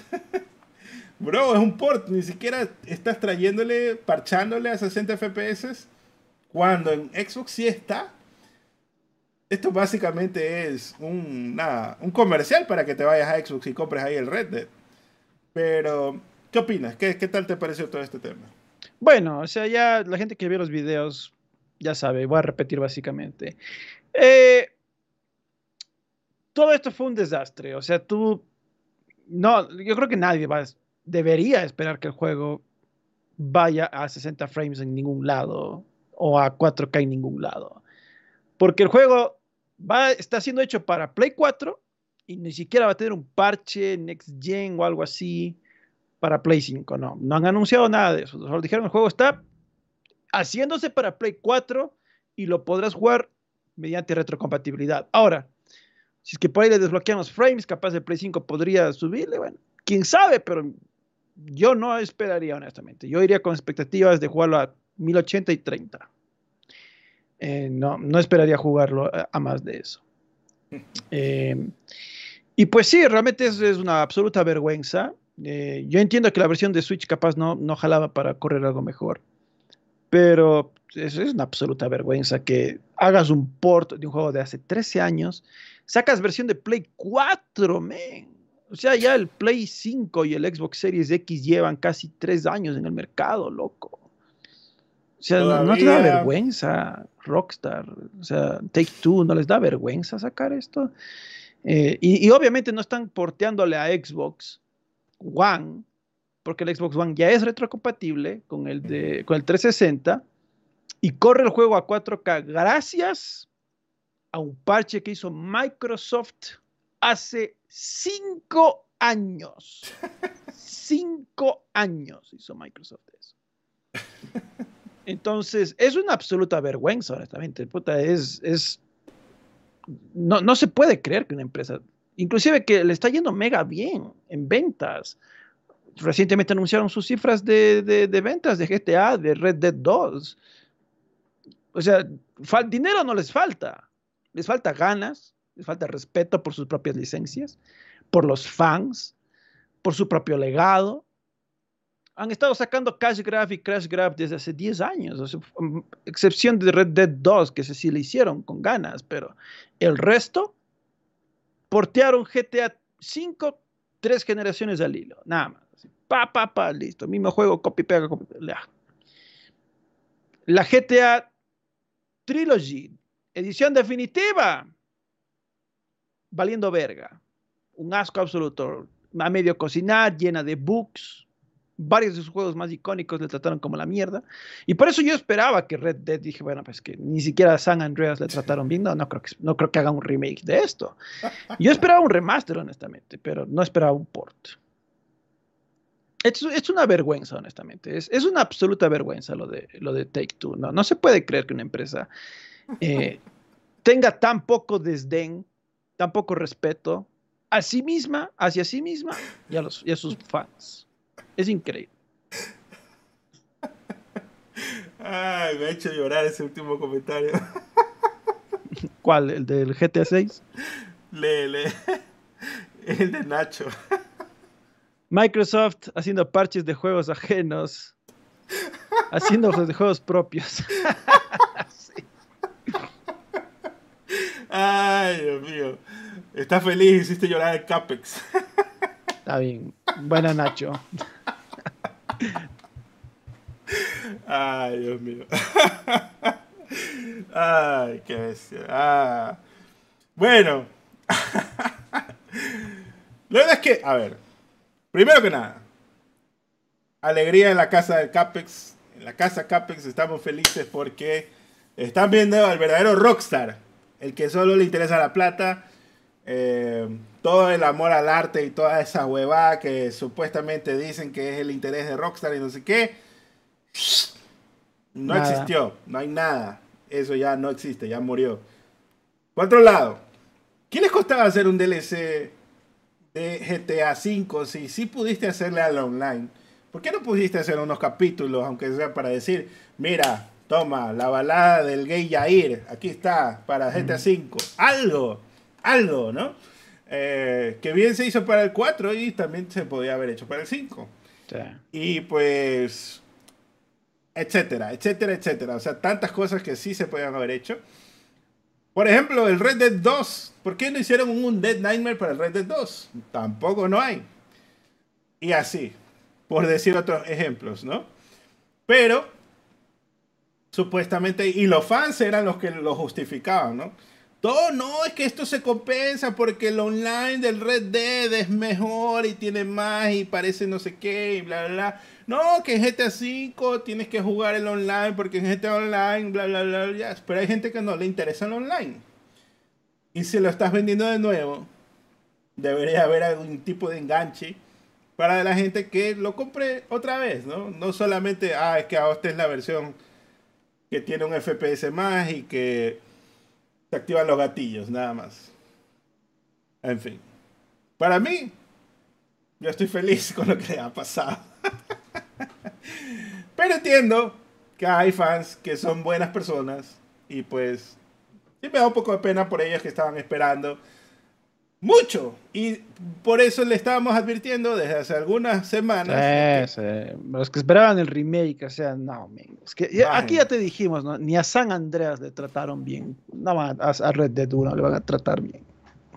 Bro, es un port, ni siquiera estás trayéndole, parchándole a 60 FPS, cuando en Xbox sí está. Esto básicamente es un, un comercial para que te vayas a Xbox y compres ahí el Red Dead. Pero ¿Qué opinas? ¿Qué, tal te pareció todo este tema? Bueno, o sea, ya la gente que vio los videos ya sabe, voy a repetir básicamente. Eh, todo esto fue un desastre. O sea, tú, no, yo creo que nadie va, debería esperar que el juego vaya a 60 frames en ningún lado o a 4K en ningún lado. Porque el juego va, está siendo hecho para Play 4 y ni siquiera va a tener un parche Next Gen o algo así para Play 5. No, no han anunciado nada de eso. Solo dijeron el juego está haciéndose para Play 4 y lo podrás jugar mediante retrocompatibilidad. Ahora, si es que por ahí le desbloquean los frames, capaz de Play 5 podría subirle, bueno, quién sabe, pero yo no esperaría honestamente. Yo iría con expectativas de jugarlo a 1080 y 30. Eh, no, no esperaría jugarlo a, más de eso. Eh, y pues sí, realmente es, una absoluta vergüenza. Eh, yo entiendo que la versión de Switch capaz no, no jalaba para correr algo mejor. Pero es, es una absoluta vergüenza que hagas un port de un juego de hace 13 años, sacas versión de Play 4, men. O sea, ya el Play 5 y el Xbox Series X llevan casi 3 años en el mercado, loco. O sea, no te da vergüenza Rockstar, o sea, Take Two, ¿no les da vergüenza sacar esto? Eh, y, obviamente no están porteándole a Xbox One, porque el Xbox One ya es retrocompatible con el, de, con el 360 y corre el juego a 4K gracias a un parche que hizo Microsoft hace cinco años. cinco años hizo Microsoft eso. Entonces, es una absoluta vergüenza, honestamente. Puta, es, es no, no, se puede creer que una empresa, inclusive que le está yendo mega bien en ventas. Recientemente anunciaron sus cifras de, de, ventas de GTA, de Red Dead 2. O sea, dinero no les falta. Les falta ganas, les falta respeto por sus propias licencias, por los fans, por su propio legado han estado sacando Cash Grab y Crash Grab desde hace 10 años, mm, excepción de Red Dead 2, que sí le hicieron con ganas, pero el resto portearon GTA 5 tres generaciones al hilo, nada más. Pa, pa, pa, listo, mismo juego, copy, pega, pega. La GTA Trilogy, edición definitiva, valiendo verga, un asco absoluto, a medio cocinar, llena de bugs, varios de sus juegos más icónicos le trataron como la mierda. Y por eso yo esperaba que Red Dead, dije, bueno, pues que ni siquiera San Andreas le trataron bien. No, no creo, que, no creo que hagan un remake de esto. Yo esperaba un remaster, honestamente, pero no esperaba un port. Es, es una vergüenza, honestamente. Es, es, una absoluta vergüenza lo de, lo de Take Two. No, no se puede creer que una empresa eh, tenga tan poco desdén, tan poco respeto a sí misma, hacia sí misma y a, los, y a sus fans. Es increíble. Ay, me ha hecho llorar ese último comentario. ¿Cuál? ¿El del GTA 6? Le, le. El de Nacho. Microsoft haciendo parches de juegos ajenos. Haciendo de juegos propios. Ay, Dios mío. Estás feliz, hiciste llorar el Capex. Está bien. Buena, Nacho. Ay, Dios mío. Ay, qué bestia. Ah. Bueno. La verdad es que, a ver, primero que nada, alegría en la casa del Capex. En la casa Capex estamos felices porque están viendo al verdadero rockstar, el que solo le interesa la plata. Eh, todo el amor al arte y toda esa huevada que supuestamente dicen que es el interés de Rockstar y no sé qué. No existió, no hay nada. Eso ya no existe, ya murió. Por otro lado, ¿qué les costaba hacer un DLC de GTA V si sí pudiste hacerle al online? ¿Por qué no pudiste hacer unos capítulos, aunque sea para decir, mira, toma, la balada del gay Yair, aquí está, para GTA V? Algo, algo, ¿no? Eh, que bien se hizo para el 4 y también se podía haber hecho para el 5. Y pues, etcétera, etcétera, etcétera. O sea, tantas cosas que sí se podían haber hecho. Por ejemplo, el Red Dead 2. ¿Por qué no hicieron un Dead Nightmare para el Red Dead 2? Tampoco no hay. Y así, por decir otros ejemplos, ¿no? Pero, supuestamente, y los fans eran los que lo justificaban, ¿no? Todo no, es que esto se compensa porque el online del Red Dead es mejor y tiene más y parece no sé qué y bla, bla, bla. No, que en GTA 5 tienes que jugar el online porque en GTA Online, bla, bla, bla, bla. Pero hay gente que no le interesa el online. Y si lo estás vendiendo de nuevo, debería haber algún tipo de enganche para la gente que lo compre otra vez, ¿no? No solamente, ah, es que ahora esta es la versión que tiene un FPS más y que activan los gatillos, nada más. En fin. Para mí, yo estoy feliz con lo que ha pasado. Pero entiendo que hay fans que son buenas personas y pues sí me da un poco de pena por ellos que estaban esperando mucho. Y por eso le estábamos advirtiendo desde hace algunas semanas. Los que esperaban el remake, o sea, no, es que aquí ya te dijimos, ¿no? ni a San Andreas le trataron bien. No a, a Red Dead 1 le van a tratar bien.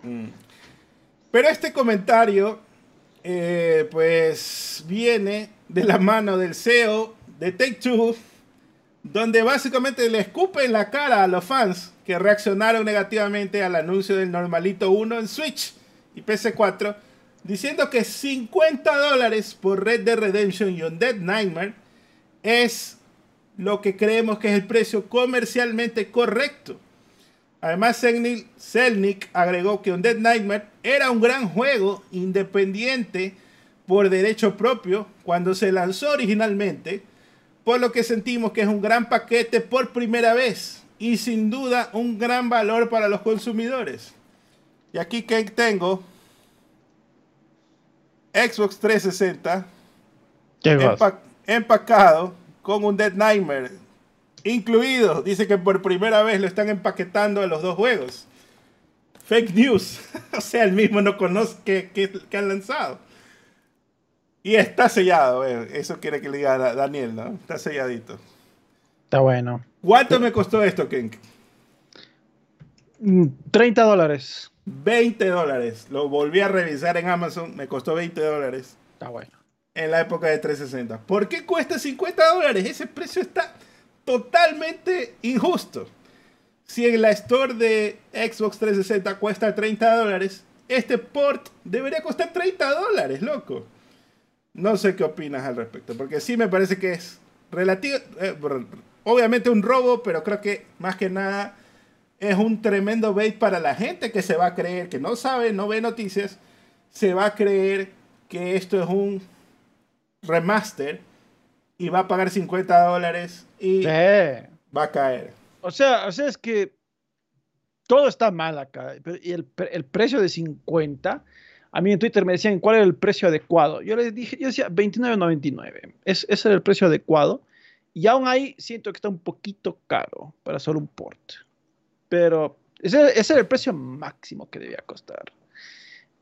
Mm. Pero este comentario, eh, pues, viene de la mano del CEO de Take Two, donde básicamente le escupen la cara a los fans que reaccionaron negativamente al anuncio del Normalito 1 en Switch y PC4, diciendo que 50 dólares por Red Dead Redemption y Undead Nightmare es lo que creemos que es el precio comercialmente correcto. Además, Selnick agregó que Undead Nightmare era un gran juego independiente por derecho propio cuando se lanzó originalmente, por lo que sentimos que es un gran paquete por primera vez y sin duda un gran valor para los consumidores. Y aquí que tengo Xbox 360 empacado con un Dead Nightmare incluido. Dice que por primera vez lo están empaquetando a los dos juegos. Fake news. o sea, el mismo no conoce que, que, han lanzado. Y está sellado. Eso quiere que le diga Daniel, ¿no? Está selladito. Está bueno. ¿Cuánto me costó esto, Ken? 30 mm, dólares. 20 dólares. Lo volví a revisar en Amazon. Me costó 20 dólares. Está bueno. En la época de 360. ¿Por qué cuesta 50 dólares? Ese precio está totalmente injusto. Si en la store de Xbox 360 cuesta 30 dólares, este port debería costar 30 dólares, loco. No sé qué opinas al respecto, porque sí me parece que es relativo, eh, obviamente un robo, pero creo que más que nada es un tremendo bait para la gente que se va a creer, que no sabe, no ve noticias, se va a creer que esto es un remaster y va a pagar 50 dólares y va a caer. O sea, o sea, es que todo está mal acá. Y el, el, precio de 50, a mí en Twitter me decían cuál era el precio adecuado. Yo les dije, yo decía 29.99. Es, ese era el precio adecuado. Y aún ahí siento que está un poquito caro para solo un port. Pero ese, ese era el precio máximo que debía costar.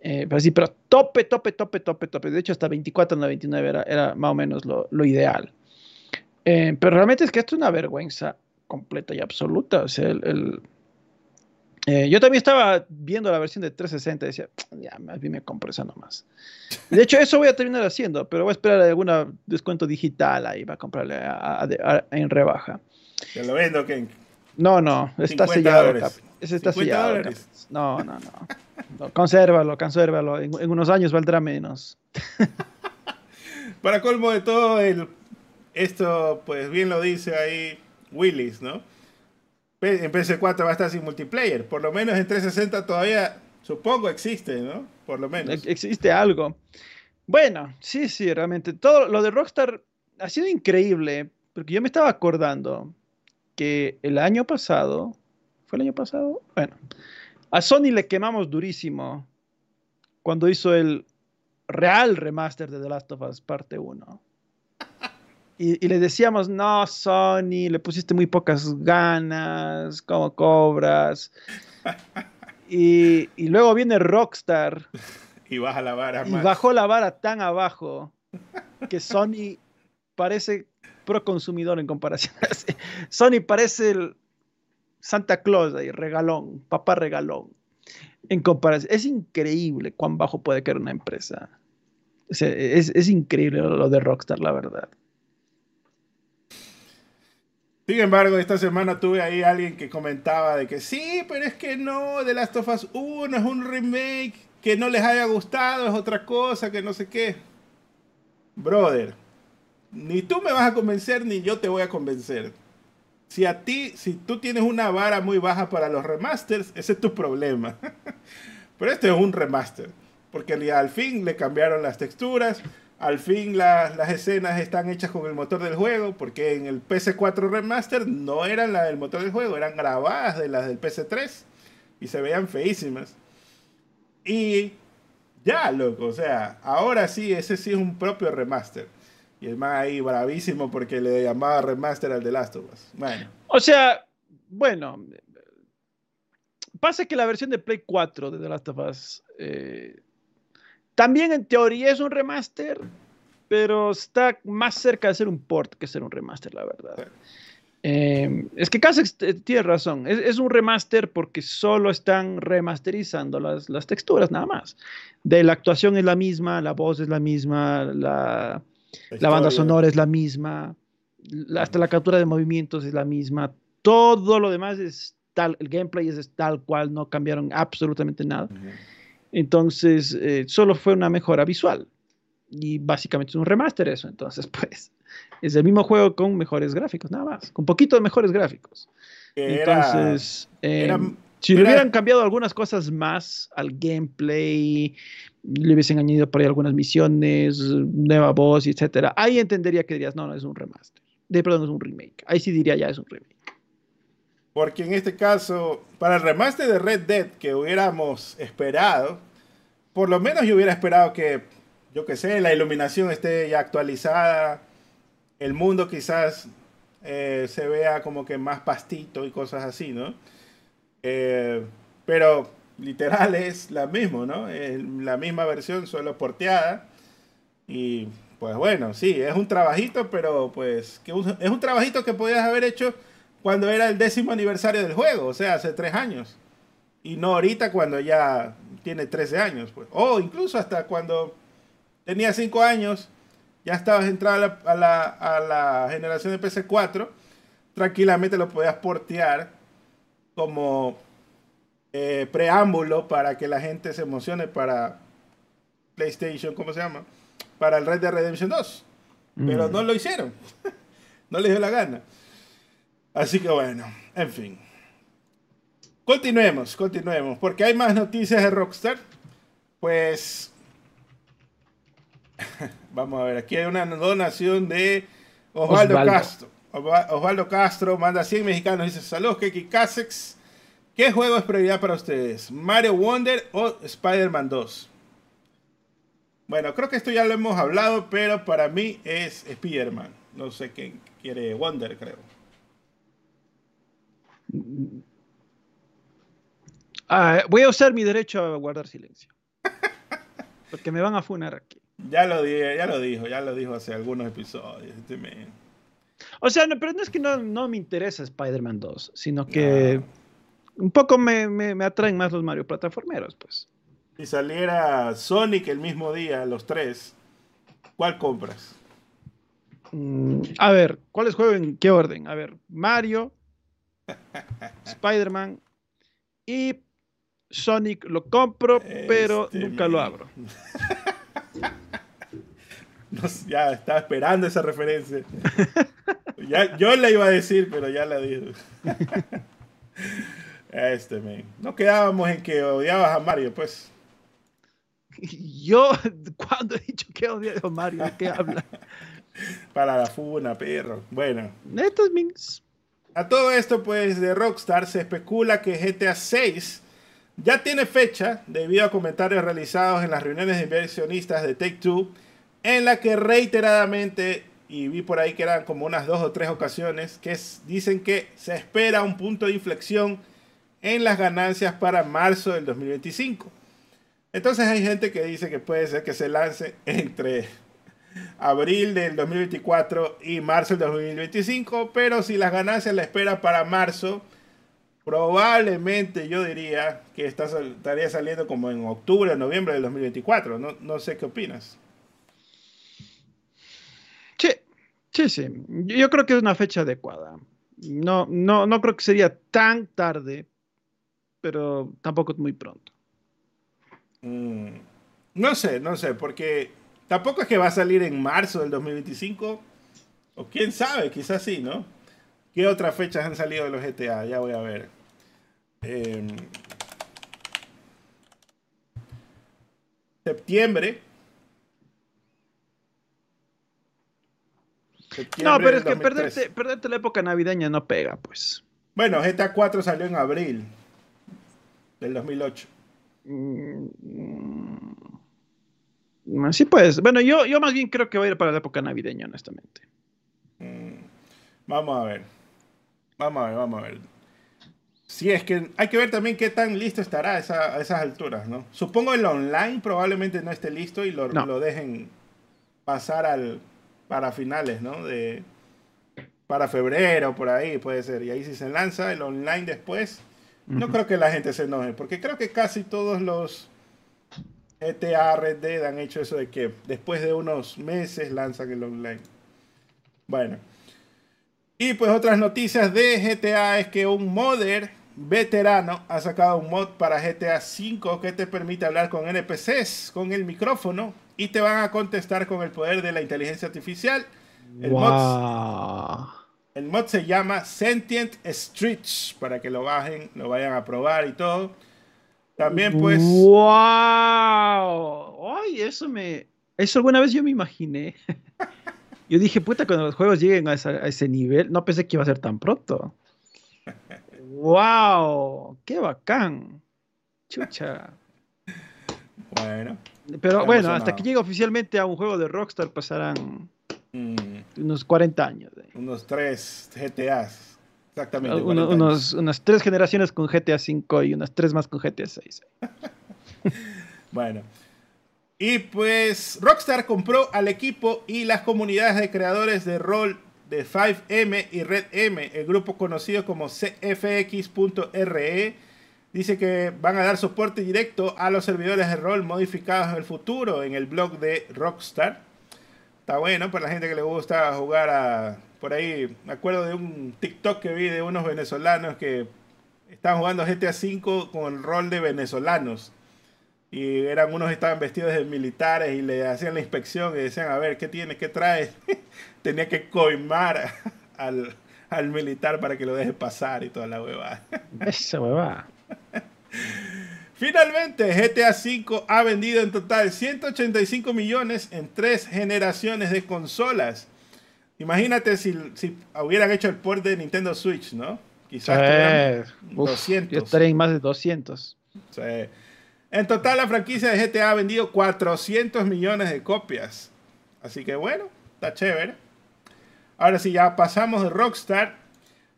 Eh, pero sí, pero tope, tope, tope, tope, tope. De hecho, hasta 24.99 era, era más o menos lo, ideal. Eh, pero realmente es que esto es una vergüenza completa y absoluta. O sea, el, eh, yo también estaba viendo la versión de 360 y decía, ya, más bien me compro esa nomás. De hecho, eso voy a terminar haciendo, pero voy a esperar algún descuento digital ahí para comprarle en rebaja. ¿Te lo vendo, Ken? No, no, está sellado. Ese está sellado. No, no, no, Consérvalo, consérvalo. En, en, unos años valdrá menos. para colmo de todo, el, esto, pues bien lo dice ahí Willis, ¿no? En PS4 va a estar sin multiplayer. Por lo menos en 360 todavía, supongo, existe, ¿no? Por lo menos. Existe algo. Bueno, sí, sí, realmente. Todo lo de Rockstar ha sido increíble, porque yo me estaba acordando que el año pasado, ¿fue el año pasado? Bueno, a Sony le quemamos durísimo cuando hizo el real remaster de The Last of Us parte 1. Y, le decíamos, no, Sony, le pusiste muy pocas ganas, ¿cómo cobras? Y, luego viene Rockstar. Y baja la vara Y bajó la vara tan abajo que Sony parece pro consumidor en comparación. Sony parece el Santa Claus ahí, regalón, papá regalón. En comparación, es increíble cuán bajo puede caer una empresa. es increíble lo de Rockstar, la verdad. Sin embargo, esta semana tuve ahí alguien que comentaba de que sí, pero es que no, The Last of Us 1 es un remake, que no les haya gustado es otra cosa, que no sé qué. Brother, ni tú me vas a convencer ni yo te voy a convencer. Si a ti, si tú tienes una vara muy baja para los remasters, ese es tu problema. pero este es un remaster, porque al fin le cambiaron las texturas, al fin las escenas están hechas con el motor del juego, porque en el PS4 Remaster no eran las del motor del juego, eran grabadas de las del PS3 y se veían feísimas. Y ya, loco, o sea, ahora sí, ese sí es un propio remaster. Y el más ahí bravísimo porque le llamaba remaster al de Last of Us. Bueno. O sea, bueno, pasa que la versión de Play 4 de The Last of Us eh, también en teoría es un remaster, pero está más cerca de ser un port que ser un remaster, la verdad. Eh, es que casi tiene razón. Es, un remaster porque solo están remasterizando las, texturas, nada más. De la actuación es la misma, la voz es la misma, la, banda sonora es la misma, hasta la captura de movimientos es la misma. Todo lo demás es tal, el gameplay es tal cual, no cambiaron absolutamente nada. Entonces, eh, solo fue una mejora visual. Y básicamente es un remaster eso. Entonces, pues, es el mismo juego con mejores gráficos, nada más. Con poquito de mejores gráficos. Entonces, em, si le hubieran cambiado algunas cosas más al gameplay, le hubiesen añadido por ahí algunas misiones, nueva voz, etcétera, ahí entendería que dirías, no, no, es un remaster. De perdón, es un remake. Ahí sí diría ya es un remake. Porque en este caso, para el remaster de Red Dead que hubiéramos esperado, por lo menos yo hubiera esperado que, yo que sé, la iluminación esté ya actualizada, el mundo quizás eh, se vea como que más pastito y cosas así, ¿no? Eh, pero literal es la misma, ¿no? Es la misma versión, solo porteada. Y pues bueno, sí, es un trabajito, pero pues que es un trabajito que podías haber hecho cuando era el décimo aniversario del juego, o sea, hace tres años. Y no ahorita cuando ya tiene 13 años, pues. O incluso hasta cuando tenía cinco años, ya estabas entrado a la, generación de PC4, tranquilamente lo podías portear como eh, preámbulo para que la gente se emocione para PlayStation, ¿cómo se llama? Para el Red Dead Redemption 2. Pero mm. no lo hicieron. no les dio la gana. Así que bueno, en fin. Continuemos, continuemos, porque hay más noticias de Rockstar. Pues vamos a ver, aquí hay una donación de Osvaldo, Castro. Osvaldo Castro manda 100 mexicanos, dice, saludos, Keki Casex. ¿Qué juego es prioridad para ustedes? ¿Mario Wonder o Spider-Man 2? Bueno, creo que esto ya lo hemos hablado, pero para mí es Spider-Man. No sé quién quiere Wonder, creo. Ah, voy a usar mi derecho a guardar silencio. Porque me van a funar aquí. Ya lo, dije, ya lo dijo, ya lo dijo hace algunos episodios. Este o sea, no, pero no es que no, me interesa Spider-Man 2, sino que un poco me, me, atraen más los Mario plataformeros, pues. Si saliera Sonic el mismo día, los tres, ¿cuál compras? Mm, a ver, ¿cuáles juego en qué orden? A ver, Mario, Spider-Man y Sonic lo compro, pero este nunca lo abro. ya estaba esperando esa referencia. ya, yo le iba a decir, pero ya la dijo. este, man. No quedábamos en que odiabas a Mario, pues. Yo, cuando he dicho que odiaba a Mario? ¿De qué habla? Para la funa, perro. Bueno. Netos, mings. A todo esto, pues, de Rockstar se especula que GTA 6 ya tiene fecha debido a comentarios realizados en las reuniones de inversionistas de Take Two, en la que reiteradamente, y vi por ahí que eran como unas dos o tres ocasiones, que dicen que se espera un punto de inflexión en las ganancias para marzo del 2025. Entonces hay gente que dice que puede ser que se lance entre abril del 2024 y marzo del 2025, pero si las ganancias la espera para marzo, probablemente yo diría que estaría saliendo como en octubre o noviembre del 2024. No, no sé qué opinas. Sí, sí, sí. Yo creo que es una fecha adecuada. No, no, no creo que sería tan tarde, pero tampoco muy pronto. Mm, no sé, no sé, porque tampoco es que va a salir en marzo del 2025. O quién sabe, quizás sí, ¿no? ¿Qué otras fechas han salido de los GTA? Ya voy a ver. Em, septiembre. no, pero es que perderte, perderte, la época navideña no pega, pues. Bueno, GTA 4 salió en abril del 2008. Mm, sí, pues. Bueno, yo, yo más bien creo que va a ir para la época navideña, honestamente. Mm, vamos a ver. Vamos a ver, vamos a ver. Sí, es que hay que ver también qué tan listo estará a, esas alturas, ¿no? Supongo el online probablemente no esté listo y lo, lo dejen pasar al para finales, ¿no? De, para febrero, por ahí puede ser. Y ahí si se lanza el online después, no creo que la gente se enoje, porque creo que casi todos los GTA Red Dead han hecho eso de que después de unos meses lanzan el online. Bueno. Y pues otras noticias de GTA es que un modder veterano ha sacado un mod para GTA V que te permite hablar con NPCs con el micrófono y te van a contestar con el poder de la inteligencia artificial. El, mod, el mod se llama Sentient Stretch para que lo bajen, lo vayan a probar y todo. También pues... ¡Wow! Ay, eso me... Eso alguna vez yo me imaginé. Yo dije, puta, cuando los juegos lleguen a, ese nivel, no pensé que iba a ser tan pronto. ¡Wow! ¡Qué bacán! Chucha. Bueno. Pero bueno, hasta que llegue oficialmente a un juego de Rockstar pasarán mm. unos 40 años. Unos 3 GTAs. Exactamente. unos, unas 3 generaciones con GTA 5 y unas 3 más con GTA 6. bueno. Y pues Rockstar compró al equipo y las comunidades de creadores de rol de 5M y Red M, el grupo conocido como CFX.RE. Dice que van a dar soporte directo a los servidores de rol modificados en el futuro en el blog de Rockstar. Está bueno para la gente que le gusta jugar a... Por ahí, me acuerdo de un TikTok que vi de unos venezolanos que estaban jugando GTA V con el rol de venezolanos y eran unos que estaban vestidos de militares y le hacían la inspección y decían, a ver, ¿qué tiene? ¿Qué trae? Tenía que coimar al, al, militar para que lo deje pasar y toda la huevada. Esa huevada. Finalmente, GTA V ha vendido en total 185 millones en tres generaciones de consolas. Imagínate si, si hubieran hecho el port de Nintendo Switch, ¿no? Quizás eh, 200. Yo estaría en más de 200. Sí. En total, la franquicia de GTA ha vendido 400 millones de copias. Así que bueno, está chévere. Ahora sí, ya pasamos de Rockstar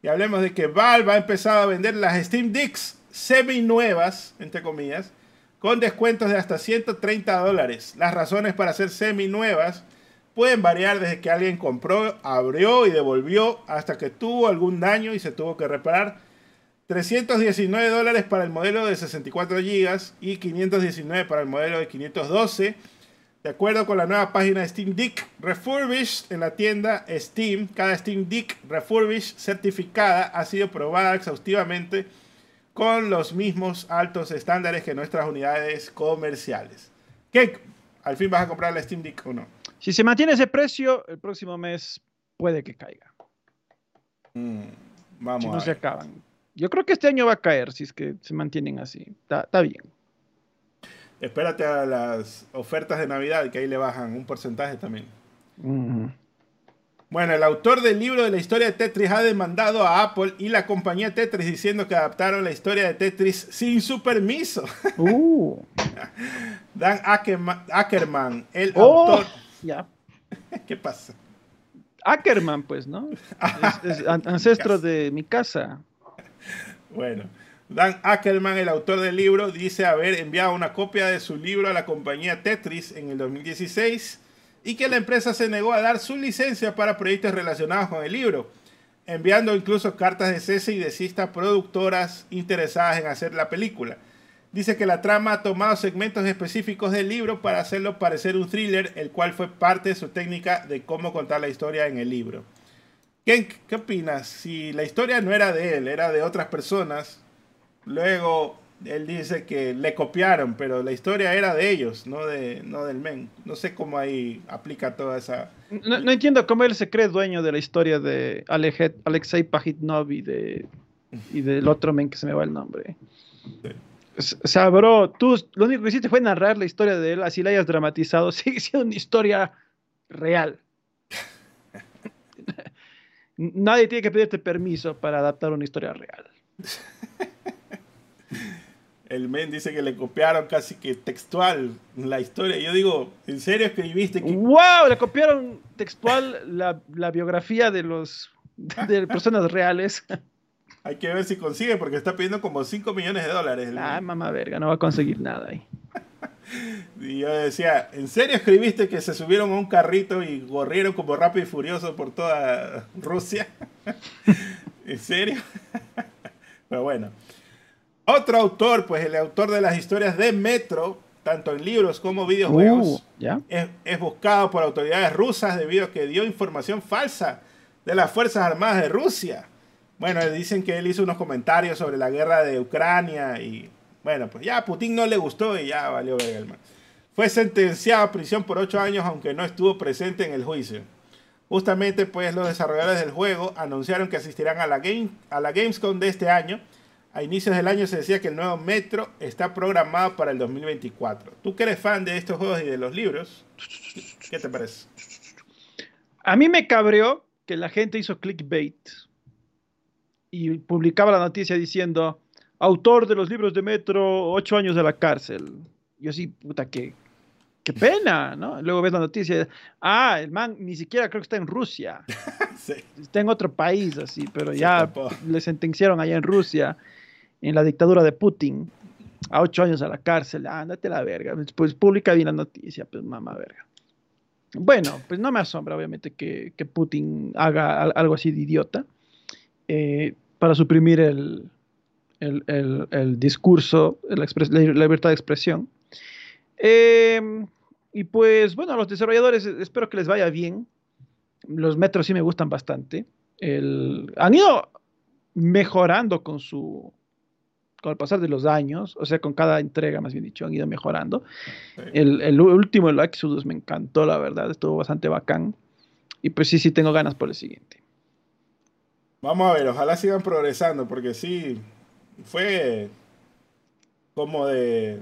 y hablemos de que Valve ha empezado a vender las Steam Decks semi nuevas, entre comillas, con descuentos de hasta 130 dólares. Las razones para ser semi nuevas pueden variar desde que alguien compró, abrió y devolvió hasta que tuvo algún daño y se tuvo que reparar 319 dólares para el modelo de 64 GB y 519 para el modelo de 512. De acuerdo con la nueva página Steam Deck Refurbished en la tienda Steam, cada Steam Deck Refurbished certificada ha sido probada exhaustivamente con los mismos altos estándares que nuestras unidades comerciales. ¿Qué? ¿Al fin vas a comprar la Steam Deck o no? Si se mantiene ese precio, el próximo mes puede que caiga. Mm, vamos si no se acaban. Yo creo que este año va a caer si es que se mantienen así. Está, bien. Espérate a las ofertas de Navidad, que ahí le bajan un porcentaje también. Bueno, el autor del libro de la historia de Tetris ha demandado a Apple y la compañía Tetris diciendo que adaptaron la historia de Tetris sin su permiso. Uh. Dan Ackerman, el oh, autor. Ya. ¿Qué pasa? Ackerman, pues, ¿no? es ancestro de mi casa. Bueno, Dan Ackerman, el autor del libro, dice haber enviado una copia de su libro a la compañía Tetris en el 2016 y que la empresa se negó a dar su licencia para proyectos relacionados con el libro, enviando incluso cartas de cese y desista a productoras interesadas en hacer la película. Dice que la trama ha tomado segmentos específicos del libro para hacerlo parecer un thriller, el cual fue parte de su técnica de cómo contar la historia en el libro. ¿Qué, ¿Qué opinas? Si la historia no era de él, era de otras personas, luego él dice que le copiaron, pero la historia era de ellos, no, de, no del men. No sé cómo ahí aplica toda esa... No, entiendo cómo él se cree dueño de la historia de Alexei Pajitnov y, de, y del otro men que se me va el nombre. O sea, bro, tú lo único que hiciste fue narrar la historia de él, así la hayas dramatizado, sigue siendo una historia real. Nadie tiene que pedirte permiso para adaptar una historia real. el men dice que le copiaron casi que textual la historia. Yo digo, ¿en serio escribiste que... ¡Wow! Le copiaron textual la, biografía de los de personas reales. Hay que ver si consigue porque está pidiendo como 5 millones de dólares. Ah, mamá verga, no va a conseguir nada ahí. y yo decía, ¿en serio escribiste que se subieron a un carrito y corrieron como rápido y furioso por toda Rusia? ¿En serio? Pero bueno. Otro autor, pues el autor de las historias de Metro, tanto en libros como videojuegos, uh, es, buscado por autoridades rusas debido a que dio información falsa de las Fuerzas Armadas de Rusia. Bueno, dicen que él hizo unos comentarios sobre la guerra de Ucrania y bueno, pues ya a Putin no le gustó y ya valió verga Fue sentenciado a prisión por ocho años aunque no estuvo presente en el juicio. Justamente pues los desarrolladores del juego anunciaron que asistirán a la, game, a la Gamescom de este año a inicios del año se decía que el nuevo Metro está programado para el 2024. Tú que eres fan de estos juegos y de los libros, ¿qué te parece? A mí me cabreó que la gente hizo clickbait y publicaba la noticia diciendo, autor de los libros de Metro, ocho años de la cárcel. Yo sí, puta, qué, qué pena, ¿no? Luego ves la noticia, ah, el man ni siquiera creo que está en Rusia. Está en otro país, así, pero ya le sentenciaron allá en Rusia en la dictadura de Putin a ocho años a la cárcel. Ándate la verga. Pues publica bien la noticia, pues mamá verga. Bueno, pues no me asombra, obviamente, que, Putin haga algo así de idiota eh, para suprimir el, el, discurso, la, libertad de expresión. Eh, y pues, bueno, a los desarrolladores espero que les vaya bien. Los metros sí me gustan bastante. han ido mejorando con su, con el pasar de los años, o sea, con cada entrega, más bien dicho, han ido mejorando. El, último, el Exodus, me encantó, la verdad, estuvo bastante bacán. Y pues sí, sí tengo ganas por el siguiente. Vamos a ver, ojalá sigan progresando, porque sí, fue como de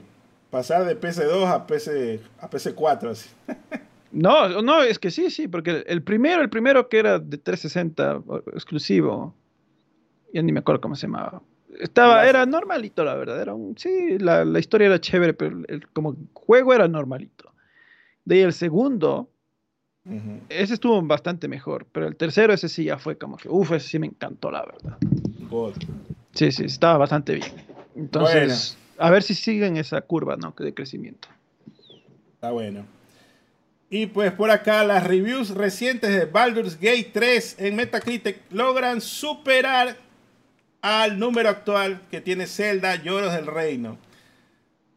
pasar de PC2 a, PC, a PC4. Así. No, no, es que sí, sí, porque el primero, el primero que era de 360 exclusivo, ya ni me acuerdo cómo se llamaba. Estaba, era normalito, la verdad. Era un, sí, la, historia era chévere, pero el, como juego era normalito. De ahí el segundo, ese estuvo bastante mejor. Pero el tercero, ese sí ya fue como que, uff, ese sí me encantó, la verdad. Sí, sí, estaba bastante bien. Entonces, a ver si siguen esa curva, ¿no? De crecimiento. Está bueno. Y pues por acá las reviews recientes de Baldur's Gate 3 en Metacritic logran superar al número actual que tiene Zelda Lloros del Reino.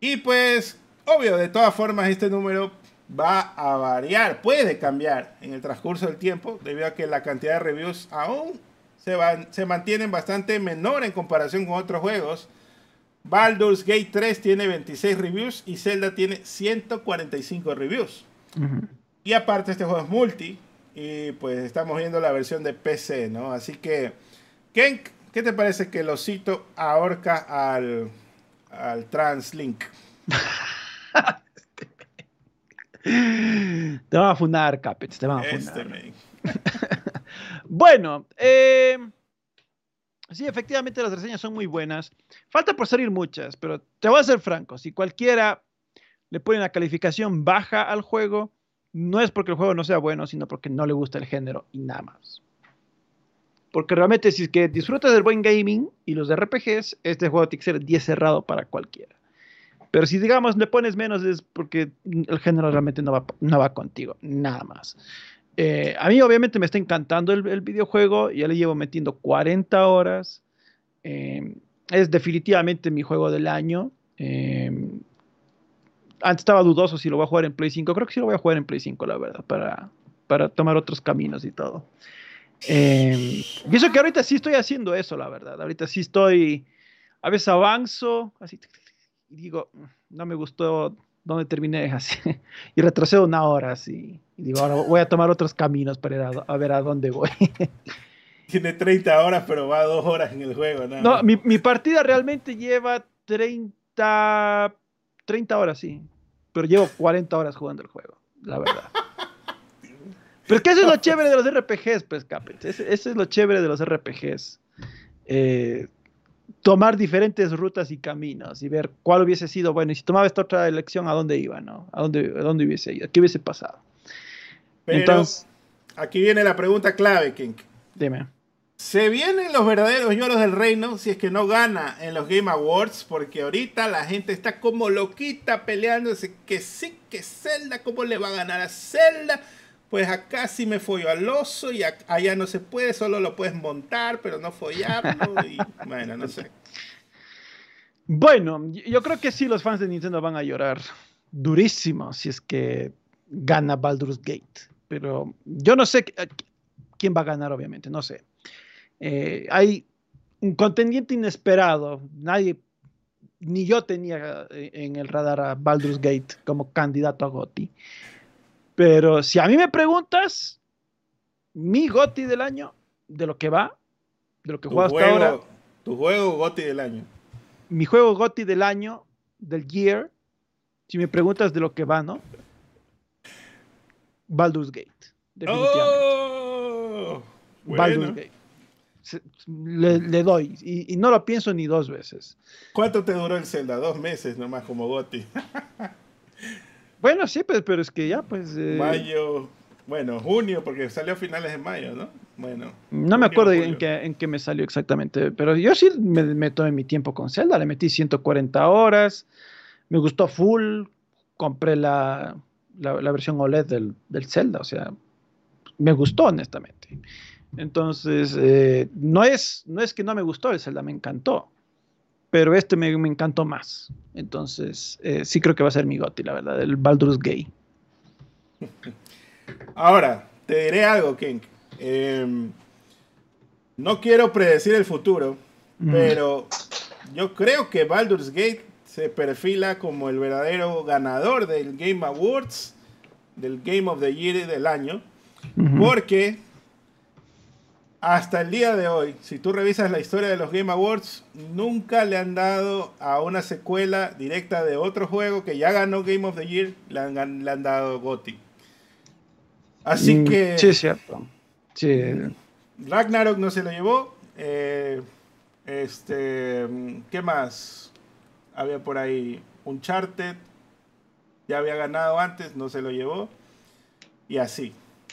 Y pues, obvio, de todas formas este número va a variar, puede cambiar en el transcurso del tiempo, debido a que la cantidad de reviews aún se, van, se mantienen bastante menor en comparación con otros juegos. Baldur's Gate 3 tiene 26 reviews y Zelda tiene 145 reviews. Y aparte este juego es multi y pues estamos viendo la versión de PC, ¿no? Así que, ¿qué, ¿Qué te parece que el osito ahorca al, al Translink? te van a funar, Capets, te van a este funar. bueno, eh, sí, efectivamente las reseñas son muy buenas. Falta por salir muchas, pero te voy a ser franco. Si cualquiera le pone una calificación baja al juego, no es porque el juego no sea bueno, sino porque no le gusta el género y nada más. Porque realmente si es que disfrutas del buen gaming y los de RPGs, este juego tiene que ser 10 cerrado para cualquiera. Pero si digamos le pones menos es porque el género realmente no va, no va contigo, nada más. Eh, a mí obviamente me está encantando el, videojuego, ya le llevo metiendo 40 horas. Eh, es definitivamente mi juego del año. Eh, antes estaba dudoso si lo voy a jugar en Play 5. Creo que sí lo voy a jugar en Play 5, la verdad, para, para tomar otros caminos y todo. Eh, y eso que ahorita sí estoy haciendo eso, la verdad. Ahorita sí estoy, a veces avanzo, así, y digo, no me gustó donde terminé, así, y retrocedo una hora, así, y digo, ahora voy a tomar otros caminos para ir a, ver a dónde voy. Tiene 30 horas, pero va dos horas en el juego. No, mi, mi, partida realmente lleva 30, 30 horas, sí, pero llevo 40 horas jugando el juego, la verdad. Pero es que eso es lo chévere de los RPGs, pues, Capet. Eso es lo chévere de los RPGs. Eh, tomar diferentes rutas y caminos y ver cuál hubiese sido, bueno, y si tomaba esta otra elección, ¿a dónde iba, no? ¿A dónde, a dónde hubiese ido? ¿Qué hubiese pasado? Pero Entonces, aquí viene la pregunta clave, King. Dime. ¿Se vienen los verdaderos lloros del reino si es que no gana en los Game Awards? Porque ahorita la gente está como loquita peleándose que sí, que Zelda, ¿cómo le va a ganar a Zelda? Pues acá sí me follo al oso y allá no se puede, solo lo puedes montar, pero no follarlo. Y, bueno, no sé. Bueno, yo creo que sí los fans de Nintendo van a llorar durísimo si es que gana Baldur's Gate. Pero yo no sé quién va a ganar, obviamente, no sé. Eh, hay un contendiente inesperado. Nadie, ni yo tenía en el radar a Baldur's Gate como candidato a GOTY. Pero si a mí me preguntas, mi GOTI del año, de lo que va, de lo que juego hasta ahora. Tu juego GOTI del año. Mi juego GOTI del año, del year, si me preguntas de lo que va, ¿no? Baldur's Gate. Definitivamente. Oh, Baldur's Gate. Le, doy. Y, y, no lo pienso ni dos veces. ¿Cuánto te duró el Zelda? Dos meses nomás como Goti. Bueno, sí, pues, pero es que ya, pues. Eh, mayo, bueno, junio, porque salió a finales de mayo, ¿no? Bueno. No me acuerdo en qué, en qué me salió exactamente, pero yo sí me, me tomé mi tiempo con Zelda, le metí 140 horas, me gustó full, compré la, la, versión OLED del, del, Zelda, o sea, me gustó honestamente. Entonces, eh, no, es, no es que no me gustó el Zelda, me encantó pero este me, encantó más. Entonces, eh, sí creo que va a ser mi goti, la verdad, el Baldur's Gay. Ahora, te diré algo, King. Em, no quiero predecir el futuro, pero yo creo que Baldur's Gate se perfila como el verdadero ganador del Game Awards, del Game of the Year del año, porque hasta el día de hoy, si tú revisas la historia de los Game Awards, nunca le han dado a una secuela directa de otro juego que ya ganó Game of the Year, le han, le han dado GOTY. Así mm, que. Sí, cierto. Sí. Ragnarok no se lo llevó. Eh, este. ¿Qué más? Había por ahí Uncharted. Ya había ganado antes, no se lo llevó. Y así.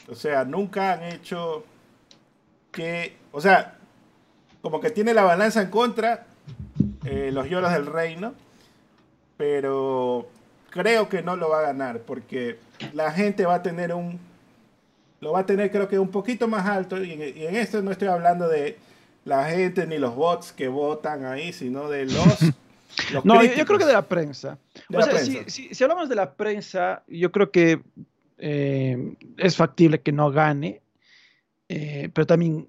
O sea, nunca han hecho que, o sea, como que tiene la balanza en contra eh, los lloros del reino, pero creo que no lo va a ganar porque la gente va a tener un, lo va a tener creo que un poquito más alto y en, esto no estoy hablando de la gente ni los bots que votan ahí, sino de los... no, yo, creo que de la prensa. o sea, Si, si, hablamos de la prensa, yo creo que eh, es factible que no gane, eh, pero también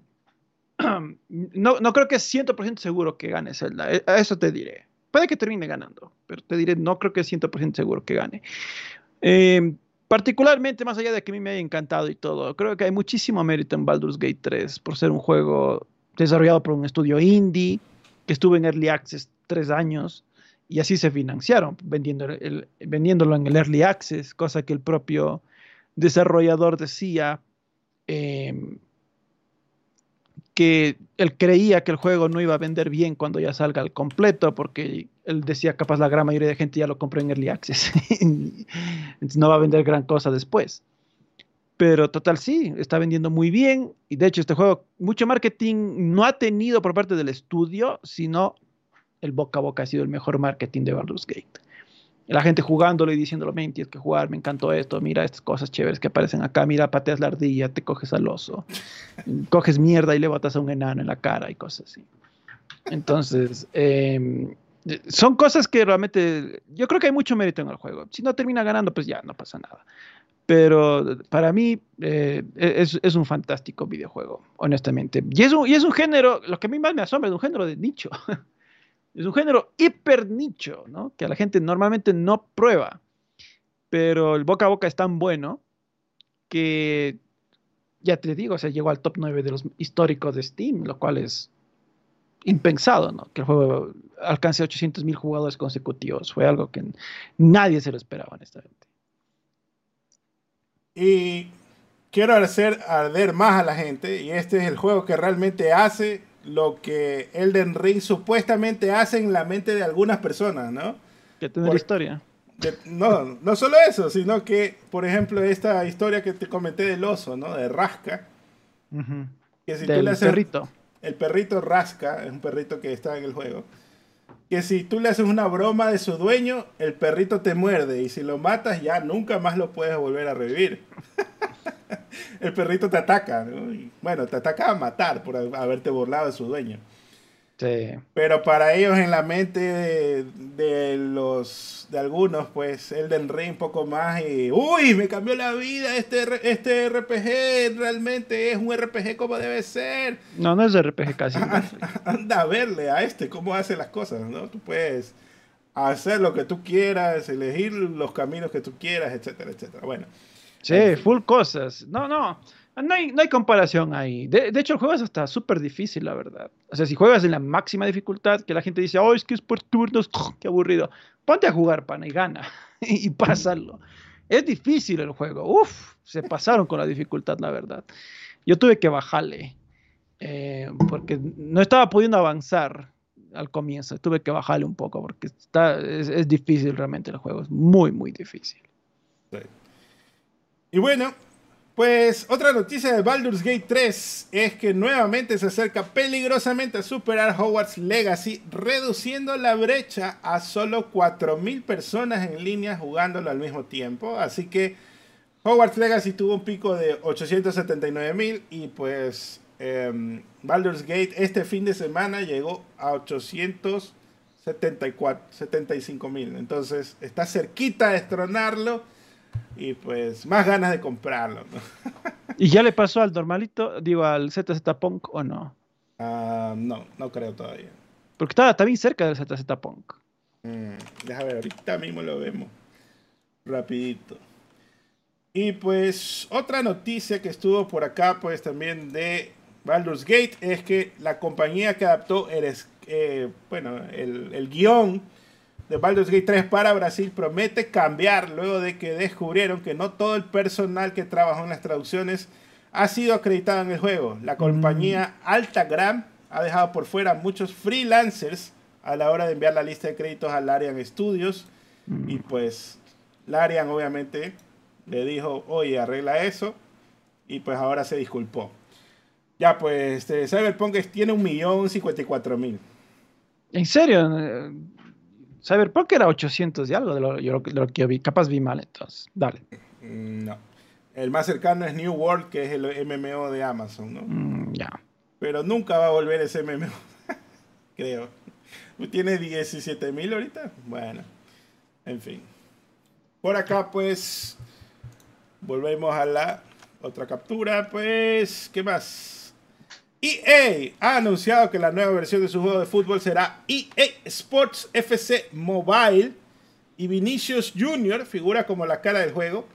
no, no, creo que es 100% seguro que gane Zelda. Eh, a eso te diré. Puede que termine ganando, pero te diré, no creo que es 100% seguro que gane. Eh, particularmente, más allá de que a mí me haya encantado y todo, creo que hay muchísimo mérito en Baldur's Gate 3 por ser un juego desarrollado por un estudio indie que estuvo en Early Access tres años y así se financiaron, vendiendo el, vendiéndolo en el Early Access, cosa que el propio desarrollador decía. Eh, que él creía que el juego no iba a vender bien cuando ya salga al completo, porque él decía capaz la gran mayoría de gente ya lo compró en Early Access, entonces no va a vender gran cosa después. Pero total sí, está vendiendo muy bien y de hecho este juego mucho marketing no ha tenido por parte del estudio, sino el boca a boca ha sido el mejor marketing de Baldur's Gate la gente jugándolo y diciéndolo, men, tienes que jugar, me encantó esto, mira estas cosas chéveres que aparecen acá, mira, pateas la ardilla, te coges al oso, coges mierda y le botas a un enano en la cara y cosas así. Entonces, em, son cosas que realmente, yo creo que hay mucho mérito en el juego. Si no termina ganando, pues ya no pasa nada. Pero para mí eh, es, es, un fantástico videojuego, honestamente. Y es, un, y es un género, lo que a mí más me asombra, es un género de nicho. es un género hiper nicho, ¿no? Que a la gente normalmente no prueba. Pero el boca a boca es tan bueno que, ya te digo, se llegó al top 9 de los históricos de Steam, lo cual es impensado, ¿no? Que el juego alcance 800 mil jugadores consecutivos. Fue algo que nadie se lo esperaba, honestamente. Y quiero hacer arder más a la gente, y este es el juego que realmente hace lo que Elden Ring supuestamente hace en la mente de algunas personas, ¿no? Que tener historia. no, no solo eso, sino que, por ejemplo, esta historia que te comenté del oso, ¿no? De Rasca. que si del perrito. El perrito Rasca, es un perrito que está en el juego que si tú le haces una broma de su dueño, el perrito te muerde y si lo matas ya nunca más lo puedes volver a revivir. el perrito te ataca, bueno, te ataca a matar por haberte burlado de su dueño. Pero para ellos en la mente de, los de algunos, pues Elden Ring un poco más y uy, me cambió la vida este este RPG, realmente es un RPG como debe ser. No, no es RPG casi. Anda a verle a este cómo hace las cosas, ¿no? Tú puedes hacer lo que tú quieras, elegir los caminos que tú quieras, etcétera, etcétera. Bueno. Sí, full cosas. No, no. No hay, no hay comparación ahí. De, hecho, el juego es hasta súper difícil, la verdad. O sea, si juegas en la máxima dificultad, que la gente dice, oh, es que es por turnos, qué aburrido. Ponte a jugar, pana, y gana. y pásalo. Es difícil el juego. Uf, se pasaron con la dificultad, la verdad. Yo tuve que bajarle. Eh, porque no estaba pudiendo avanzar al comienzo. Tuve que bajarle un poco porque está, es, es difícil realmente el juego. Es muy, muy difícil. Y bueno, pues otra noticia de Baldur's Gate 3 es que nuevamente se acerca peligrosamente a superar Hogwarts Legacy, reduciendo la brecha a solo 4.000 personas en línea jugándolo al mismo tiempo. Así que Hogwarts Legacy tuvo un pico de 879.000 y pues em, Baldur's Gate este fin de semana llegó a 875.000. Entonces está cerquita de destronarlo y pues más ganas de comprarlo. ¿Y ya le pasó al normalito, digo, al ZZ Punk o no? Ah, no, no creo todavía. Porque estaba también cerca del ZZ Punk. Mm, deja ver, ahorita mismo lo vemos. Rapidito. Y pues otra noticia que estuvo por acá, pues también de Baldur's Gate, es que la compañía que adaptó el, eh, bueno, el, el guion de Baldur's Gate 3 para Brasil promete cambiar luego de que descubrieron que no todo el personal que trabajó en las traducciones ha sido acreditado en el juego. La compañía mm. Altagram ha dejado por fuera muchos freelancers a la hora de enviar la lista de créditos a Larian Studios mm. y pues Larian obviamente le dijo, oye, arregla eso y pues ahora se disculpó. Ya pues, este, Cyberpunk tiene un millón cincuenta y cuatro mil. ¿En serio? Cyberpunk era 800 y algo de lo, lo que vi. Capaz vi mal, entonces. Dale. Mm, no. El más cercano es New World, que es el MMO de Amazon, ¿no? Mm, ya. Pero nunca va a volver ese MMO. Creo. ¿Tiene 17 mil ahorita? Bueno. En fin. Por acá, pues. Volvemos a la otra captura. Pues. ¿Qué más? EA ha anunciado que la nueva versión de su juego de fútbol será EA Sports FC Mobile y Vinicius Jr. figura como la cara del juego.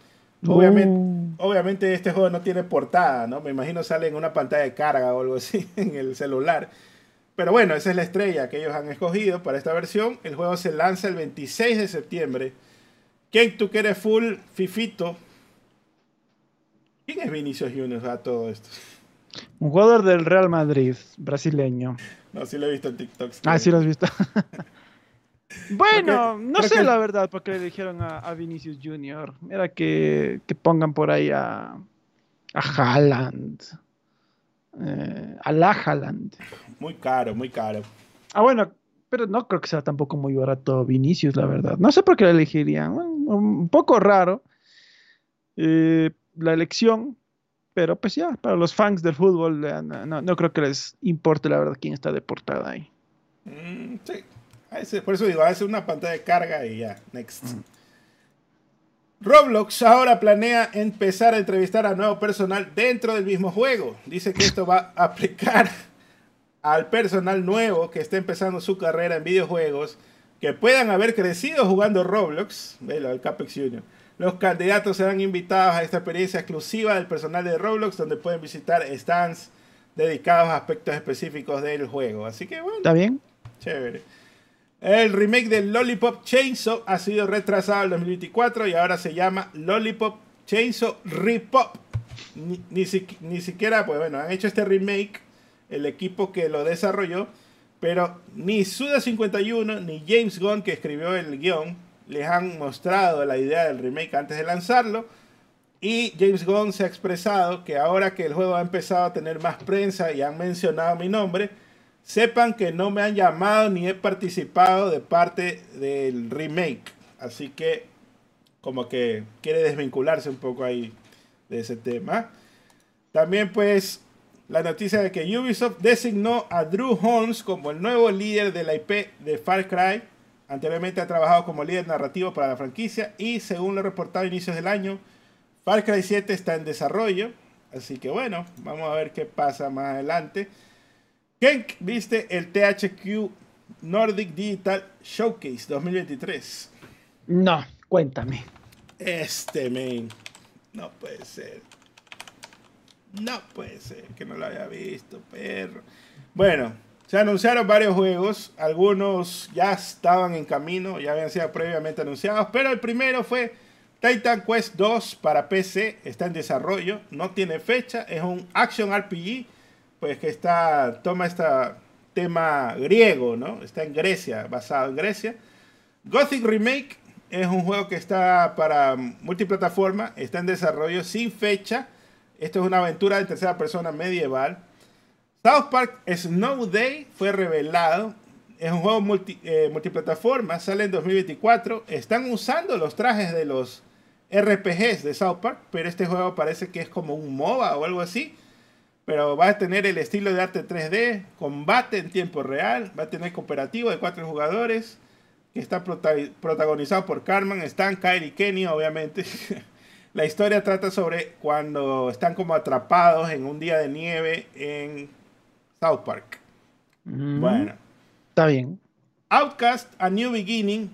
Obviamente, oh. obviamente este juego no tiene portada, ¿no? Me imagino sale en una pantalla de carga o algo así en el celular. Pero bueno, esa es la estrella que ellos han escogido para esta versión. El juego se lanza el 26 de septiembre. ¿Quién tú que eres full fifito? ¿Quién es Vinicius Jr. a todo esto? Un jugador del Real Madrid, brasileño. No, sí lo he visto en TikTok. Ah, sí lo has visto. bueno, no sé la verdad por qué le dijeron a, Vinicius Jr. Mira que, pongan por ahí a, a Haaland. Eh, a la Haaland. Muy caro, muy caro. Ah, bueno, pero no creo que sea tampoco muy barato Vinicius, la verdad. No sé por qué le elegirían. Un, poco raro eh, la elección, pero pues ya, para los fans del fútbol, no, creo que les importe la verdad quién está deportado ahí. Mm, sí, por eso digo, hace una pantalla de carga y ya, next. Mm. Roblox ahora planea empezar a entrevistar a nuevo personal dentro del mismo juego. Dice que esto va a aplicar al personal nuevo que esté empezando su carrera en videojuegos, que puedan haber crecido jugando Roblox, velo, el Capex Junior. Los candidatos serán invitados a esta experiencia exclusiva del personal de Roblox, donde pueden visitar stands dedicados a aspectos específicos del juego. Así que bueno. ¿Está bien? Chévere. El remake de Lollipop Chainsaw ha sido retrasado al 2024 y ahora se llama Lollipop Chainsaw Repop. Ni, ni, siquiera, pues bueno, han hecho este remake el equipo que lo desarrolló, pero ni Suda51 ni James Gunn, que escribió el guion, les han mostrado la idea del remake antes de lanzarlo. Y James Gunn se ha expresado que ahora que el juego ha empezado a tener más prensa y han mencionado mi nombre, Sepan que no me han llamado ni he participado de parte del remake. Así que como que quiere desvincularse un poco ahí de ese tema. También pues la noticia de que Ubisoft designó a Drew Holmes como el nuevo líder de la IP de Far Cry. Anteriormente ha trabajado como líder narrativo para la franquicia y según lo reportado a inicios del año, Far Cry 7 está en desarrollo. Así que bueno, vamos a ver qué pasa más adelante. Genk viste el THQ Nordic Digital Showcase 2023. No, cuéntame. Este, men. No puede ser. No puede ser que no lo haya visto, perro. Bueno, se anunciaron varios juegos. Algunos ya estaban en camino, ya habían sido previamente anunciados. Pero el primero fue Titan Quest 2 para PC. Está en desarrollo, no tiene fecha. Es un action RPG pues que está, toma este tema griego, ¿no? Está en Grecia, basado en Grecia. Gothic Remake es un juego que está para multiplataforma, está en desarrollo sin fecha. Esto es una aventura de tercera persona medieval. South Park Snow Day fue revelado. Es un juego eh, multiplataforma, sale en 2024. Están usando los trajes de los RPGs de South Park, pero este juego parece que es como un MOBA o algo así pero va a tener el estilo de arte 3D, combate en tiempo real, va a tener cooperativo de cuatro jugadores, que está protagonizado por Carmen, Stan, Kyle y Kenny, obviamente. La historia trata sobre cuando están como atrapados en un día de nieve en South Park. Mm. bueno. Está bien. Outcast, A New Beginning,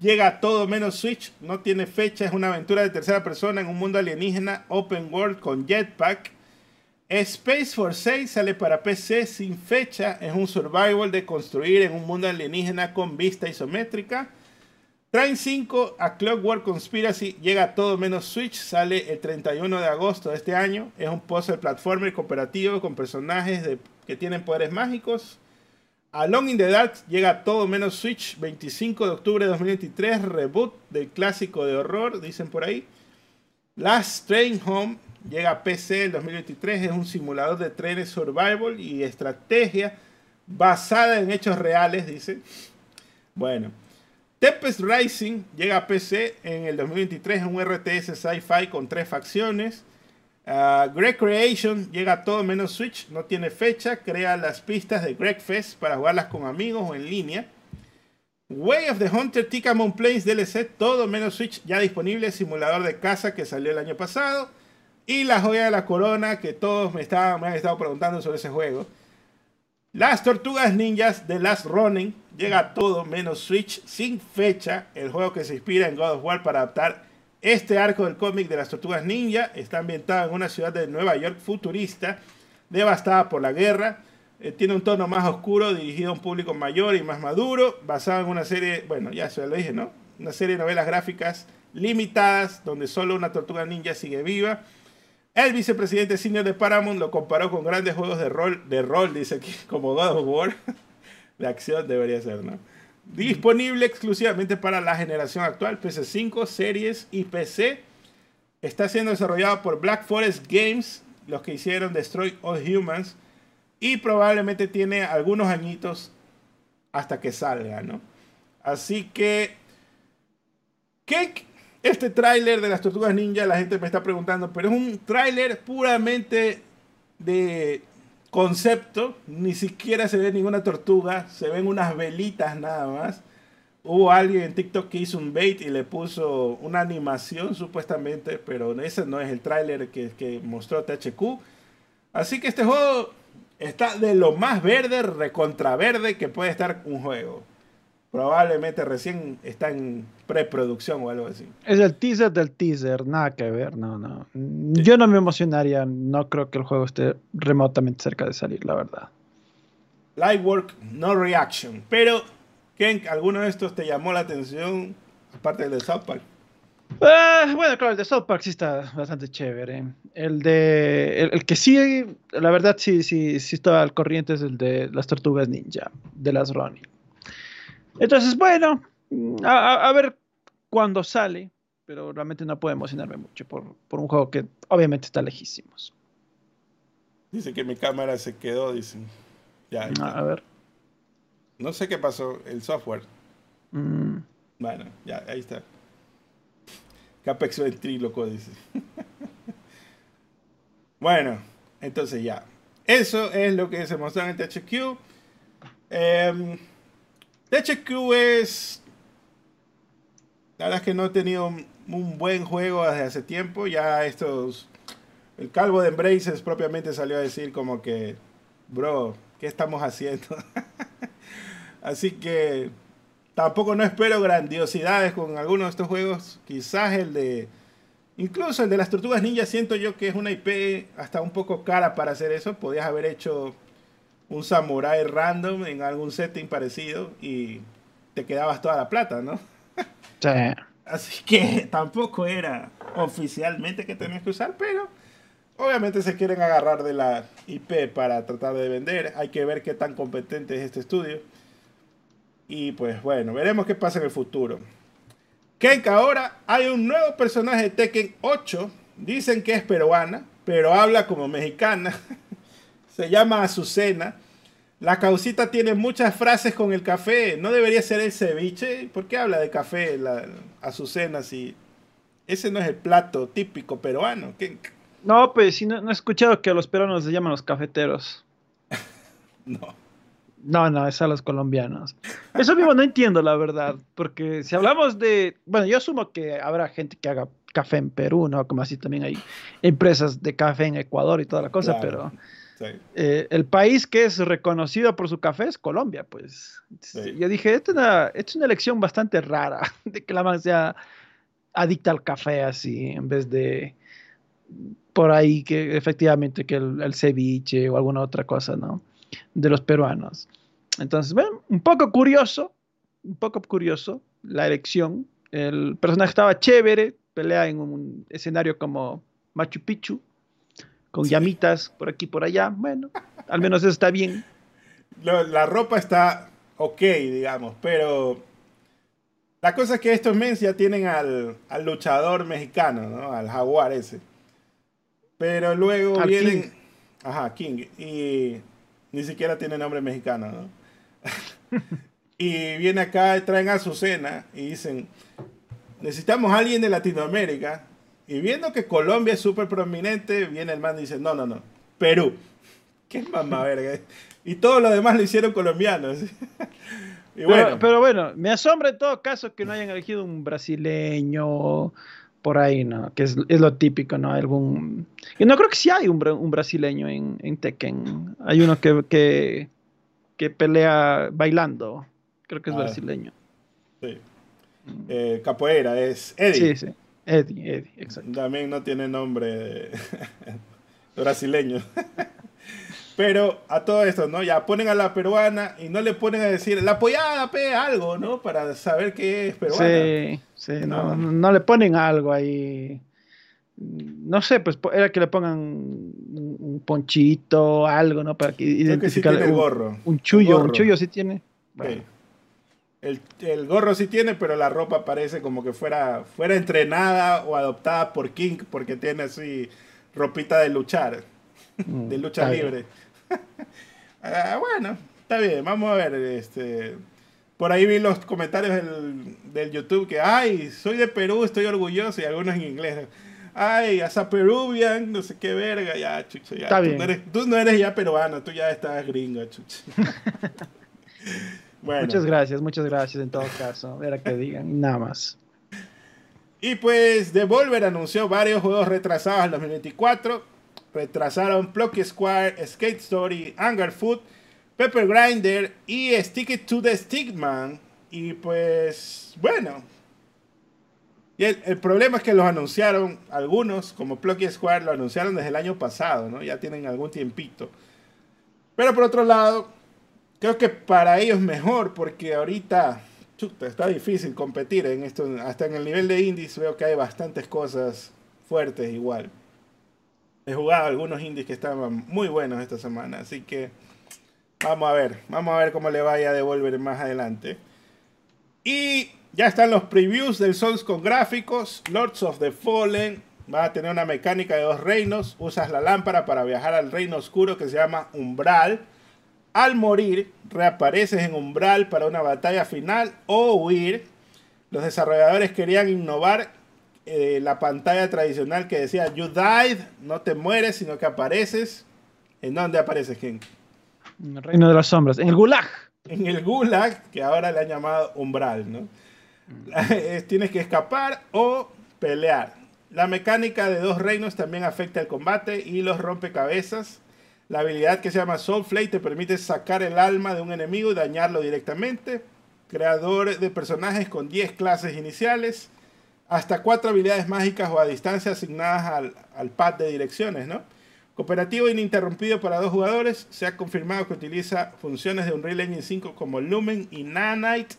llega a todo menos Switch, no tiene fecha, es una aventura de tercera persona en un mundo alienígena, open world con jetpack Space Force 6 sale para PC sin fecha. Es un survival de construir en un mundo alienígena con vista isométrica. Train 5 a Clockwork Conspiracy llega a todo menos Switch. Sale el 31 de agosto de este año. Es un puzzle platformer cooperativo con personajes que tienen poderes mágicos. Alone in the Dark llega todo menos Switch. 25 de octubre de 2023. Reboot del clásico de horror, dicen por ahí. Last Train Home Llega a PC el 2023, es un simulador de trenes survival y estrategia basada en hechos reales, dice. Bueno, Tempest Rising llega a PC en el 2023, es un RTS sci-fi con tres facciones. Uh, Greg Creation llega a todo menos Switch, no tiene fecha, crea las pistas de Greg Fest para jugarlas con amigos o en línea. Way of the Hunter Tikamon Plains DLC, todo menos Switch, ya disponible, simulador de casa que salió el año pasado. Y la joya de la corona, que todos me, estaban, me han estado preguntando sobre ese juego. Las Tortugas Ninjas de Last Running llega a todo menos Switch sin fecha. El juego que se inspira en God of War para adaptar este arco del cómic de las Tortugas Ninja. Está ambientado en una ciudad de Nueva York futurista, devastada por la guerra. Eh, tiene un tono más oscuro, dirigido a un público mayor y más maduro, basado en una serie, bueno, ya se lo dije, ¿no? Una serie de novelas gráficas limitadas, donde solo una tortuga ninja sigue viva el vicepresidente senior de Paramount lo comparó con grandes juegos de rol, de rol, dice aquí, como God of War. de acción debería ser, ¿no? Disponible exclusivamente para la generación actual, PC5, series y PC. Está siendo desarrollado por Black Forest Games, los que hicieron Destroy All Humans. Y probablemente tiene algunos añitos hasta que salga, ¿no? Así que, ¿qué, este tráiler de las Tortugas Ninja, la gente me está preguntando, pero es un tráiler puramente de concepto. Ni siquiera se ve ninguna tortuga, se ven unas velitas nada más. hubo alguien en TikTok que hizo un bait y le puso una animación supuestamente, pero ese no es el tráiler que, que mostró THQ. Así que este juego está de lo más verde, recontra verde que puede estar un juego. Probablemente recién está en preproducción o algo así. Es el teaser del teaser, nada que ver, no, no. Yo no me emocionaría, no creo que el juego esté remotamente cerca de salir, la verdad. Lightwork, no reaction. Pero, ¿quién, ¿alguno de estos te llamó la atención? Aparte del de South Park. Ah, bueno, claro, el de South Park sí está bastante chévere. El de. El, que sí, la verdad, sí, sí, sí estaba al corriente es el de las tortugas ninja, de las Ronnie. Entonces, bueno, a, a ver cuándo sale, pero realmente no puedo emocionarme mucho por, por un juego que obviamente está lejísimos. Dice que mi cámara se quedó, dicen. Ya, a ver. No sé qué pasó, el software. Mm. Bueno, ya, ahí está. Capex ventríloco, dice. bueno, entonces ya. Eso es lo que se mostró en el THQ. Eh, THQ es. La verdad es que no he tenido un, buen juego desde hace tiempo. Ya estos. El calvo de Embraces propiamente salió a decir como que. Bro, ¿qué estamos haciendo? Así que tampoco no espero grandiosidades con algunos de estos juegos. Quizás el de. Incluso el de las tortugas ninja siento yo que es una IP hasta un poco cara para hacer eso. Podías haber hecho un samurai random en algún setting parecido y te quedabas toda la plata, ¿no? Sí. Así que tampoco era oficialmente que tenías que usar, pero obviamente se quieren agarrar de la IP para tratar de vender. Hay que ver qué tan competente es este estudio. Y pues bueno, veremos qué pasa en el futuro. que ahora hay un nuevo personaje de Tekken 8. Dicen que es peruana, pero habla como mexicana. Se llama Azucena. La causita tiene muchas frases con el café. ¿No debería ser el ceviche? ¿Por qué habla de café la Azucena si ese no es el plato típico peruano? No, pues si no, he escuchado que a los peruanos se llaman los cafeteros. no. No, no, es a los colombianos. Eso mismo no entiendo, la verdad, porque si hablamos de, bueno, yo asumo que habrá gente que haga café en Perú, ¿no? Como así también hay empresas de café en Ecuador y toda la cosa, pero eh, el país que es reconocido por su café es Colombia, pues. Yo dije, esta es, una, es una elección bastante rara, de que la man sea adicta al café así, en vez de por ahí que efectivamente que el, el ceviche o alguna otra cosa, ¿no? de los peruanos. Entonces, bueno, un poco curioso, un poco curioso la elección. El personaje estaba chévere, pelea en un escenario como Machu Picchu, con llamitas por aquí por allá. Bueno, al menos eso está bien. La ropa está ok, digamos, pero la cosa es que estos mens ya tienen al, luchador mexicano, ¿no? Al jaguar ese. Pero luego vienen... Ajá, King. Y ni siquiera tiene nombre mexicano, ¿no? y viene acá, traen a su cena y dicen, necesitamos a alguien de Latinoamérica. Y viendo que Colombia es súper prominente, viene el man y dice, no, no, no, Perú. Qué mamá verga. Y todo lo demás lo hicieron colombianos. y bueno. Pero, bueno, me asombra en todo caso que no hayan elegido un brasileño por ahí, ¿no? Que es, lo típico, ¿no? Algún... Y no creo que sí hay un, un brasileño en, en, Tekken. Hay uno que, que, pelea bailando. Creo que es ah. brasileño. Sí. Eh, capoeira, es Eddie. Sí, sí. Eddie, Eddie, exacto. También no tiene nombre brasileño. Pero a todo esto, ¿no? Ya ponen a la peruana y no le ponen a decir la apoyada, pe, algo, ¿no? Para saber que es peruana. Sí, sí, no, no, le ponen algo ahí. No sé, pues era que le pongan un ponchito, algo, ¿no? Para que identificar. el gorro. Un chullo, un chullo sí tiene. El, el, gorro sí tiene, pero la ropa parece como que fuera, fuera entrenada o adoptada por King, porque tiene así ropita de luchar, mm, de lucha libre. Ah, bueno, está bien, vamos a ver. Este, por ahí vi los comentarios del, YouTube que, ay, soy de Perú, estoy orgulloso, y algunos en inglés. Ay, asa peruvian, no sé qué verga, ya, chucha, ya. tú, No eres, tú, No eres, ya peruano, tú ya estás gringo, chucha. Muchas gracias, muchas gracias en todo caso. Era que digan, nada más. Y pues Devolver anunció varios juegos retrasados al 2024. Retrasaron Plucky Square, Skate Story, Anger Food, Pepper Grinder y Stick It to the Stickman. Y pues, bueno. Y el, problema es que los anunciaron algunos, como Plucky Square, lo anunciaron desde el año pasado, ¿no? Ya tienen algún tiempito. Pero por otro lado, creo que para ellos mejor, porque ahorita está difícil competir en esto. Hasta en el nivel de indies veo que hay bastantes cosas fuertes igual. He jugado algunos indies que estaban muy buenos esta semana, así que vamos a ver, vamos a ver cómo le vaya a devolver más adelante. Y ya están los previews del Souls con gráficos. Lords of the Fallen va a tener una mecánica de dos reinos. Usas la lámpara para viajar al reino oscuro que se llama Umbral al morir, reapareces en umbral para una batalla final o huir. Los desarrolladores querían innovar eh, la pantalla tradicional que decía You died, no te mueres, sino que apareces. ¿En dónde apareces, Ken? En el reino de las sombras, en el Gulag. En el Gulag, que ahora le han llamado umbral, ¿no? Mm. Tienes que escapar o pelear. La mecánica de dos reinos también afecta el combate y los rompecabezas. La habilidad que se llama Soul Flame te permite sacar el alma de un enemigo y dañarlo directamente. Creador de personajes con 10 clases iniciales. Hasta 4 habilidades mágicas o a distancia asignadas al, al pad de direcciones, ¿no? Cooperativo ininterrumpido para dos jugadores. Se ha confirmado que utiliza funciones de Unreal Engine 5 como Lumen y Nanite.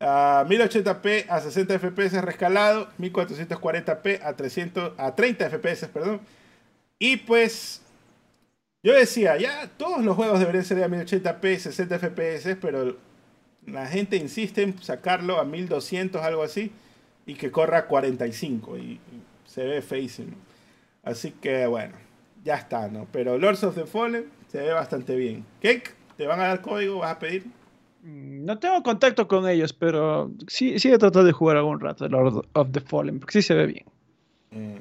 A 1080p a 60 fps rescalado. 1440p a, 300, a 30 fps, perdón. Y pues yo decía, ya todos los juegos deberían ser de 1080p, 60 FPS, pero la gente insiste en sacarlo a 1200, algo así, y que corra a 45, y, se ve feísimo. Así que bueno, ya está, ¿no? Pero Lords of the Fallen se ve bastante bien. ¿Cake? ¿Te van a dar código? ¿Vas a pedir? Mm, no tengo contacto con ellos, pero sí, sí he tratado de jugar algún rato Lords of the Fallen, porque sí se ve bien. Mm.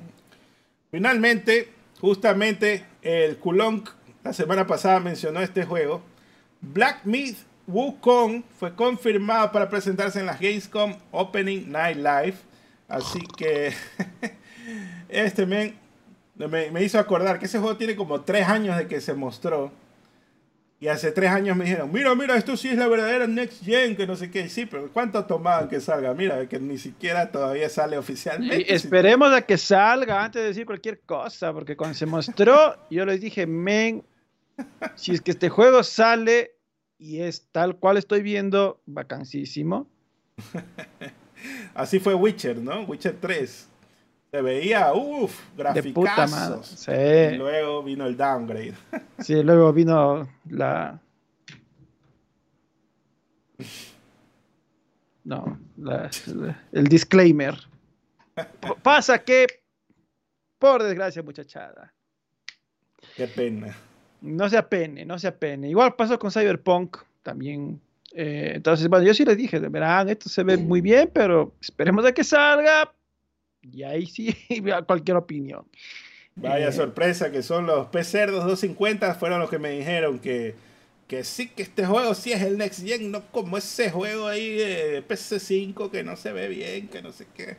Finalmente, justamente el Kulong la semana pasada mencionó este juego. Black Myth Wukong fue confirmado para presentarse en la Gamescom Opening Night Live. Así que este me, me, hizo acordar que ese juego tiene como tres años de que se mostró. Y hace tres años me dijeron, mira, mira, esto sí es la verdadera Next Gen, que no sé qué. Sí, pero ¿cuánto tomaban que salga? Mira, que ni siquiera todavía sale oficialmente. esperemos a que salga antes de decir cualquier cosa, porque cuando se mostró, yo les dije, men, si es que este juego sale y es tal cual estoy viendo, vacancísimo. Así fue Witcher, ¿no? Witcher 3. Se veía, uff, graficazos. Sí. Y luego vino el downgrade. sí, luego vino la... No, el disclaimer. Pasa que, por desgracia, muchachada. Qué pena. No se apene, no se apene. Igual pasó con Cyberpunk también. Eh, entonces, bueno, yo sí les dije, verán, esto se ve muy bien, pero esperemos a que salga y ahí sí, cualquier opinión. Vaya eh, sorpresa que son los P-Cerdos 250, fueron los que me dijeron que, que sí, que este juego sí es el Next Gen, no como ese juego ahí de PC5 que no se ve bien, que no sé qué.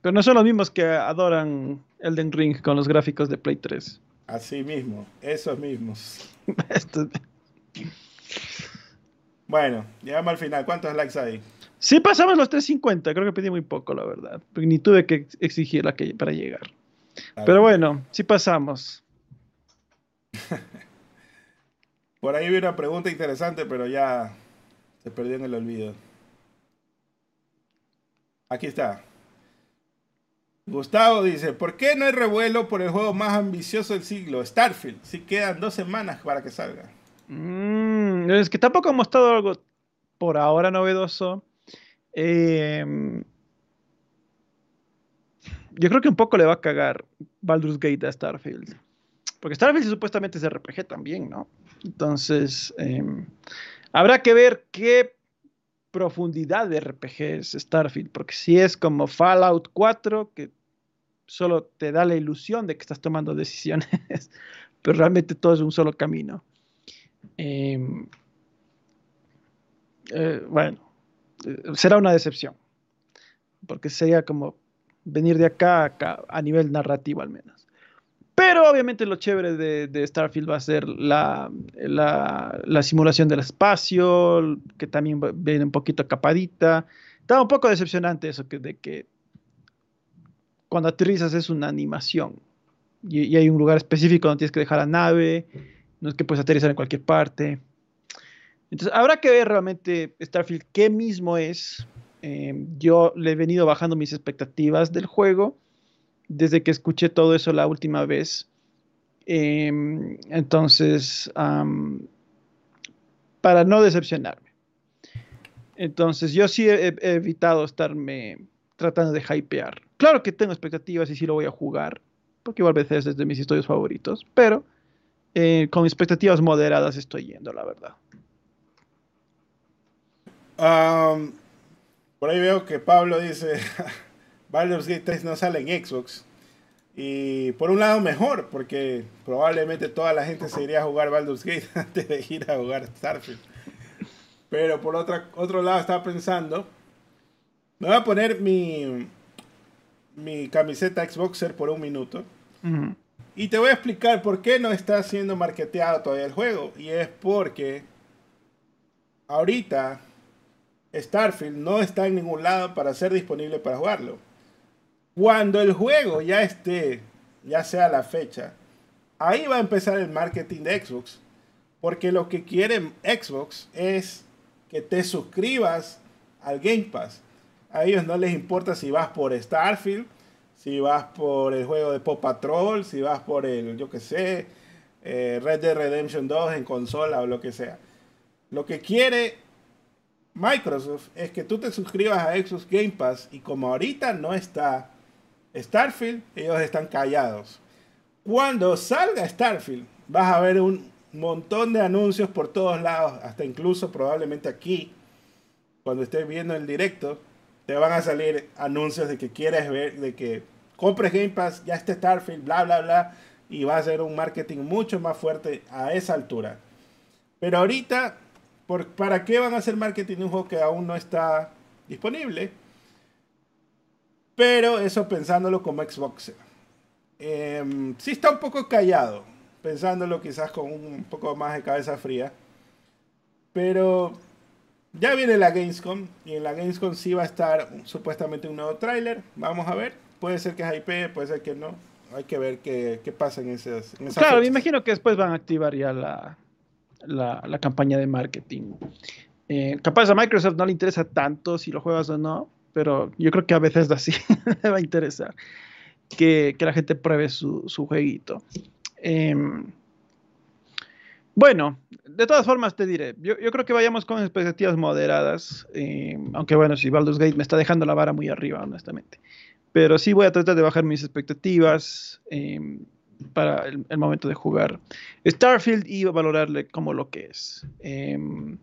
Pero no son los mismos que adoran Elden Ring con los gráficos de Play 3. Así mismo, esos mismos. bueno, llegamos al final. ¿Cuántos likes hay? Sí pasamos los 350, creo que pedí muy poco, la verdad. Ni tuve que exigirla para llegar. Pero bueno, sí pasamos. Por ahí vi una pregunta interesante, pero ya se perdió en el olvido. Aquí está. Gustavo dice, ¿por qué no hay revuelo por el juego más ambicioso del siglo, Starfield? Si quedan dos semanas para que salga. Mm, es que tampoco hemos mostrado algo por ahora novedoso. Em, yo creo que un poco le va a cagar Baldur's Gate a Starfield. Porque Starfield supuestamente es RPG también, ¿no? Entonces, em, habrá que ver qué profundidad de RPG es Starfield. Porque si es como Fallout 4, que solo te da la ilusión de que estás tomando decisiones, pero realmente todo es un solo camino. Em, eh, bueno, será una decepción. Porque sería como venir de acá, a nivel narrativo al menos. Pero obviamente lo chévere de, Starfield va a ser la, simulación del espacio, que también viene un poquito capadita. Está un poco decepcionante eso que, de que cuando aterrizas es una animación y, hay un lugar específico donde tienes que dejar la nave, no es que puedes aterrizar en cualquier parte. Entonces habrá que ver realmente Starfield qué mismo es. Eh, yo le he venido bajando mis expectativas del juego desde que escuché todo eso la última vez. Em, entonces, para no decepcionarme. Entonces, yo sí he, evitado estarme tratando de hypear. Claro que tengo expectativas y sí lo voy a jugar, porque igual veces es de mis historias favoritos, pero eh, con expectativas moderadas estoy yendo, la verdad. Por ahí veo que Pablo dice, Baldur's Gate 3 no sale en Xbox. Y por un lado mejor, porque probablemente toda la gente se iría a jugar Baldur's Gate antes de ir a jugar Starfield. Pero por otra, otro lado estaba pensando, me voy a poner mi, mi camiseta Xboxer por un minuto. Y te voy a explicar por qué no está siendo marketeado todavía el juego. Y es porque ahorita Starfield no está en ningún lado para ser disponible para jugarlo. Cuando el juego ya esté, ya sea la fecha, ahí va a empezar el marketing de Xbox. Porque lo que quiere Xbox es que te suscribas al Game Pass. A ellos no les importa si vas por Starfield, si vas por el juego de Pop Patrol, si vas por el, yo que sé, eh, Red Dead Redemption 2 en consola o lo que sea. Lo que quiere Microsoft es que tú te suscribas a Xbox Game Pass y como ahorita no está Starfield, ellos están callados. Cuando salga Starfield, vas a ver un montón de anuncios por todos lados, hasta incluso probablemente aquí, cuando estés viendo el directo, te van a salir anuncios de que quieres ver, de que compres Game Pass, ya está Starfield, bla, bla, bla, y va a ser un marketing mucho más fuerte a esa altura. Pero ahorita ¿Para qué van a hacer marketing de un juego que aún no está disponible? Pero eso pensándolo como Xbox. Eh, sí está un poco callado, pensándolo quizás con un poco más de cabeza fría. Pero ya viene la Gamescom y en la Gamescom sí va a estar supuestamente un nuevo tráiler. Vamos a ver. Puede ser que es IP, puede ser que no. Hay que ver qué, pasa en esas, en Claro, me imagino que después van a activar ya la, la, campaña de marketing. Eh, capaz a Microsoft no le interesa tanto si lo juegas o no, pero yo creo que a veces así le va a interesar que, la gente pruebe su, jueguito. Em, bueno, de todas formas te diré, yo, creo que vayamos con expectativas moderadas, em, aunque bueno, si Baldur's Gate me está dejando la vara muy arriba, honestamente. Pero sí voy a tratar de bajar mis expectativas. Em, para el, momento de jugar Starfield y valorarle como lo que es. Em,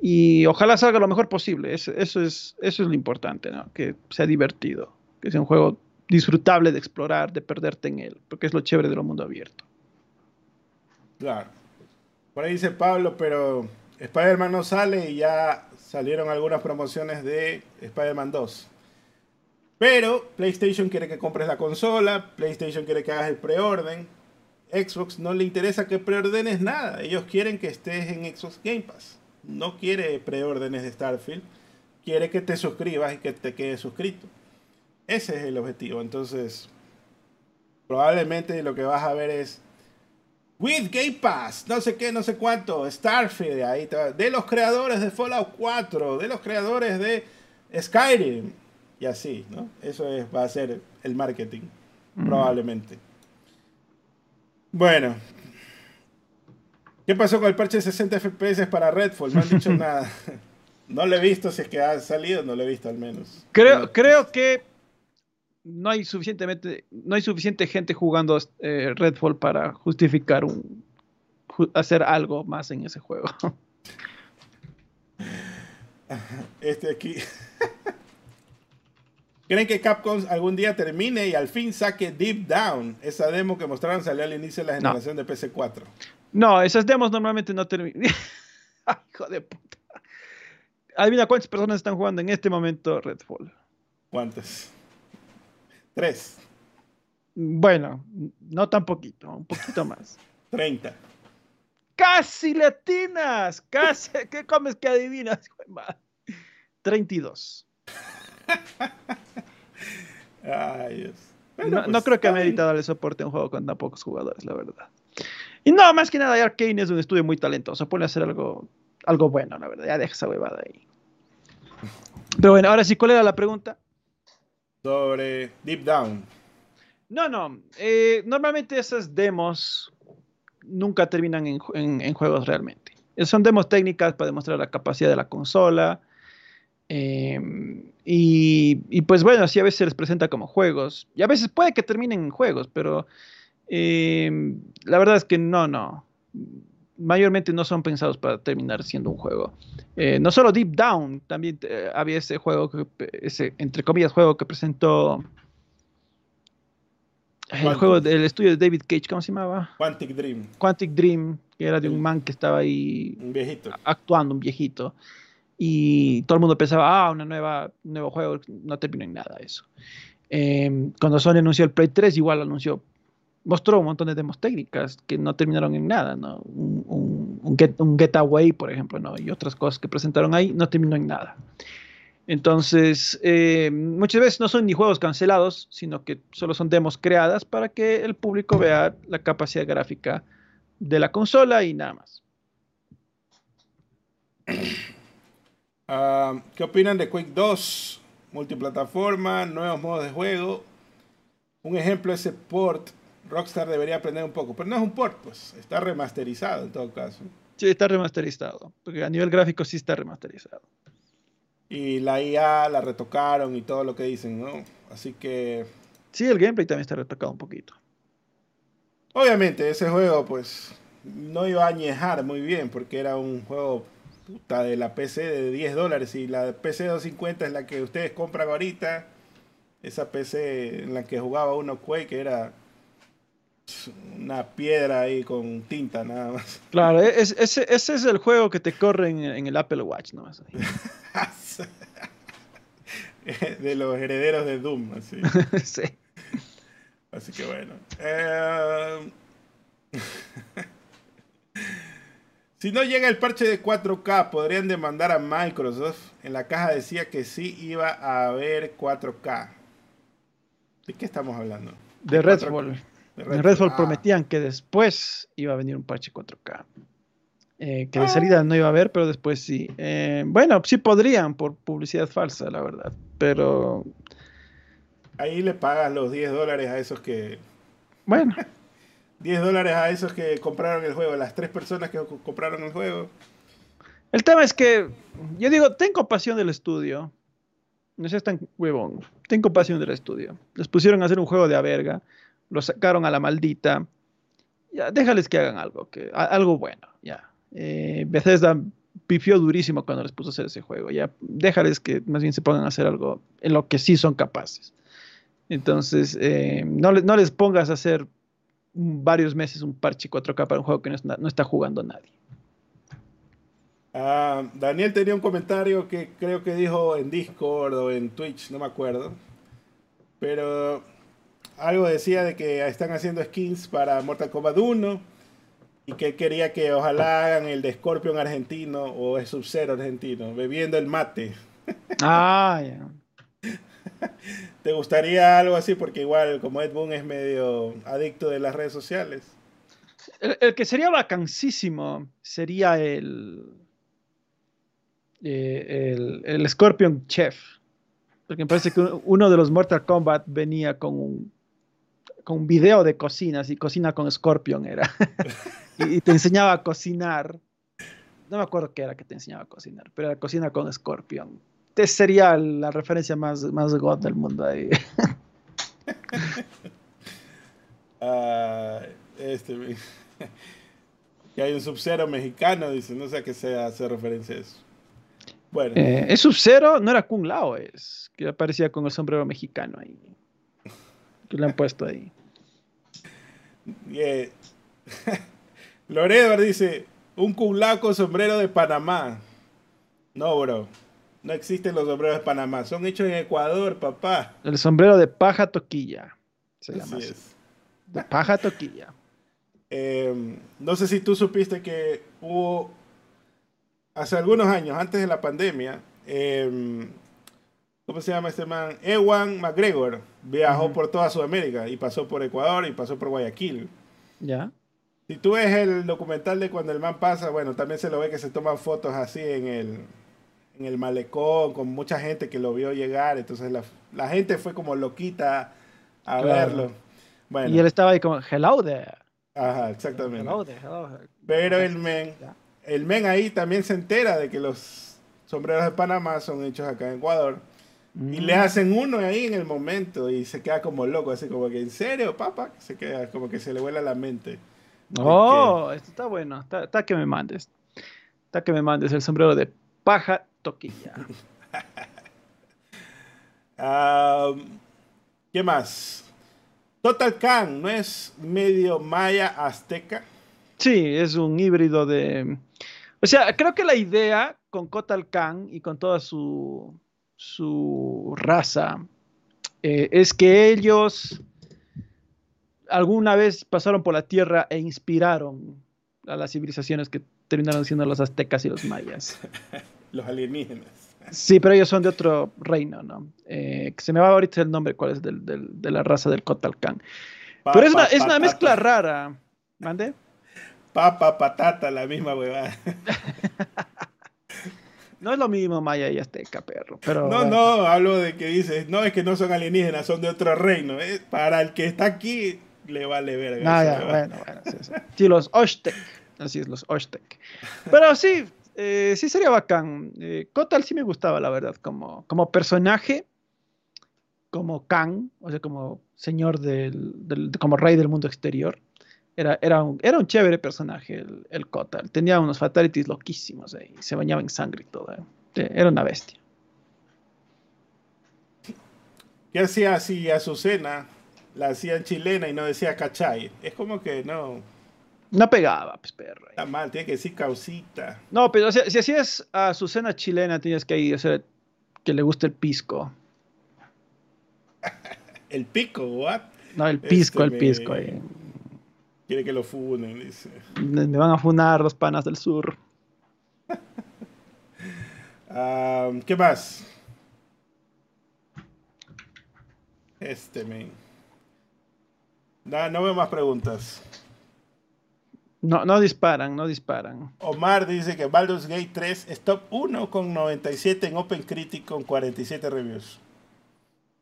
y ojalá salga lo mejor posible. Eso, es, eso es lo importante, que sea divertido, que sea un juego disfrutable de explorar, de perderte en él, porque es lo chévere de lo mundo abierto. Claro. Por ahí dice Pablo, pero Spider-Man no sale y ya salieron algunas promociones de Spider-Man 2. Pero PlayStation quiere que compres la consola, PlayStation quiere que hagas el preorden. Xbox no le interesa que preordenes nada, ellos quieren que estés en Xbox Game Pass. No quiere preórdenes de Starfield, quiere que te suscribas y que te quedes suscrito. Ese es el objetivo. Entonces, probablemente lo que vas a ver es With Game Pass, no sé qué, no sé cuánto, Starfield, ahí de los creadores de Fallout 4, de los creadores de Skyrim y así, ¿no? Eso es, va a ser el marketing, probablemente. Bueno. ¿Qué pasó con el parche de 60 FPS para Redfall? No han dicho nada. No lo he visto, si es que ha salido, no lo he visto al menos. Creo, creo que no hay suficientemente, no hay suficiente gente jugando eh, Redfall para justificar un hacer algo más en ese juego. Este aquí. ¿Creen que Capcom algún día termine y al fin saque Deep Down? Esa demo que mostraron salió al inicio de la generación de PC4. No, esas demos normalmente no terminan. hijo de puta. adivina cuántas personas están jugando en este momento Redfall. ¿Cuántas? Tres. Bueno, no tan poquito, un poquito más. 30. Casi latinas, casi. ¿Qué comes que adivinas? 32. Ay, Dios. no, pues, creo que amerita darle soporte a un juego con tan pocos jugadores, la verdad. Y no, más que nada, Arkane es un estudio muy talentoso. Puede hacer algo, algo bueno, la verdad. Ya deja esa huevada ahí. Pero bueno, ahora sí, ¿cuál era la pregunta? Sobre Deep Down. No, no. eh, normalmente esas demos nunca terminan en, en- en juegos realmente. Son demos técnicas para demostrar la capacidad de la consola. Eh, y, y pues bueno, así a veces se les presenta como juegos. Y a veces puede que terminen en juegos, pero eh, la verdad es que no, no. Mayormente no son pensados para terminar siendo un juego. Eh, no solo Deep Down, también eh, había ese juego, que, ese, entre comillas, juego que presentó el Quantic. juego del estudio de David Cage, ¿cómo se llamaba? Quantic Dream. Quantic Dream, que era de un man que estaba ahí Un viejito. actuando, un viejito. Y todo el mundo pensaba, ah, una nueva, un nuevo juego, no terminó en nada eso. Eh, cuando Sony anunció el Play 3, igual anunció, mostró un montón de demos técnicas que no terminaron en nada, ¿no? Un, un, un get, un Getaway, por ejemplo, ¿no? Y otras cosas que presentaron ahí, no terminó en nada. Entonces, eh, muchas veces no son ni juegos cancelados, sino que solo son demos creadas para que el público vea la capacidad gráfica de la consola y nada más. Ah, ¿Qué opinan de Quake 2? Multiplataforma, nuevos modos de juego. Un ejemplo ese port. Rockstar debería aprender un poco, pero no es un port, pues está remasterizado en todo caso. Sí, está remasterizado, porque a nivel gráfico sí está remasterizado. Y la IA la retocaron y todo lo que dicen, ¿no? Así que, Sí, el gameplay también está retocado un poquito. obviamente, ese juego, pues, no iba a añejar muy bien, porque era un juego puta de la PC de 10 dólares. Y la PC 250 es la que ustedes compran ahorita. Esa PC en la que jugaba uno Quake era una piedra ahí con tinta nada más. Claro, e- es- ese, ese es el juego que te corre en, en el Apple Watch, ¿no? Así. de los herederos de Doom, así. sí. Así que bueno. Eh, si no llega el parche de 4K, podrían demandar a Microsoft. En la caja decía que sí iba a haber 4K. ¿De qué estamos hablando? De 4K. Redfall. De Redfall Ah, prometían que después iba a venir un parche 4K. Eh, que de Ah. salida no iba a haber, pero después sí. Eh, bueno, sí podrían por publicidad falsa, la verdad. Pero Ahí le pagas los 10 dólares a esos que. bueno, 10 dólares a esos que compraron el juego, las tres personas que co- compraron el juego. el tema es que yo digo, ten compasión del estudio. No seas tan huevón. Ten compasión del estudio. Les pusieron a hacer un juego de a verga. Lo sacaron a la maldita. Ya, déjales que hagan algo, que, a- algo bueno, ya. Eh, Bethesda pifió durísimo cuando les puso a hacer ese juego, ya. Déjales que más bien se pongan a hacer algo en lo que sí son capaces. Entonces, eh, no, no les pongas a hacer varios meses un parche 4K para un juego que no, está- no está jugando nadie. Ah, Daniel tenía un comentario que creo que dijo en Discord o en Twitch, no me acuerdo. Pero algo decía de que están haciendo skins para Mortal Kombat 1 y que él quería que ojalá hagan el de Scorpion argentino o el Sub-Zero argentino, bebiendo el mate. Ah, ya. ¿Te gustaría algo así? Porque igual como Ed Boon es medio adicto de las redes sociales. El, que sería vacancísimo sería el, eh, el, el Scorpion Chef. Porque me parece que uno- de los Mortal Kombat venía con un, con un video de cocina, así cocina con Scorpion era. y, y te enseñaba a cocinar. No me acuerdo qué era que te enseñaba a cocinar, pero era cocina con Scorpion. Este sería la referencia más, más god del mundo ahí. Ah, este, que hay un Sub-Zero mexicano, dice, no sé a qué se hace referencia a eso. Bueno. Eh, es Sub-Zero, no era Kung Lao, es que aparecía con el sombrero mexicano ahí. Que le han puesto ahí. Yeah. Loredor dice, un Kung Lao con sombrero de Panamá. No, bro. No existen los sombreros de Panamá, son hechos en Ecuador, papá. El sombrero de paja toquilla. Se Así llama así. es. De paja toquilla. Eh, no sé si tú supiste que hubo hace algunos años, antes de la pandemia, eh, ¿cómo se llama este man? Ewan McGregor viajó por toda Sudamérica y pasó por Ecuador y pasó por Guayaquil. ¿Ya? Si tú ves el documental de cuando el man pasa, bueno, también se lo ve que se toman fotos así en el, en el malecón, con mucha gente que lo vio llegar, entonces la, la gente fue como loquita a Claro. verlo. Bueno, Y él estaba ahí como, hello there. ajá, exactamente. Hello there, hello there. Pero el men, el men ahí también se entera de que los sombreros de Panamá son hechos acá en Ecuador. Y Mm. le hacen uno ahí en el momento y se queda como loco, así como que, ¿en serio, papá? Se queda como que se le vuela la mente. Oh, esto está bueno. Está, está que me mandes. Está que me mandes el sombrero de paja toquilla. Ah, ¿Qué más? Total Khan, ¿no es medio maya azteca? Sí, es un híbrido de. O sea, creo que la idea con Kotal Khan y con toda su, su raza eh, es que ellos alguna vez pasaron por la tierra e inspiraron a las civilizaciones que terminaron siendo los aztecas y los mayas. Los alienígenas. Sí, pero ellos son de otro reino, ¿no? Eh, se me va ahorita el nombre, cuál es del- del- de la raza del Kotal Khan. Pero es una, es una mezcla rara. ¿Mande? Papa, patata, la misma huevada. No es lo mismo maya y azteca, perro. Pero, No, bueno. no, hablo de que dices, no, es que no son alienígenas, son de otro reino. Eh, Para el que está aquí, le vale verga. Ah, ya, bueno, bueno, sí, sí. Sí, los Oshtec. Así es, los Oshtec. Pero sí, eh, sí sería bacán. Eh, Kotal sí me gustaba, la verdad, como, como personaje, como Khan, o sea, como señor del, como rey del mundo exterior. Era, era, un, era un chévere personaje el, el Kotal. Tenía unos fatalities loquísimos ahí. Se bañaba en sangre y todo. eh. Sí, Era una bestia. ¿Qué hacía así Azucena? La hacían chilena y no decía cachay. Es como que no, No pegaba, pues, perro. está mal, tiene que decir causita. No, pero o sea, si hacías a su cena chilena, tienes que ir a hacer que le guste el pisco. El pico, ¿what? No, el pisco, Este el pisco. me- ahí. Quiere que lo funen, dice. Me me van a funar los panas del sur. Ah, ¿Qué más? Este, men. No, no veo más preguntas. No, no disparan, no disparan. Omar dice que Baldur's Gate 3 es top 1 con 97 en OpenCritic con 47 reviews.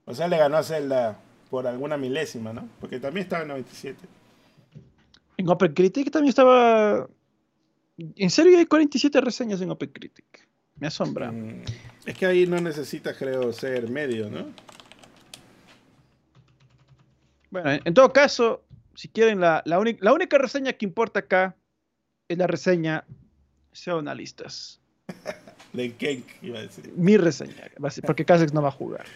O sea, le ganó a Zelda por alguna milésima, ¿no? Porque también estaba en 97. En OpenCritic también estaba. En serio, hay 47 reseñas en OpenCritic. Me asombra. Mm, Es que ahí no necesitas, creo, ser medio, ¿no? Bueno, en, en todo caso, si quieren, la, la, la única reseña que importa acá es la reseña sean analistas. De Kenk, iba a decir. Mi reseña, porque Casex no va a jugar.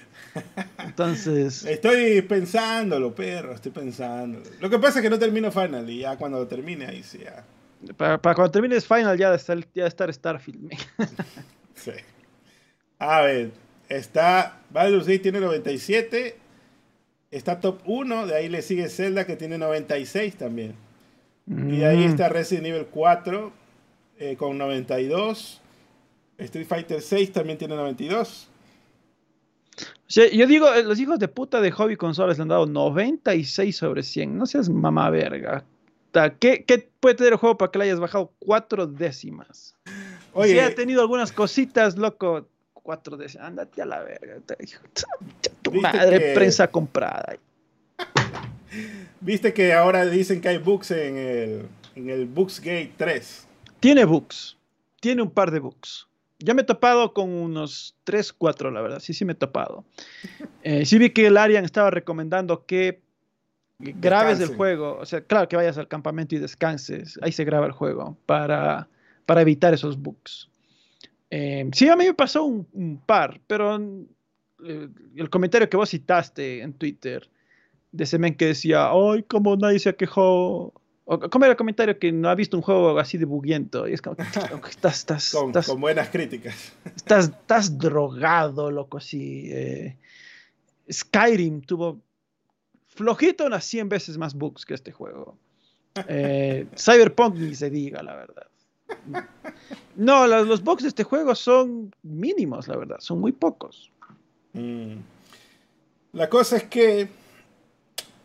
Entonces. Estoy pensándolo, perro, estoy pensándolo. Lo que pasa es que no termino Final y ya cuando lo termine, ahí sí, ya. Para, para cuando termines Final ya estar, ya estar Starfield. Sí. A ver, está Baldur's Gate tiene 97, está top 1, de ahí le sigue Zelda que tiene 96 también. Y ahí Mm. está Resident Evil 4 eh, con 92. Street Fighter 6 también tiene 92. O sea, yo digo, eh, los hijos de puta de Hobby Consolas le han dado 96 sobre 100. No seas mamá verga. ¿Qué, qué puede tener el juego para que le hayas bajado cuatro décimas? Oye, Si ha tenido algunas cositas, loco, cuatro décimas. Ándate a la verga. Ta- hijo de Tu ¿Viste madre, que- prensa comprada. viste que ahora dicen que hay bugs en el, en el Bugs Gate 3. Tiene bugs. Tiene un par de bugs. Ya me he topado con unos 3, 4, la verdad. Sí, sí me he topado. Eh, sí vi que el Arian estaba recomendando que grabes el juego. O sea, claro que vayas al campamento y descanses. Ahí se graba el juego para, para evitar esos bugs. Eh, sí, a mí me pasó un, un par, pero el comentario que vos citaste en Twitter de ese men que decía, ay, como nadie se quejado O, ¿Cómo era el comentario que no ha visto un juego así de buguiento? Y es como, estás, estás, con, estás, con, buenas críticas. Estás, estás drogado, loco, sí. Eh, Skyrim tuvo flojito unas 100 veces más bugs que este juego. Eh, Cyberpunk ni se diga, la verdad. No, los, los, bugs de este juego son mínimos, la verdad, son muy pocos. Mm. La cosa es que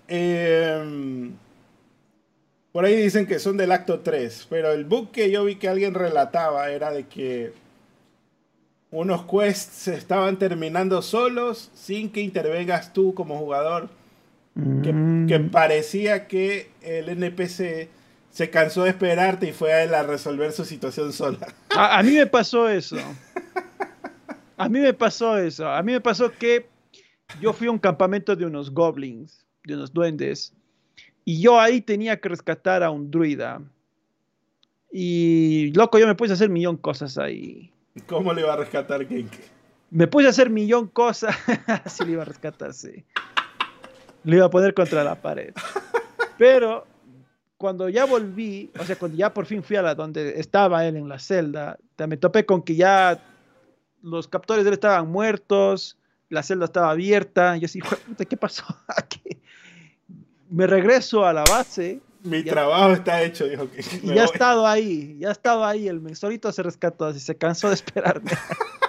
eh, por ahí dicen que son del acto 3, pero el bug que yo vi que alguien relataba era de que unos quests se estaban terminando solos sin que intervengas tú como jugador. Que, Mm. que parecía que el NPC se cansó de esperarte y fue a él a resolver su situación sola. A, a, mí me pasó eso. A mí me pasó eso. A mí me pasó que yo fui a un campamento de unos goblins, de unos duendes, y yo ahí tenía que rescatar a un druida. Y loco, yo me puse a hacer millón cosas ahí. ¿Cómo le iba a rescatar Genki? Me puse a hacer millón cosas. Así le iba a rescatar, sí. Le iba a poner contra la pared. Pero cuando ya volví, o sea, cuando ya por fin fui a la donde estaba él en la celda, me topé con que ya los captores de él estaban muertos, la celda estaba abierta. Y yo así, ¿qué pasó aquí? Me regreso a la base. Mi ya, trabajo está hecho, dijo que. Y ya ha estado ahí, ya ha estado ahí. El solito se rescató, así se cansó de esperarme.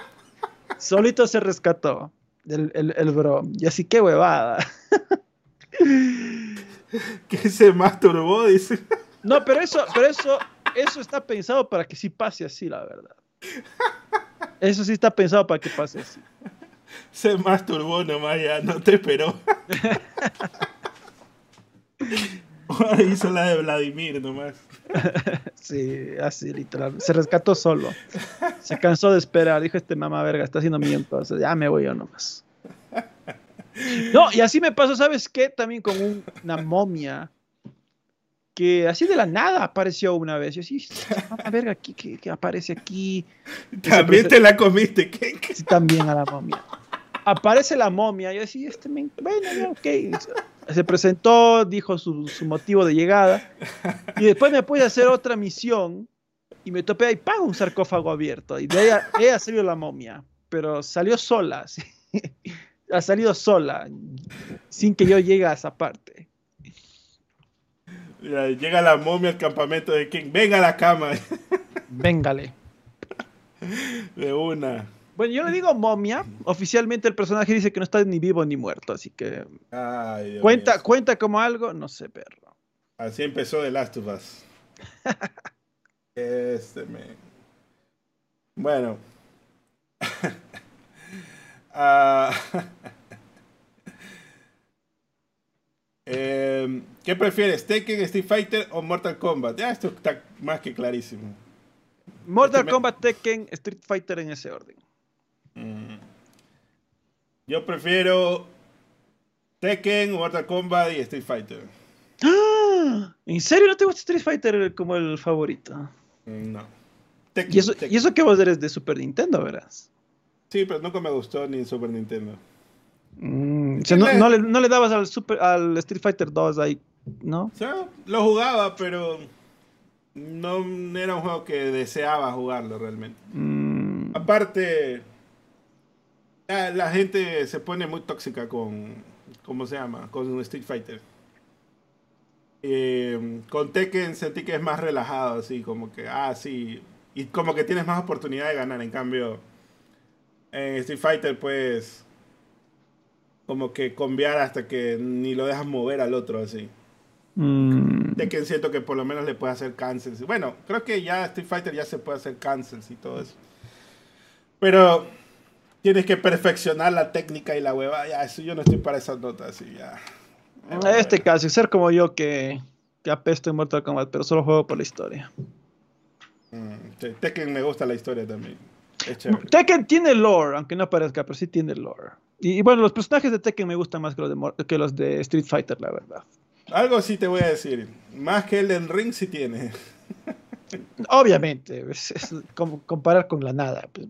solito se rescató el, el, el bro. Y así, qué huevada. que se masturbó, dice. No, pero eso, pero eso, eso está pensado para que sí pase así, la verdad. Eso sí está pensado para que pase así. Se masturbó nomás, ya no te esperó. Hizo la de Vladimir nomás. Sí, así literal. Se rescató solo. Se cansó de esperar. Dijo este mamá verga, está haciendo millón cosas. Ya me voy yo nomás. No, y así me pasó, ¿sabes qué? También con un, una momia que así de la nada apareció una vez. Yo sí, a verga, aquí, que, que, aparece aquí. También te la comiste, ¿qué? Sí, también a la momia. Aparece la momia. Yo decía, este men, bueno, ok. Se presentó, dijo su, su, motivo de llegada. Y después me puse a hacer otra misión. Y me topé ahí, pago un sarcófago abierto. Y de ha salido la momia. Pero salió sola. ¿sí? ha salido sola, sin que yo llegue a esa parte. Llega la momia al campamento de King. Venga a la cama. Véngale. De una. Bueno, yo le digo momia. Oficialmente el personaje dice que no está ni vivo ni muerto, así que. Ay, cuenta, mío. cuenta como algo, no sé, perro. Así empezó The Last of Us. este me. Bueno. Uh, eh, ¿Qué prefieres? ¿Tekken, Street Fighter o Mortal Kombat? Ya, esto está más que clarísimo. Mortal este Kombat, me... Tekken, Street Fighter en ese orden. Mm. Yo prefiero Tekken, Mortal Kombat y Street Fighter. ¡Ah! ¿En serio no te gusta Street Fighter como el favorito? No. Tekken, ¿Y, eso, Tekken. ¿Y eso que vos eres de Super Nintendo, verás? Sí, pero nunca me gustó ni Super Nintendo. Mm, o sea, no, no, le, no, le, dabas al, Super, al Street Fighter 2 ahí, ¿no? O sea, lo jugaba, pero no era un juego que deseaba jugarlo realmente. Mm. Aparte, la, la, gente se pone muy tóxica con, ¿cómo se llama? Con Street Fighter. Eh, con Tekken sentí que es más relajado, así como que, ah, sí, y como que tienes más oportunidad de ganar, en cambio en Street Fighter pues como que conviar hasta que ni lo dejas mover al otro así. Mm. Tekken siento que por lo menos le puede hacer cancels. Bueno, creo que ya Street Fighter ya se puede hacer cancels y todo eso. Pero tienes que perfeccionar la técnica y la hueva. Ya, eso yo no estoy para esas notas así ya. En este caso, ser como yo que, que apesto en Mortal Kombat, pero solo juego por la historia. Mm, sí, Tekken me gusta la historia también. Tekken tiene lore, aunque no parezca, pero sí tiene lore. Y, y, bueno, los personajes de Tekken me gustan más que los de, que los de Street Fighter, la verdad. Algo sí te voy a decir. Más que el del Ring sí tiene. Obviamente, es, es como comparar con la nada. Pues.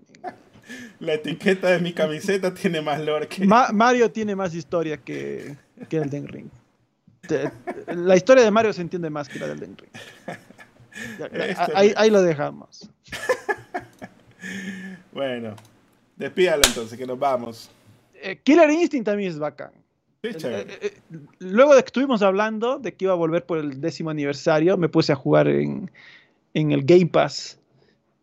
La etiqueta de mi camiseta tiene más lore que... Ma Mario tiene más historia que, que el Den Ring. la historia de Mario se entiende más que la del Elden este ahí, ahí, lo dejamos. bueno, despídalo entonces, que nos vamos. Eh, Killer Instinct también es bacán. Eh, eh, luego de que estuvimos hablando de que iba a volver por el décimo aniversario, me puse a jugar en, en el Game Pass.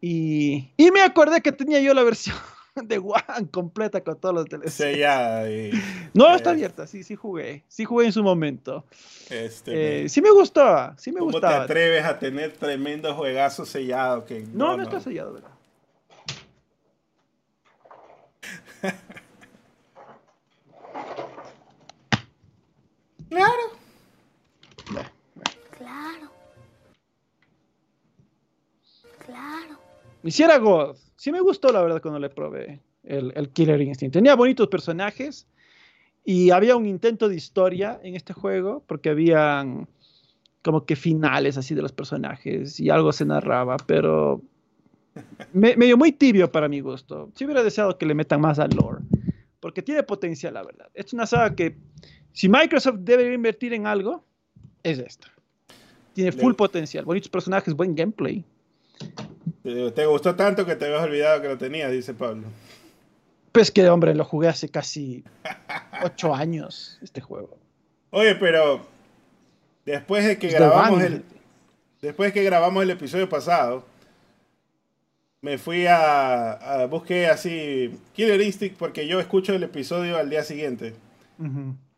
Y, y, me acordé que tenía yo la versión de One completa con todos los DLC. Sellada. no, está abierta, sí, sí jugué. Sí jugué en su momento. Este, sí me gustaba, sí me ¿cómo gustaba. te atreves a tener tremendo juegazo sellado? Que no, no, no está sellado, ¿verdad? Claro. Claro. Claro. Hiciera God. Sí me gustó la verdad cuando le probé el, el, Killer Instinct. Tenía bonitos personajes y había un intento de historia en este juego porque habían como que finales así de los personajes y algo se narraba, pero me, medio muy tibio para mi gusto. Si hubiera deseado que le metan más al lore, porque tiene potencial, la verdad. Es una saga que si Microsoft debe invertir en algo, es esta. Tiene full potencial, bonitos personajes, buen gameplay. Te gustó tanto que te habías olvidado que lo tenías, dice Pablo. Pues que, hombre, lo jugué hace casi ocho años, este juego. Oye, pero después de que grabamos el, después de que grabamos el episodio pasado, me fui a, a busqué así Killer Instinct porque yo escucho el episodio al día siguiente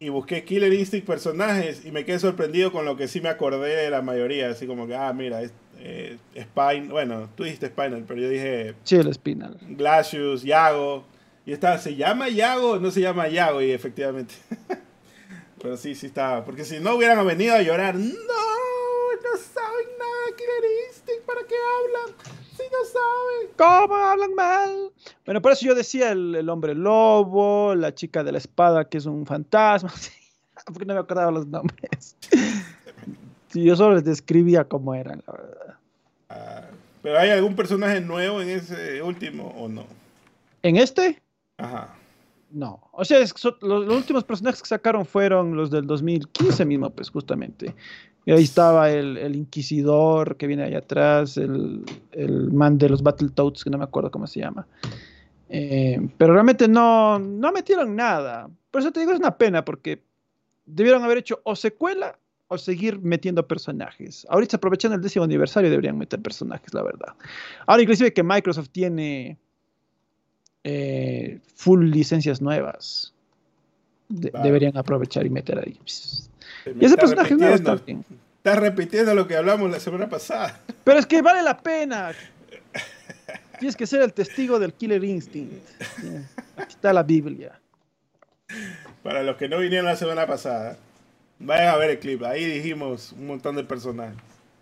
y busqué Killer Instinct personajes y me quedé sorprendido con lo que sí me acordé de la mayoría. Así como que, ah, mira, es, eh, Spine, bueno, tú dijiste Spinal, pero yo dije. Sí, el Spinal. Glacius, Yago. Y estaba, ¿se llama Yago no se llama Yago? Y efectivamente. pero sí, sí estaba. Porque si no hubieran venido a llorar, no, no saben nada, Killer Instinct, ¿para qué hablan? Si no saben. ¿Cómo hablan mal? Bueno, por eso yo decía el, hombre lobo, la chica de la espada que es un fantasma. Porque no me acordaba los nombres. yo solo les describía cómo eran, la verdad. Ah, ¿Pero hay algún personaje nuevo en ese último o no? ¿En este? Ajá. No, o sea, los, últimos personajes que sacaron fueron los del 2015 mismo, pues justamente. Y ahí estaba el, Inquisidor que viene allá atrás, el, el, man de los Battletoads, que no me acuerdo cómo se llama. Eh, pero realmente no, no metieron nada. Por eso te digo, es una pena, porque debieron haber hecho o secuela o seguir metiendo personajes. Ahorita aprovechando el décimo aniversario deberían meter personajes, la verdad. Ahora inclusive que Microsoft tiene eh, full licencias nuevas. Deberían aprovechar y meter ahí. Y ese personaje bien. Estás repitiendo lo que hablamos la semana pasada. Pero es que vale la pena. Tienes que ser el testigo del Killer Instinct. Aquí está la Biblia. Para los que no vinieron la semana pasada, vayan a ver el clip. Ahí dijimos un montón de personajes.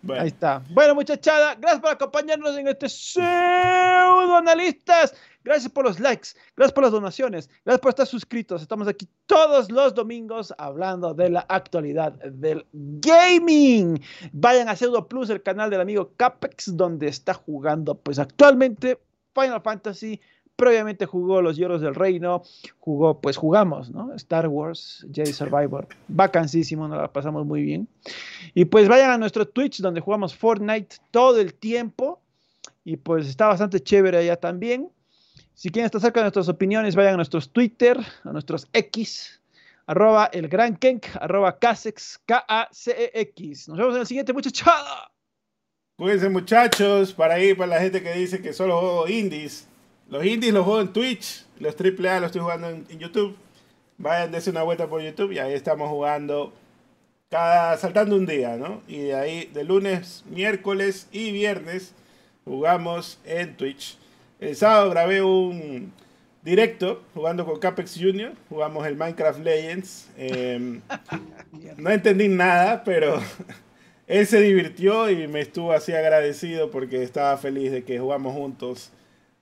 Ahí está. Bueno, muchachada, gracias por acompañarnos en este pseudo analistas. Gracias por los likes, gracias por las donaciones, gracias por estar suscritos. Estamos aquí todos los domingos hablando de la actualidad del gaming. Vayan a Pseudo Plus, el canal del amigo Capex, donde está jugando, pues actualmente Final Fantasy previamente jugó Los Hierros del Reino, jugó, pues jugamos, ¿no? Star Wars, Jedi Survivor, vacancísimo, nos la pasamos muy bien. Y pues vayan a nuestro Twitch donde jugamos Fortnite todo el tiempo y pues está bastante chévere allá también. Si quieren estar cerca de nuestras opiniones, vayan a nuestros Twitter, a nuestros X, arroba el gran Kenk, arroba Casex, K-A-C-E-X. Nos vemos en el siguiente, muchachada. Cuídense muchachos, para ir para la gente que dice que solo juego indies. Los indies los juego en Twitch, los AAA los estoy jugando en, YouTube. Vayan, dense una vuelta por YouTube y ahí estamos jugando cada saltando un día, ¿no? Y de ahí de lunes, miércoles y viernes jugamos en Twitch. El sábado grabé un directo jugando con Capex Junior. Jugamos el Minecraft Legends. Em, no entendí nada, pero él se divirtió y me estuvo así agradecido porque estaba feliz de que jugamos juntos.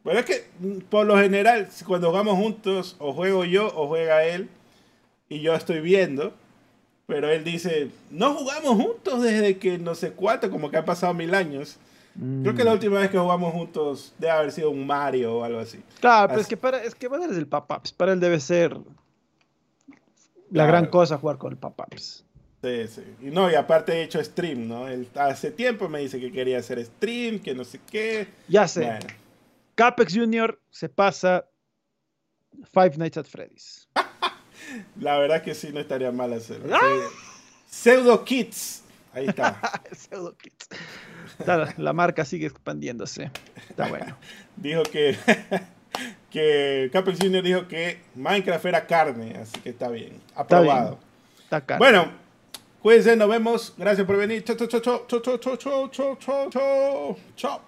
Pero es que por lo general, cuando jugamos juntos, o juego yo o juega él, y yo estoy viendo, pero él dice, no jugamos juntos desde que no sé cuánto, como que han pasado mil años. Creo que la mm. última vez que jugamos juntos debe haber sido un Mario o algo así. Claro, pero es que para, es que es el papá. Para él debe ser la gran cosa jugar con el papá. Sí, sí. Y no, y aparte he hecho stream, ¿no? Él hace tiempo me dice que quería hacer stream, que no sé qué. Ya sé. Bueno, Capex Junior se pasa Five Nights at Freddy's. la verdad que sí, no estaría mal hacerlo. ¡Ah! Sí. Pseudo Kids. Ahí está. Pseudo Kids. La marca sigue expandiéndose. Está bueno. dijo que, que Capex Jr. dijo que Minecraft era carne, así que está bien. Aprobado. Está caro. Bueno, cuídense, nos vemos. Gracias por venir. Chau, chau, chau, chau, chau, chau, chau, chau, chau. Chau.